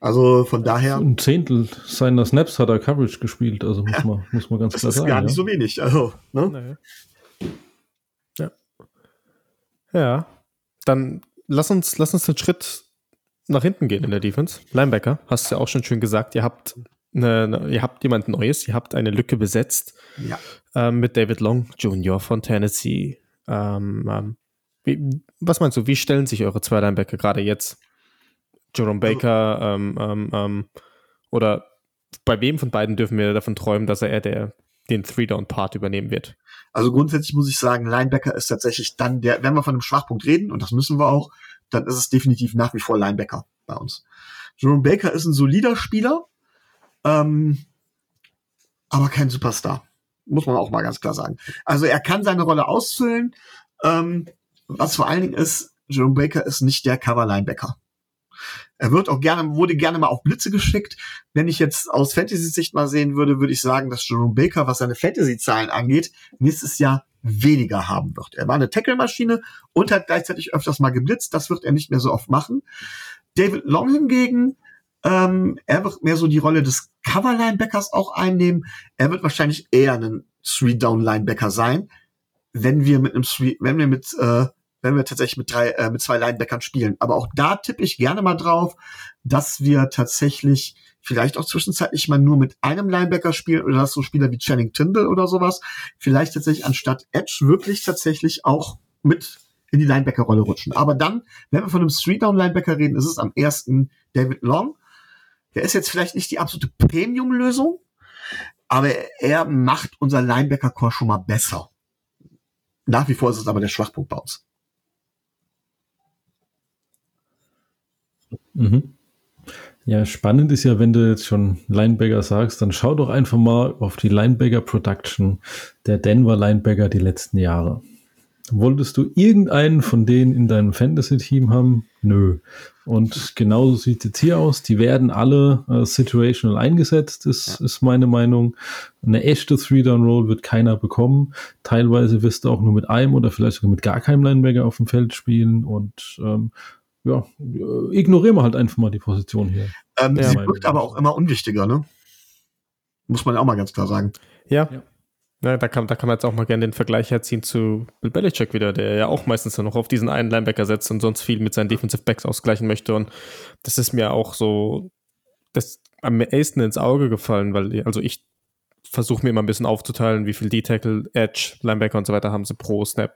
Also von daher. Ein Zehntel seiner Snaps hat er Coverage gespielt, also muss, ja, man, muss man ganz klar sagen. Das ist gar nicht ja. so wenig. Also, ne? Naja. Ja, dann lass uns, lass uns einen Schritt nach hinten gehen in der Defense. Linebacker, hast du ja auch schon schön gesagt, ihr habt eine, ihr habt jemand Neues, ihr habt eine Lücke besetzt ja. ähm, mit David Long Jr. von Tennessee. Ähm, ähm, wie, was meinst du, wie stellen sich eure zwei Linebacker gerade jetzt? Jerome also Baker ähm, ähm, ähm, oder bei wem von beiden dürfen wir davon träumen, dass er der, den Three-Down-Part übernehmen wird? Also grundsätzlich muss ich sagen, Linebacker ist tatsächlich dann der, wenn wir von einem Schwachpunkt reden, und das müssen wir auch, dann ist es definitiv nach wie vor Linebacker bei uns. Jerome Baker ist ein solider Spieler, ähm, aber kein Superstar. Muss man auch mal ganz klar sagen. Also er kann seine Rolle ausfüllen, ähm, was vor allen Dingen ist, Jerome Baker ist nicht der Cover-Linebacker. Er wird auch gerne, wurde gerne mal auf Blitze geschickt. Wenn ich jetzt aus Fantasy-Sicht mal sehen würde, würde ich sagen, dass Jerome Baker, was seine Fantasy-Zahlen angeht, nächstes Jahr weniger haben wird. Er war eine Tackle-Maschine und hat gleichzeitig öfters mal geblitzt. Das wird er nicht mehr so oft machen. David Long hingegen, ähm, er wird mehr so die Rolle des Cover-Linebackers auch einnehmen. Er wird wahrscheinlich eher ein Three-Down-Linebacker sein, wenn wir mit einem Three, wenn wir mit äh, wenn wir tatsächlich mit drei, äh, mit zwei Linebackern spielen. Aber auch da tippe ich gerne mal drauf, dass wir tatsächlich vielleicht auch zwischenzeitlich mal nur mit einem Linebacker spielen oder dass so Spieler wie Channing Tindall oder sowas vielleicht tatsächlich anstatt Edge wirklich tatsächlich auch mit in die Linebacker-Rolle rutschen. Aber dann, wenn wir von einem Street-Down-Linebacker reden, ist es am ersten David Long. Der ist jetzt vielleicht nicht die absolute Premium-Lösung, aber er macht unser Linebacker-Core schon mal besser. Nach wie vor ist es aber der Schwachpunkt bei uns. Mhm. Ja, spannend ist ja, wenn du jetzt schon Linebacker sagst, dann schau doch einfach mal auf die Linebacker Production der Denver Linebacker die letzten Jahre. Wolltest du irgendeinen von denen in deinem Fantasy-Team haben? Nö. Und genauso sieht es jetzt hier aus. Die werden alle äh, situational eingesetzt, ist, ja. ist meine Meinung. Eine echte Three-Down-Roll wird keiner bekommen. Teilweise wirst du auch nur mit einem oder vielleicht sogar mit gar keinem Linebacker auf dem Feld spielen. Und ähm, ja, äh, ignorieren wir halt einfach mal die Position hier. Ähm, ja, sie wirkt aber auch immer unwichtiger, ne? Muss man ja auch mal ganz klar sagen. Ja. ja. ja da, kann, da kann man jetzt auch mal gerne den Vergleich herziehen zu Bill Belichick wieder, der ja auch meistens noch auf diesen einen Linebacker setzt und sonst viel mit seinen Defensive Backs ausgleichen möchte. Und das ist mir auch so das am ehesten ins Auge gefallen, weil, also ich versuche mir immer ein bisschen aufzuteilen, wie viel D-Tackle, Edge, Linebacker und so weiter haben sie pro Snap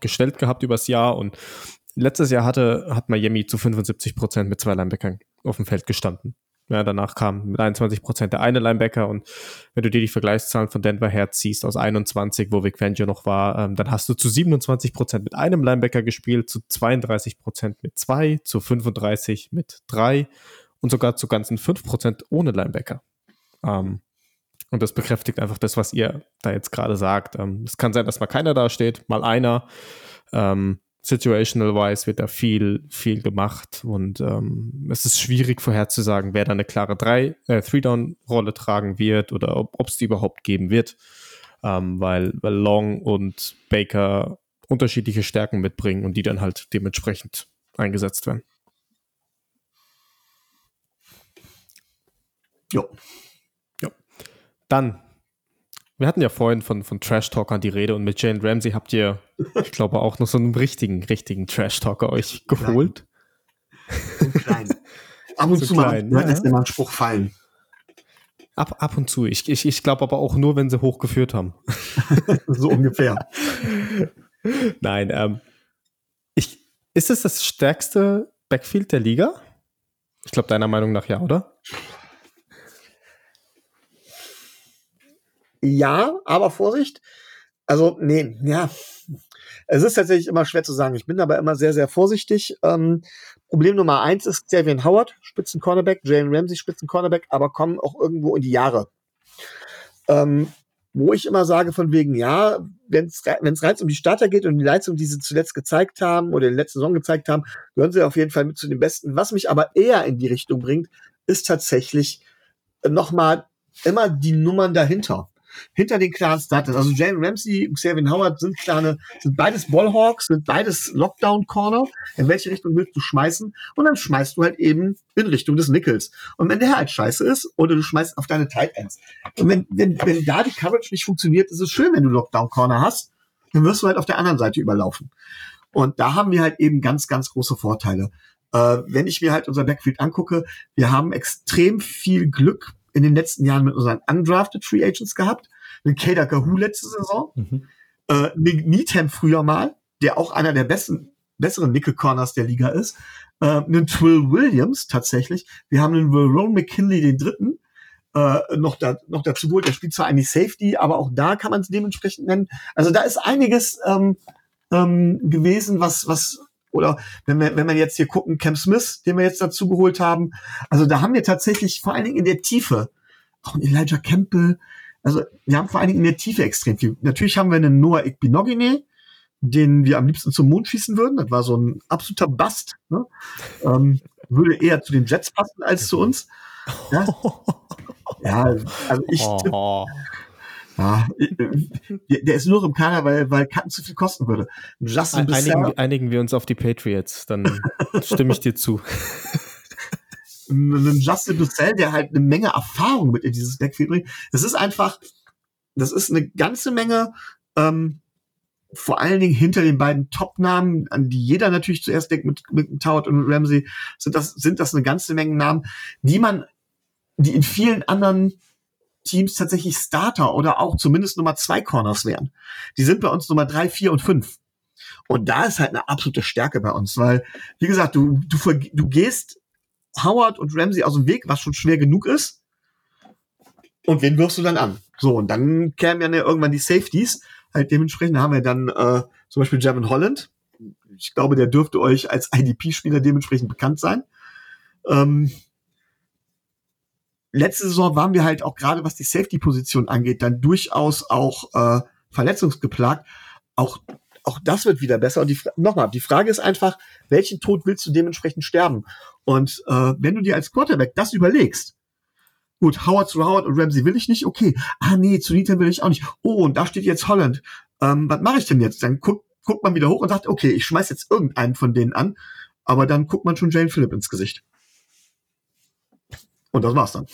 gestellt gehabt übers Jahr und letztes Jahr hatte, hat Miami zu 75 Prozent mit zwei Linebackern auf dem Feld gestanden. Ja, danach kam mit 21 Prozent der eine Linebacker und wenn du dir die Vergleichszahlen von Denver herziehst aus 21, wo Vic Fangio noch war, ähm, dann hast du zu 27 Prozent mit einem Linebacker gespielt, zu 32 Prozent mit zwei, zu 35 mit drei und sogar zu ganzen 5 Prozent ohne Linebacker. Ähm, und das bekräftigt einfach das, was ihr da jetzt gerade sagt. Ähm, es kann sein, dass mal keiner da steht, mal einer. Ähm, situational-wise wird da viel, viel gemacht und ähm, es ist schwierig vorherzusagen, wer da eine klare drei, äh, Three-Down-Rolle tragen wird oder ob es die überhaupt geben wird, ähm, weil, weil Long und Baker unterschiedliche Stärken mitbringen und die dann halt dementsprechend eingesetzt werden. Jo. Jo. Dann wir hatten ja vorhin von, von Trash-Talkern die Rede und mit Jane Ramsey habt ihr, ich glaube, auch noch so einen richtigen, richtigen Trash-Talker euch geholt. So klein. Ab und so zu klein, mal, ja. lässt immer einen Spruch fallen. Ab, ab und zu. Ich, ich, ich glaube aber auch nur, wenn sie hochgeführt haben. so ungefähr. Nein, ähm, ich, ist es das stärkste Backfield der Liga? Ich glaube, deiner Meinung nach ja, oder? Ja, aber Vorsicht. Also, nee, ja. Es ist tatsächlich immer schwer zu sagen. Ich bin aber immer sehr, sehr vorsichtig. Ähm, Problem Nummer eins ist Xavier Howard, Spitzen-Cornerback, Jalen Ramsey, Spitzen-Cornerback, aber kommen auch irgendwo in die Jahre. Ähm, wo ich immer sage, von wegen, ja, wenn es rein um die Starter geht und die Leistung, die sie zuletzt gezeigt haben oder in der letzten Saison gezeigt haben, gehören sie auf jeden Fall mit zu den Besten. Was mich aber eher in die Richtung bringt, ist tatsächlich nochmal immer die Nummern dahinter hinter den klaren Starters. Also Jalen Ramsey, Xavier Howard sind kleine, sind beides Ballhawks, sind beides Lockdown-Corner. In welche Richtung willst du schmeißen? Und dann schmeißt du halt eben in Richtung des Nickels. Und wenn der halt scheiße ist, oder du schmeißt auf deine Tight Ends. Und wenn, wenn, wenn da die Coverage nicht funktioniert, ist es schön, wenn du Lockdown-Corner hast, dann wirst du halt auf der anderen Seite überlaufen. Und da haben wir halt eben ganz, ganz große Vorteile. Äh, wenn ich mir halt unser Backfield angucke, wir haben extrem viel Glück in den letzten Jahren mit unseren undrafted Free Agents gehabt. Einen Kader Kahoo letzte Saison. Mhm. Äh, Needham früher mal, der auch einer der besten, besseren Nickel Corners der Liga ist. Äh, einen Twill Williams tatsächlich. Wir haben einen Ron McKinley den dritten. Äh, noch, da, noch dazu geholt. Der spielt zwar eigentlich Safety, aber auch da kann man es dementsprechend nennen. Also da ist einiges ähm, ähm, gewesen, was, was oder wenn wir, wenn wir jetzt hier gucken, Cam Smith, den wir jetzt dazu geholt haben. Also da haben wir tatsächlich vor allen Dingen in der Tiefe, auch Elijah Campbell, also wir haben vor allen Dingen in der Tiefe extrem viel. Natürlich haben wir einen Noah Igbinogine, den wir am liebsten zum Mond schießen würden. Das war so ein absoluter Bast. Ne? Ähm, würde eher zu den Jets passen als zu uns. Ja, ja also ich. Oh. Ja, der der ist nur im Kader, weil, weil Karten zu viel kosten würde. Justin Einigen, einigen wir uns auf die Patriots, dann stimme ich dir zu. einen Justin Bissell, der halt eine Menge Erfahrung mit in dieses Backfield bringt. Das ist einfach, das ist eine ganze Menge, ähm, vor allen Dingen hinter den beiden Top-Namen, an die jeder natürlich zuerst denkt, mit, mit Toward und mit Ramsey, sind das, sind das eine ganze Menge Namen, die man, die in vielen anderen Teams tatsächlich Starter oder auch zumindest Nummer zwei Corners wären. Die sind bei uns Nummer drei, vier und fünf. Und da ist halt eine absolute Stärke bei uns, weil, wie gesagt, du, du, du gehst Howard und Ramsey aus dem Weg, was schon schwer genug ist. Und wen wirfst du dann an? So, und dann kämen ja irgendwann die Safeties. Halt dementsprechend haben wir dann äh, zum Beispiel Javon Holland. Ich glaube, der dürfte euch als IDP-Spieler dementsprechend bekannt sein. Ähm, letzte Saison waren wir halt auch gerade, was die Safety-Position angeht, dann durchaus auch äh, verletzungsgeplagt. Auch, auch das wird wieder besser. Und die, nochmal, die Frage ist einfach, welchen Tod willst du dementsprechend sterben? Und äh, wenn du dir als Quarterback das überlegst, gut, Howard zu Howard und Ramsey will ich nicht, okay. Ah nee, zu Nita will ich auch nicht. Oh, und da steht jetzt Holland. Ähm, was mache ich denn jetzt? Dann guckt, guckt man wieder hoch und sagt, okay, ich schmeiß jetzt irgendeinen von denen an, aber dann guckt man schon Jane Phillip ins Gesicht. Und das war's dann.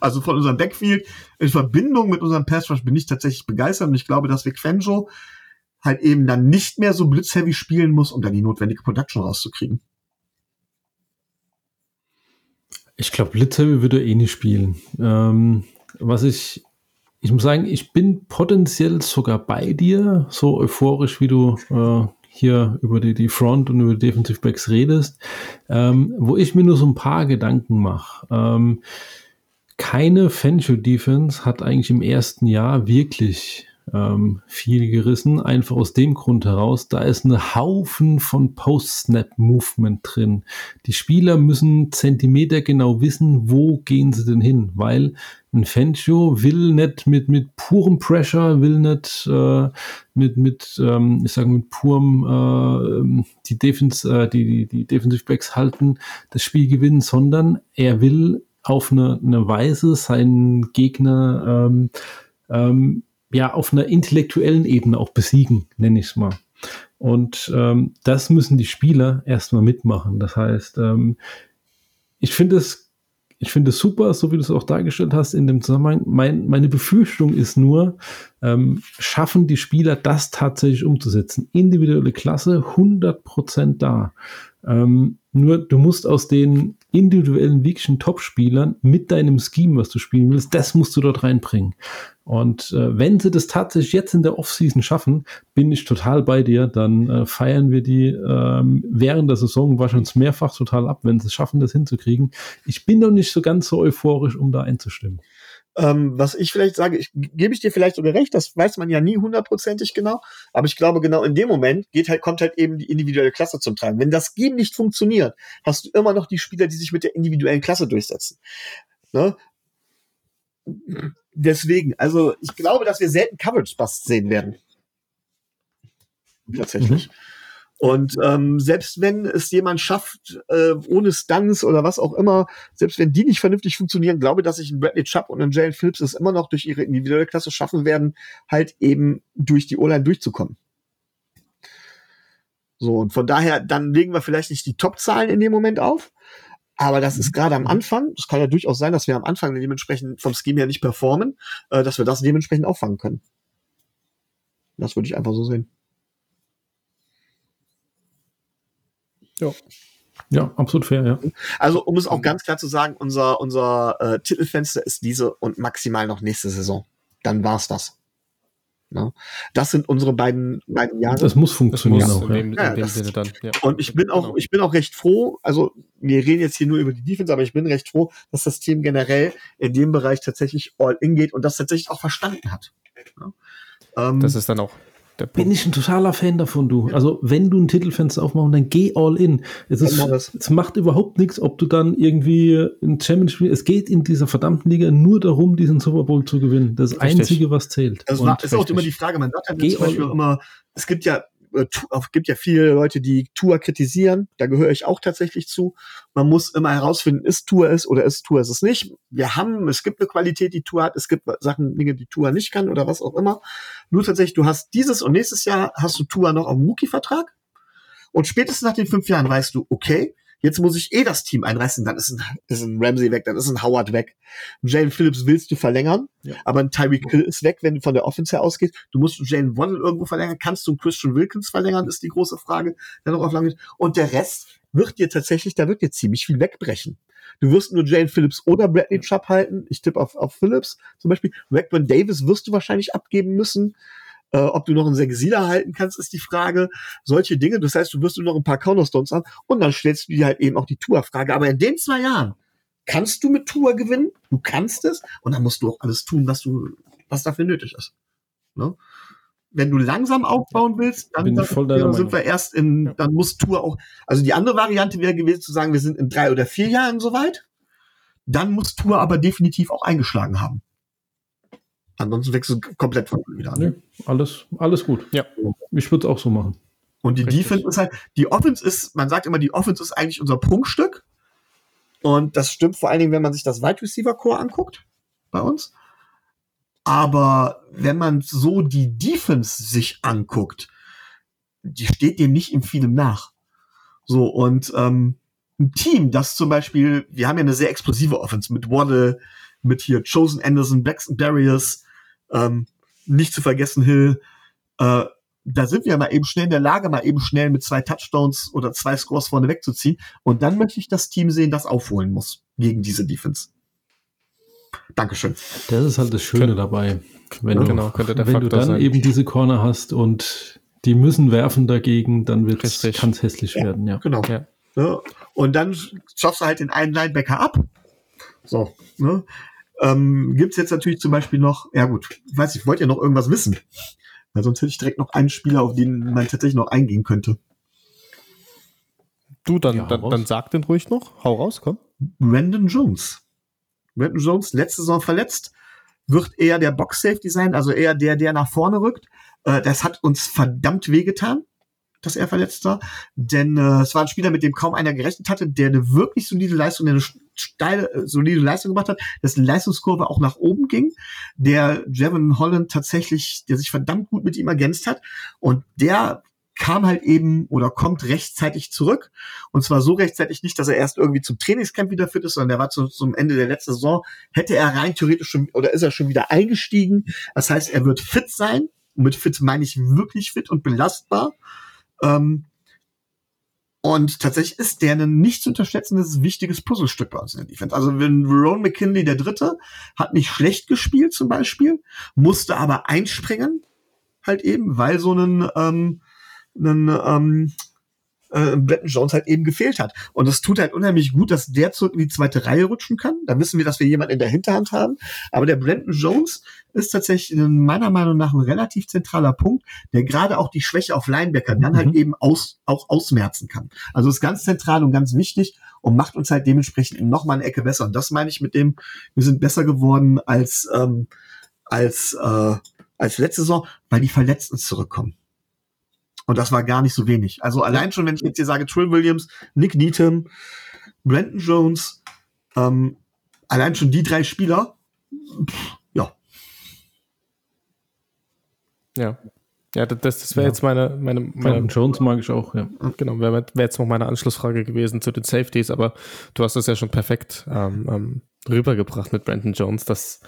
Also von unserem Backfield in Verbindung mit unserem Pass Rush bin ich tatsächlich begeistert und ich glaube, dass Vic Fangio halt eben dann nicht mehr so blitzheavy spielen muss, um dann die notwendige Production rauszukriegen. Ich glaube, Blitzheavy würde eh nicht spielen. Ähm, was ich, ich muss sagen, ich bin potenziell sogar bei dir, so euphorisch, wie du äh, hier über die, die Front und über die Defensive Backs redest, ähm, wo ich mir nur so ein paar Gedanken mache. Ähm, keine Fangio Defense hat eigentlich im ersten Jahr wirklich ähm, viel gerissen, einfach aus dem Grund heraus, da ist ein Haufen von Post-Snap-Movement drin. Die Spieler müssen Zentimeter genau wissen, wo gehen sie denn hin, weil ein Fangio will nicht mit, mit purem Pressure, will nicht äh, mit, mit ähm, ich sage mit purem äh, die, Defense, äh, die, die, die Defensive Backs halten, das Spiel gewinnen, sondern er will auf eine, eine Weise seinen Gegner ähm, ähm, ja auf einer intellektuellen Ebene auch besiegen, nenne ich es mal. Und ähm, das müssen die Spieler erstmal mitmachen. Das heißt, ähm, ich finde es ich finde es super, so wie du es auch dargestellt hast in dem Zusammenhang. Mein, meine Befürchtung ist nur, ähm, schaffen die Spieler das tatsächlich umzusetzen? Individuelle Klasse 100% da. Ähm, nur du musst aus den individuellen wirklichen Top-Spielern mit deinem Scheme, was du spielen willst, das musst du dort reinbringen. Und äh, wenn sie das tatsächlich jetzt in der Offseason schaffen, bin ich total bei dir. Dann äh, feiern wir die ähm, während der Saison wahrscheinlich mehrfach total ab, wenn sie es schaffen, das hinzukriegen. Ich bin noch nicht so ganz so euphorisch, um da einzustimmen. Ähm, was ich vielleicht sage, ich gebe ich dir vielleicht sogar recht, das weiß man ja nie hundertprozentig genau, aber ich glaube, genau in dem Moment geht halt, kommt halt eben die individuelle Klasse zum Tragen. Wenn das Scheme nicht funktioniert, hast du immer noch die Spieler, die sich mit der individuellen Klasse durchsetzen. Ne? Deswegen, also ich glaube, dass wir selten Coverage-Busts sehen werden. Tatsächlich. Und ähm, selbst wenn es jemand schafft, äh, ohne Stunts oder was auch immer, selbst wenn die nicht vernünftig funktionieren, glaube ich, dass sich ein Bradley Chubb und ein Jalen Phillips es immer noch durch ihre individuelle Klasse schaffen werden, halt eben durch die O-Line durchzukommen. So, und von daher, dann legen wir vielleicht nicht die Top-Zahlen in dem Moment auf, aber das ist gerade am Anfang, es kann ja durchaus sein, dass wir am Anfang dementsprechend vom Scheme her nicht performen, äh, dass wir das dementsprechend auffangen können. Das würde ich einfach so sehen. Ja. Ja, absolut fair, ja. Also, um es auch ganz klar zu sagen, unser, unser äh, Titelfenster ist diese und maximal noch nächste Saison. Dann war's das. Ne? Das sind unsere beiden, beiden Jahre. Das muss Das funktionieren muss auch. in Ja. dem, Ja, in dem das- Sinne dann. Ja. und ich bin auch, Genau. ich bin auch recht froh, also wir reden jetzt hier nur über die Defense, aber ich bin recht froh, dass das Team generell in dem Bereich tatsächlich all in geht und das tatsächlich auch verstanden hat. Ne? Ähm, Das ist dann auch Bin Punkt. ich ein totaler Fan davon, du. Also, wenn du ein Titelfenster aufmachst, dann geh all in. Es, ist, es macht überhaupt nichts, ob du dann irgendwie ein Championship, es geht in dieser verdammten Liga nur darum, diesen Super Bowl zu gewinnen. Das Richtig. Einzige, was zählt. Das war, ist auch immer die Frage, man sagt ja zum Beispiel immer, es gibt ja, äh, gibt ja viele Leute, die Tour kritisieren, da gehöre ich auch tatsächlich zu. Man muss immer herausfinden, ist Tour es oder ist Tour es nicht. Wir haben, es gibt eine Qualität, die Tour hat, es gibt Sachen, Dinge, die Tour nicht kann oder was auch immer. Nur tatsächlich, du hast dieses und nächstes Jahr hast du Tour noch auf dem Rookie-Vertrag und spätestens nach den fünf Jahren weißt du, okay, jetzt muss ich eh das Team einreißen, dann ist ein, ist ein Ramsey weg, dann ist ein Howard weg. Jalen Phillips willst du verlängern, aber ein Tyreek Hill ist weg, wenn du von der Offense her ausgehst. Du musst Jalen Waddle irgendwo verlängern. Kannst du einen Christian Wilkins verlängern, ist die große Frage, der noch auf lange Und der Rest wird dir tatsächlich, da wird dir ziemlich viel wegbrechen. Du wirst nur Jalen Phillips oder Bradley Chubb halten. Ich tippe auf, auf Phillips zum Beispiel. Rackburn Davis wirst du wahrscheinlich abgeben müssen. Äh, ob du noch einen Sexila halten kannst, ist die Frage. Solche Dinge. Das heißt, du wirst nur noch ein paar Cornerstones haben und dann stellst du dir halt eben auch die Tour-Frage. Aber in den zwei Jahren kannst du mit Tour gewinnen. Du kannst es und dann musst du auch alles tun, was du, was dafür nötig ist. Ne? Wenn du langsam aufbauen willst, dann, dann, sind Meinung. wir erst in, Ja. dann muss Tour auch, also die andere Variante wäre gewesen zu sagen, wir sind in drei oder vier Jahren soweit. Dann muss Tour aber definitiv auch eingeschlagen haben. Ansonsten wechselst du komplett von wieder an. Nee, alles, alles gut. Ja. Ich würde es auch so machen. Und die Richtig. Defense ist halt, die Offense ist, man sagt immer, die Offense ist eigentlich unser Prunkstück. Und das stimmt vor allen Dingen, wenn man sich das Wide Receiver Core anguckt bei uns. Aber wenn man so die Defense sich anguckt, die steht dem nicht in vielem nach. So, und ähm, ein Team, das zum Beispiel, wir haben ja eine sehr explosive Offense mit Waddle, mit hier Chosen Anderson, Braxton Darius, ähm, nicht zu vergessen Hill, äh, da sind wir mal eben schnell in der Lage, mal eben schnell mit zwei Touchdowns oder zwei Scores vorne wegzuziehen. Und dann möchte ich das Team sehen, das aufholen muss gegen diese Defense. Dankeschön. Das ist halt das Schöne dabei. Wenn, Ja, du, genau, könnte der wenn du dann sein. eben diese Corner hast und die müssen werfen dagegen, dann kann es hässlich Ja. werden, ja. Genau. Ja. Und dann schaffst du halt den einen Linebacker ab. So. Ne? Ähm, Gibt jetzt natürlich zum Beispiel noch, ja gut, ich weiß nicht, wollt ihr noch irgendwas wissen? Weil sonst hätte ich direkt noch einen Spieler, auf den man tatsächlich noch eingehen könnte. Du, dann, Ja, dann, dann sag den ruhig noch. Hau raus, komm. Brandon Jones. Brandon Jones, letzte Saison verletzt, wird eher der Box-Safety sein, also eher der, der nach vorne rückt. Äh, das hat uns verdammt wehgetan, dass er verletzt war, denn äh, es war ein Spieler, mit dem kaum einer gerechnet hatte, der eine wirklich solide Leistung, eine steile, äh, solide Leistung gemacht hat, dessen Leistungskurve auch nach oben ging, der Jevon Holland tatsächlich, der sich verdammt gut mit ihm ergänzt hat und der kam halt eben oder kommt rechtzeitig zurück. Und zwar so rechtzeitig nicht, dass er erst irgendwie zum Trainingscamp wieder fit ist, sondern der war zu, zum Ende der letzten Saison, hätte er rein theoretisch schon, oder ist er schon wieder eingestiegen. Das heißt, er wird fit sein. Und mit fit meine ich wirklich fit und belastbar. Ähm, und tatsächlich ist der ein nicht zu unterschätzendes, wichtiges Puzzlestück bei uns in der Defense. Also wenn Ron McKinley, der Dritte, hat nicht schlecht gespielt zum Beispiel, musste aber einspringen, halt eben, weil so ein, ähm, ein ähm, äh, Bretton Jones halt eben gefehlt hat. Und es tut halt unheimlich gut, dass der zurück in die zweite Reihe rutschen kann. Da wissen wir, dass wir jemanden in der Hinterhand haben. Aber der Brandon Jones ist tatsächlich in meiner Meinung nach ein relativ zentraler Punkt, der gerade auch die Schwäche auf Linebacker dann halt Mhm. eben aus, auch ausmerzen kann. Also ist ganz zentral und ganz wichtig und macht uns halt dementsprechend noch mal eine Ecke besser. Und das meine ich mit dem, wir sind besser geworden als, ähm, als, äh, als letzte Saison, weil die Verletzten zurückkommen. Und das war gar nicht so wenig. Also allein schon, wenn ich jetzt hier sage, Trill Williams, Nick Needham, Brandon Jones, ähm, allein schon die drei Spieler, pff, ja, Ja. Ja, das, das wäre Ja. jetzt meine, meine, meine Brandon Jones mag ich auch, ja. Genau, wäre wär jetzt noch meine Anschlussfrage gewesen zu den Safeties, aber du hast das ja schon perfekt ähm, ähm, rübergebracht mit Brandon Jones, dass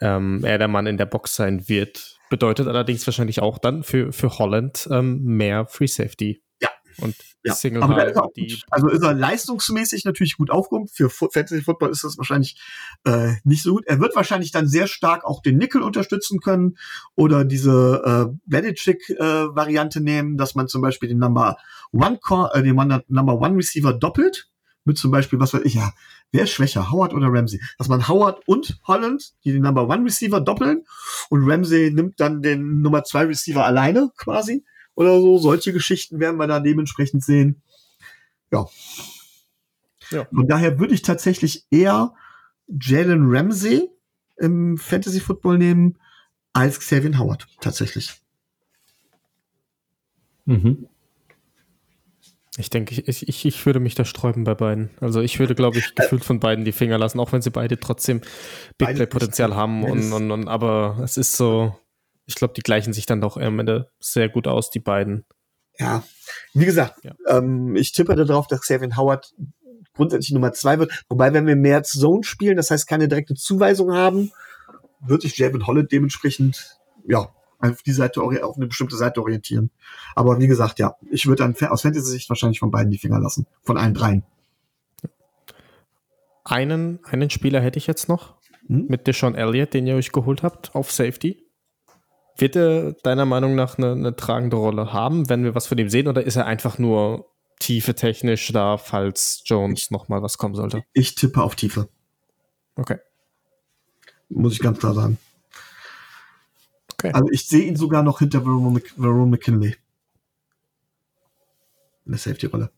ähm, er der Mann in der Box sein wird. Bedeutet allerdings wahrscheinlich auch dann für, für Holland ähm, mehr Free Safety. Ja. Und ja. Single Aber ist auch die. Also ist er leistungsmäßig natürlich gut aufgehoben. Für Fantasy Football ist das wahrscheinlich äh, nicht so gut. Er wird wahrscheinlich dann sehr stark auch den Nickel unterstützen können oder diese äh, Belichick-Variante nehmen, dass man zum Beispiel den Number One Cor äh, den Number One Receiver doppelt mit zum Beispiel, was weiß ich, ja, wer ist schwächer, Howard oder Ramsey? Dass man Howard und Holland, die den Number One Receiver doppeln und Ramsey nimmt dann den Nummer zwei Receiver alleine quasi oder so. Solche Geschichten werden wir da dementsprechend sehen. Ja. Ja. Und daher würde ich tatsächlich eher Jalen Ramsey im Fantasy Football nehmen als Xavier Howard tatsächlich. Mhm. Ich denke, ich, ich, ich würde mich da sträuben bei beiden. Also ich würde, glaube ich, gefühlt von beiden die Finger lassen, auch wenn sie beide trotzdem Big Play-Potenzial haben. Und, und, und, aber es ist so, ich glaube, die gleichen sich dann doch am Ende sehr gut aus, die beiden. Ja, wie gesagt, Ja. ähm, ich tippe darauf, dass Xavier Howard grundsätzlich Nummer zwei wird. Wobei, wenn wir mehr Zone spielen, das heißt keine direkte Zuweisung haben, wird sich Javon Holland dementsprechend, ja, auf die Seite, auf eine bestimmte Seite orientieren. Aber wie gesagt, ja, ich würde dann aus Fantasy-Sicht wahrscheinlich von beiden die Finger lassen. Von allen dreien. Einen, einen Spieler hätte ich jetzt noch Hm? mit Deshaun Elliott, den ihr euch geholt habt auf Safety. Wird er deiner Meinung nach eine, eine tragende Rolle haben, wenn wir was von ihm sehen, oder ist er einfach nur tiefe technisch da, falls Jones nochmal was kommen sollte? Ich tippe auf Tiefe, Okay. muss ich ganz klar sagen. Okay. Also ich sehe ihn sogar noch hinter Verone Verone McKinley. In der Safety-Rolle.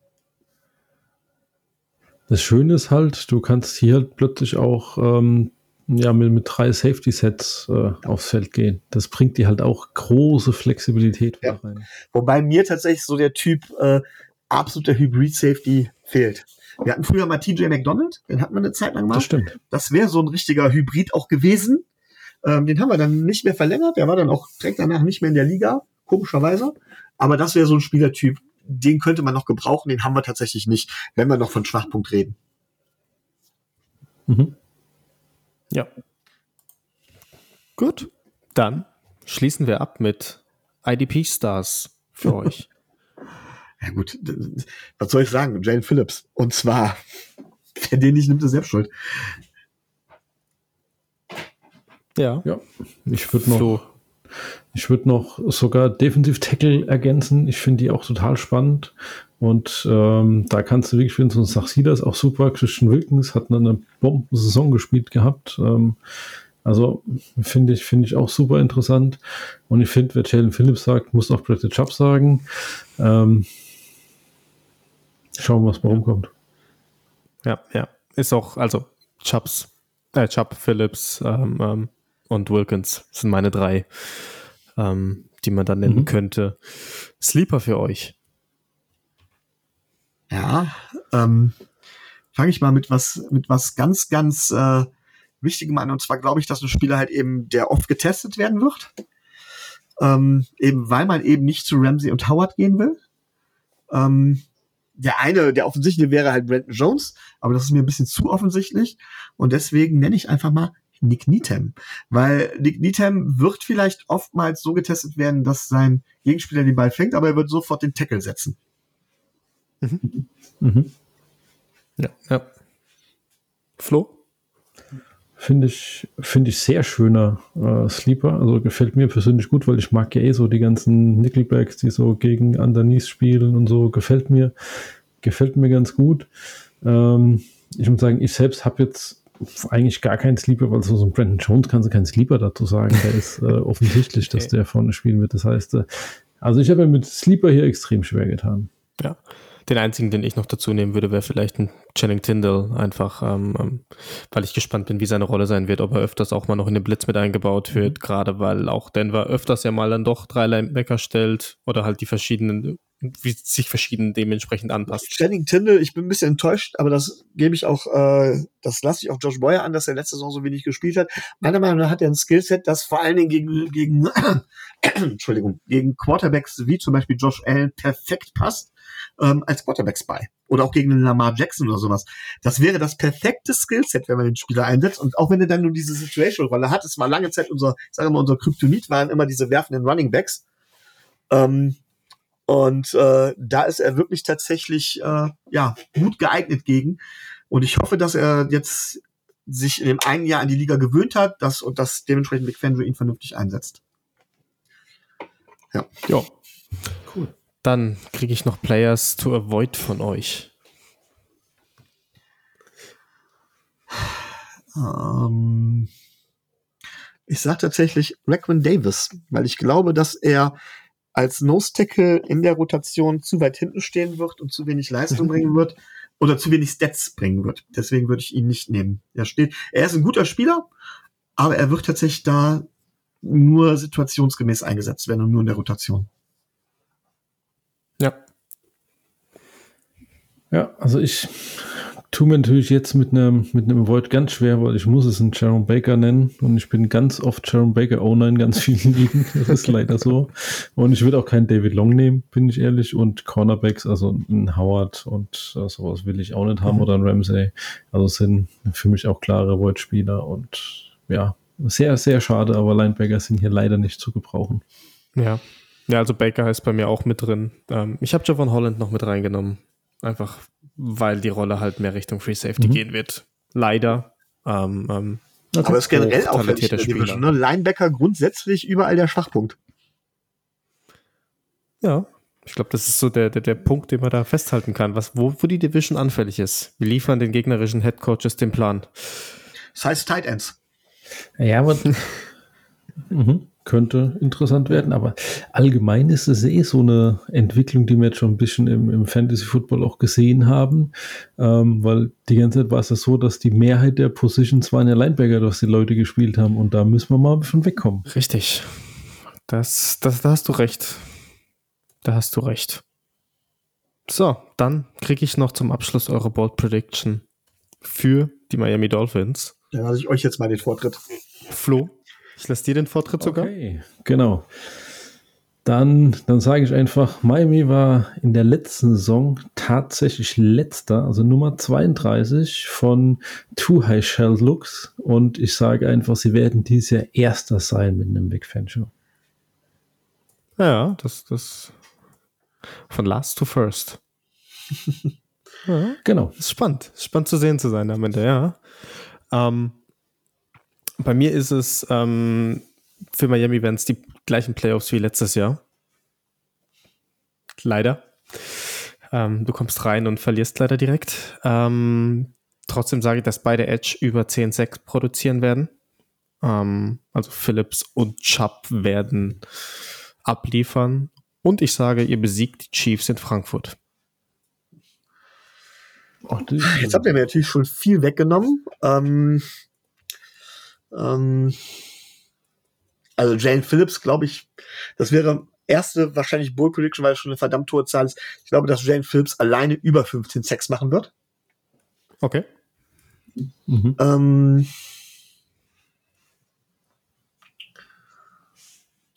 Das Schöne ist halt, du kannst hier halt plötzlich auch ähm, ja, mit, mit drei Safety-Sets äh, aufs Feld gehen. Das bringt dir halt auch große Flexibilität Ja. rein. Wobei mir tatsächlich so der Typ äh, absoluter Hybrid-Safety fehlt. Wir hatten früher mal TJ McDonald, den hatten wir eine Zeit lang mal. Das stimmt. Das wäre so ein richtiger Hybrid auch gewesen. Ähm, den haben wir dann nicht mehr verlängert. Der war dann auch direkt danach nicht mehr in der Liga, komischerweise. Aber das wäre so ein Spielertyp, den könnte man noch gebrauchen. Den haben wir tatsächlich nicht, wenn wir noch von Schwachpunkt reden. Mhm. Ja. Gut. Dann schließen wir ab mit IDP-Stars für euch. Ja gut, was soll ich sagen? Jane Phillips. Und zwar, wer den nicht nimmt, ist selbst schuld. Ja. Ja. Ich würde noch, Flo. ich würde noch sogar Defensive Tackle ergänzen. Ich finde die auch total spannend. Und ähm, da kannst du wirklich, wenn du sagst, das auch super. Christian Wilkins hat eine Bomben-Saison gespielt gehabt. Ähm, also finde ich, finde ich auch super interessant. Und ich finde, wer Jalen Phillips sagt, muss auch Bradley Chubb sagen. Ähm, schauen wir, was mal rumkommt. Ja, ja. Ist auch, also Chubbs, äh, Chubb, Phillips ähm, ähm, und Wilkins sind meine drei, ähm, die man dann nennen Mhm. könnte. Sleeper für euch. Ja, ähm, fange ich mal mit was, mit was ganz, ganz äh, Wichtigem an. Und zwar glaube ich, dass ein Spieler halt eben, der oft getestet werden wird. Ähm, eben weil man eben nicht zu Ramsey und Howard gehen will. Ähm, der eine, der offensichtliche wäre halt Brandon Jones, aber das ist mir ein bisschen zu offensichtlich. Und deswegen nenne ich einfach mal Nick Needham. Weil Nick Needham wird vielleicht oftmals so getestet werden, dass sein Gegenspieler den Ball fängt, aber er wird sofort den Tackle setzen. Mhm. Ja. ja. Flo? Finde ich, finde ich sehr schöner äh, Sleeper. Also gefällt mir persönlich gut, weil ich mag ja eh so die ganzen Nickelbacks, die so gegen Underneath spielen und so. Gefällt mir, gefällt mir ganz gut. Ähm, ich muss sagen, ich selbst habe jetzt eigentlich gar keinen Sleeper, weil so, so ein Brandon Jones kannst du keinen Sleeper dazu sagen. Der ist äh, offensichtlich, dass der vorne spielen wird. Das heißt, äh, also ich habe mir mit Sleeper hier extrem schwer getan. Ja. Den einzigen, den ich noch dazu nehmen würde, wäre vielleicht ein Channing Tyndall, einfach, ähm, ähm, weil ich gespannt bin, wie seine Rolle sein wird, ob er öfters auch mal noch in den Blitz mit eingebaut wird, gerade weil auch Denver öfters ja mal dann doch drei Linebacker stellt oder halt die verschiedenen, wie sich verschieden dementsprechend anpasst. Channing Tyndall, ich bin ein bisschen enttäuscht, aber das gebe ich auch, äh, das lasse ich auch Josh Boyer an, dass er letzte Saison so wenig gespielt hat. Meiner Meinung nach hat er ein Skillset, das vor allen Dingen gegen, gegen, Entschuldigung, gegen Quarterbacks wie zum Beispiel Josh Allen perfekt passt, ähm, als Quarterbacks bei. Oder auch gegen einen Lamar Jackson oder sowas. Das wäre das perfekte Skillset, wenn man den Spieler einsetzt. Und auch wenn er dann nur diese Situational-Rolle hat, es war lange Zeit unser, sagen wir mal, unser Kryptonit waren immer diese werfenden Running Backs. Ähm, und äh, da ist er wirklich tatsächlich äh, ja gut geeignet gegen. Und ich hoffe, dass er jetzt sich in dem einen Jahr an die Liga gewöhnt hat, dass und dass dementsprechend McFandrew ihn vernünftig einsetzt. Ja. Cool. Dann kriege ich noch Players to avoid von euch. Ähm, ich sage tatsächlich Raquan Davis, weil ich glaube, dass er als Nose Tackle in der Rotation zu weit hinten stehen wird und zu wenig Leistung bringen wird oder zu wenig Stats bringen wird. Deswegen würde ich ihn nicht nehmen. Er steht, er ist ein guter Spieler, aber er wird tatsächlich da nur situationsgemäß eingesetzt werden und nur in der Rotation. Ja. Ja, also ich tue mir natürlich jetzt mit einem mit Void ganz schwer, weil ich muss es einen Sharon Baker nennen und ich bin ganz oft Sharon Baker Owner in ganz vielen Ligen. Das ist leider so. Und ich würde auch keinen David Long nehmen, bin ich ehrlich. Und Cornerbacks, also ein Howard und äh, sowas will ich auch nicht haben oder ein Ramsey. Also sind für mich auch klare Void-Spieler und ja, sehr, sehr schade, aber Linebacker sind hier leider nicht zu gebrauchen. Ja. Ja, also Baker ist bei mir auch mit drin. Ähm, ich habe Javon Holland noch mit reingenommen. Einfach, weil die Rolle halt mehr Richtung Free Safety Mhm. gehen wird. Leider. Ähm, ähm, Aber es ist generell auffällig in der Division. Spieler. Ne? Linebacker grundsätzlich überall der Schwachpunkt. ja, ich glaube, das ist so der, der, der Punkt, den man da festhalten kann, was, wo, wo die Division anfällig ist. Wir liefern den gegnerischen Head Coaches den Plan. Das heißt Tight Ends. Ja, aber mhm. Könnte interessant werden, aber allgemein ist es eh so eine Entwicklung, die wir jetzt schon ein bisschen im, im Fantasy Football auch gesehen haben, ähm, weil die ganze Zeit war es ja so, dass die Mehrheit der Positions waren ja Linebacker, dass die Leute gespielt haben und da müssen wir mal ein bisschen wegkommen. Richtig. Das, das, da hast du recht. Da hast du recht. So, dann kriege ich noch zum Abschluss eure Bold Prediction für die Miami Dolphins. Dann lasse ich euch jetzt mal den Vortritt. Flo, ich lasse dir den Vortritt sogar. Okay, genau. Dann, dann sage ich einfach, Miami war in der letzten Saison tatsächlich letzter, also Nummer 32 von Too High Shell Looks. Und ich sage einfach, sie werden dieses Jahr Erster sein mit einem Big Fan Show. Ja, das, das von last to first. ja, Genau. ist spannend. Spannend zu sehen zu sein am Ende, ja. Ähm, bei mir ist es ähm, für Miami es die gleichen Playoffs wie letztes Jahr. Leider. Ähm, du kommst rein und verlierst leider direkt. Ähm, trotzdem sage ich, dass beide Edge über 10 Sacks produzieren werden. Ähm, also Phillips und Chubb werden abliefern. Und ich sage, ihr besiegt die Chiefs in Frankfurt. Jetzt habt ihr mir natürlich schon viel weggenommen. Ähm, ähm, also Jane Phillips, glaube ich, das wäre erste wahrscheinlich Bull Prediction, weil es schon eine verdammt hohe Zahl ist. Ich glaube, dass Jane Phillips alleine über 15 Sex machen wird. Okay. mhm. Ähm,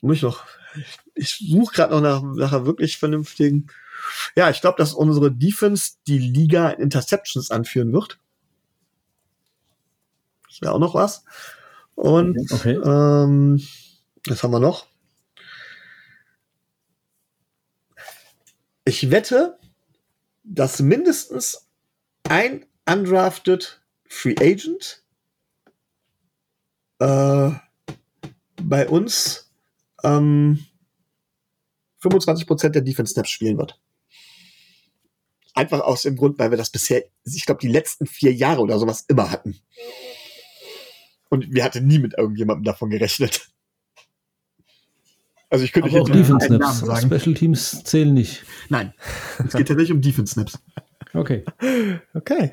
muss ich noch. Ich, ich suche gerade noch nach, nach einer wirklich vernünftigen. Ja, ich glaube, dass unsere Defense die Liga in Interceptions anführen wird. Das wäre auch noch was. Und Okay. ähm, was haben wir noch? Ich wette, dass mindestens ein undrafted Free Agent äh, bei uns ähm, 25% der Defense Snaps spielen wird. Einfach aus dem Grund, weil wir das bisher, ich glaube, die letzten vier Jahre oder sowas immer hatten. Und wir hatten nie mit irgendjemandem davon gerechnet. Also ich könnte Aber auch Defense einen Namen Snaps. sagen. Special Teams zählen nicht. Nein, es geht tatsächlich um Defense Snaps. Okay. Okay.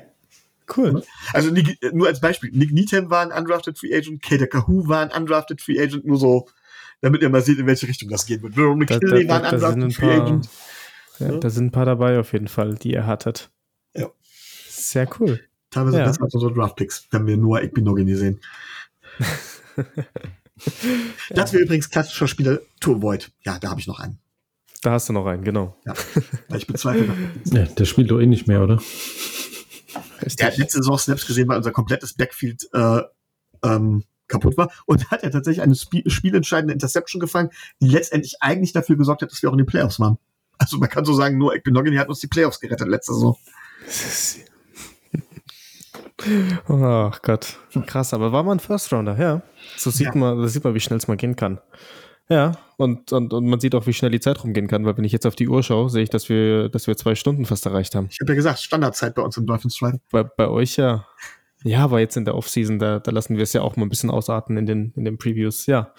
Cool. Also Nick, nur als Beispiel, Nick Needham war ein undrafted Free Agent, Kader Kahoo war ein undrafted Free Agent, nur so, damit ihr mal seht, in welche Richtung das gehen wird. Da, McKinley war ein undrafted ein Free paar, Agent. ja, Ja. da sind ein paar dabei auf jeden Fall, die ihr hattet. Ja. Sehr cool. Teilweise Ja. besser als unsere Draft-Picks, wenn wir nur Ekbinogini sehen. das wäre übrigens klassischer Spieler Tour Void. Ja, da habe ich noch einen. Da hast du noch einen, genau. Weil ich bezweifle. Ja, der spielt doch eh nicht mehr, oder? Der hat letzte Saison Snaps gesehen, weil unser komplettes Backfield äh, ähm, kaputt war. Und hat er tatsächlich eine Spie spielentscheidende Interception gefangen, die letztendlich eigentlich dafür gesorgt hat, dass wir auch in den Playoffs waren. Also man kann so sagen, nur Ekbinogini hat uns die Playoffs gerettet letzte Saison. Ach Gott. Krass, aber war man ein First Rounder, ja. So sieht Ja. man, da sieht man, wie schnell es mal gehen kann. Ja, und, und, und man sieht auch, wie schnell die Zeit rumgehen kann, weil wenn ich jetzt auf die Uhr schaue, sehe ich, dass wir, dass wir zwei Stunden fast erreicht haben. Ich habe ja gesagt, Standardzeit bei uns im Dolphins Drive. Bei, bei euch ja. Ja, aber jetzt in der Offseason, da, da lassen wir es ja auch mal ein bisschen ausarten in den, in den Previews. Ja.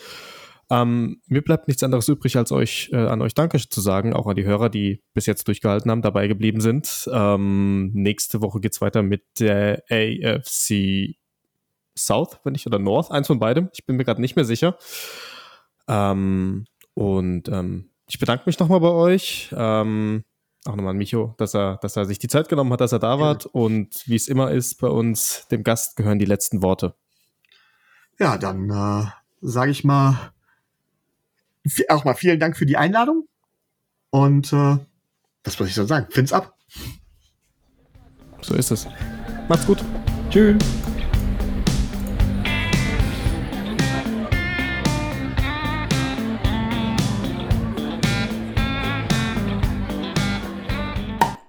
Ähm, mir bleibt nichts anderes übrig, als euch äh, an euch Danke zu sagen, auch an die Hörer, die bis jetzt durchgehalten haben, dabei geblieben sind. Ähm, nächste Woche geht's weiter mit der AFC South, wenn ich, oder North, eins von beidem. Ich bin mir gerade nicht mehr sicher. Ähm, und ähm, ich bedanke mich nochmal bei euch. Ähm, auch nochmal an Micho, dass er, dass er sich die Zeit genommen hat, dass er da war. Und wie es immer ist bei uns, dem Gast gehören die letzten Worte. Ja, dann äh, sage ich mal auch mal vielen Dank für die Einladung. Und äh, was muss ich so sagen? Find's ab. So ist es. Macht's gut. Tschüss.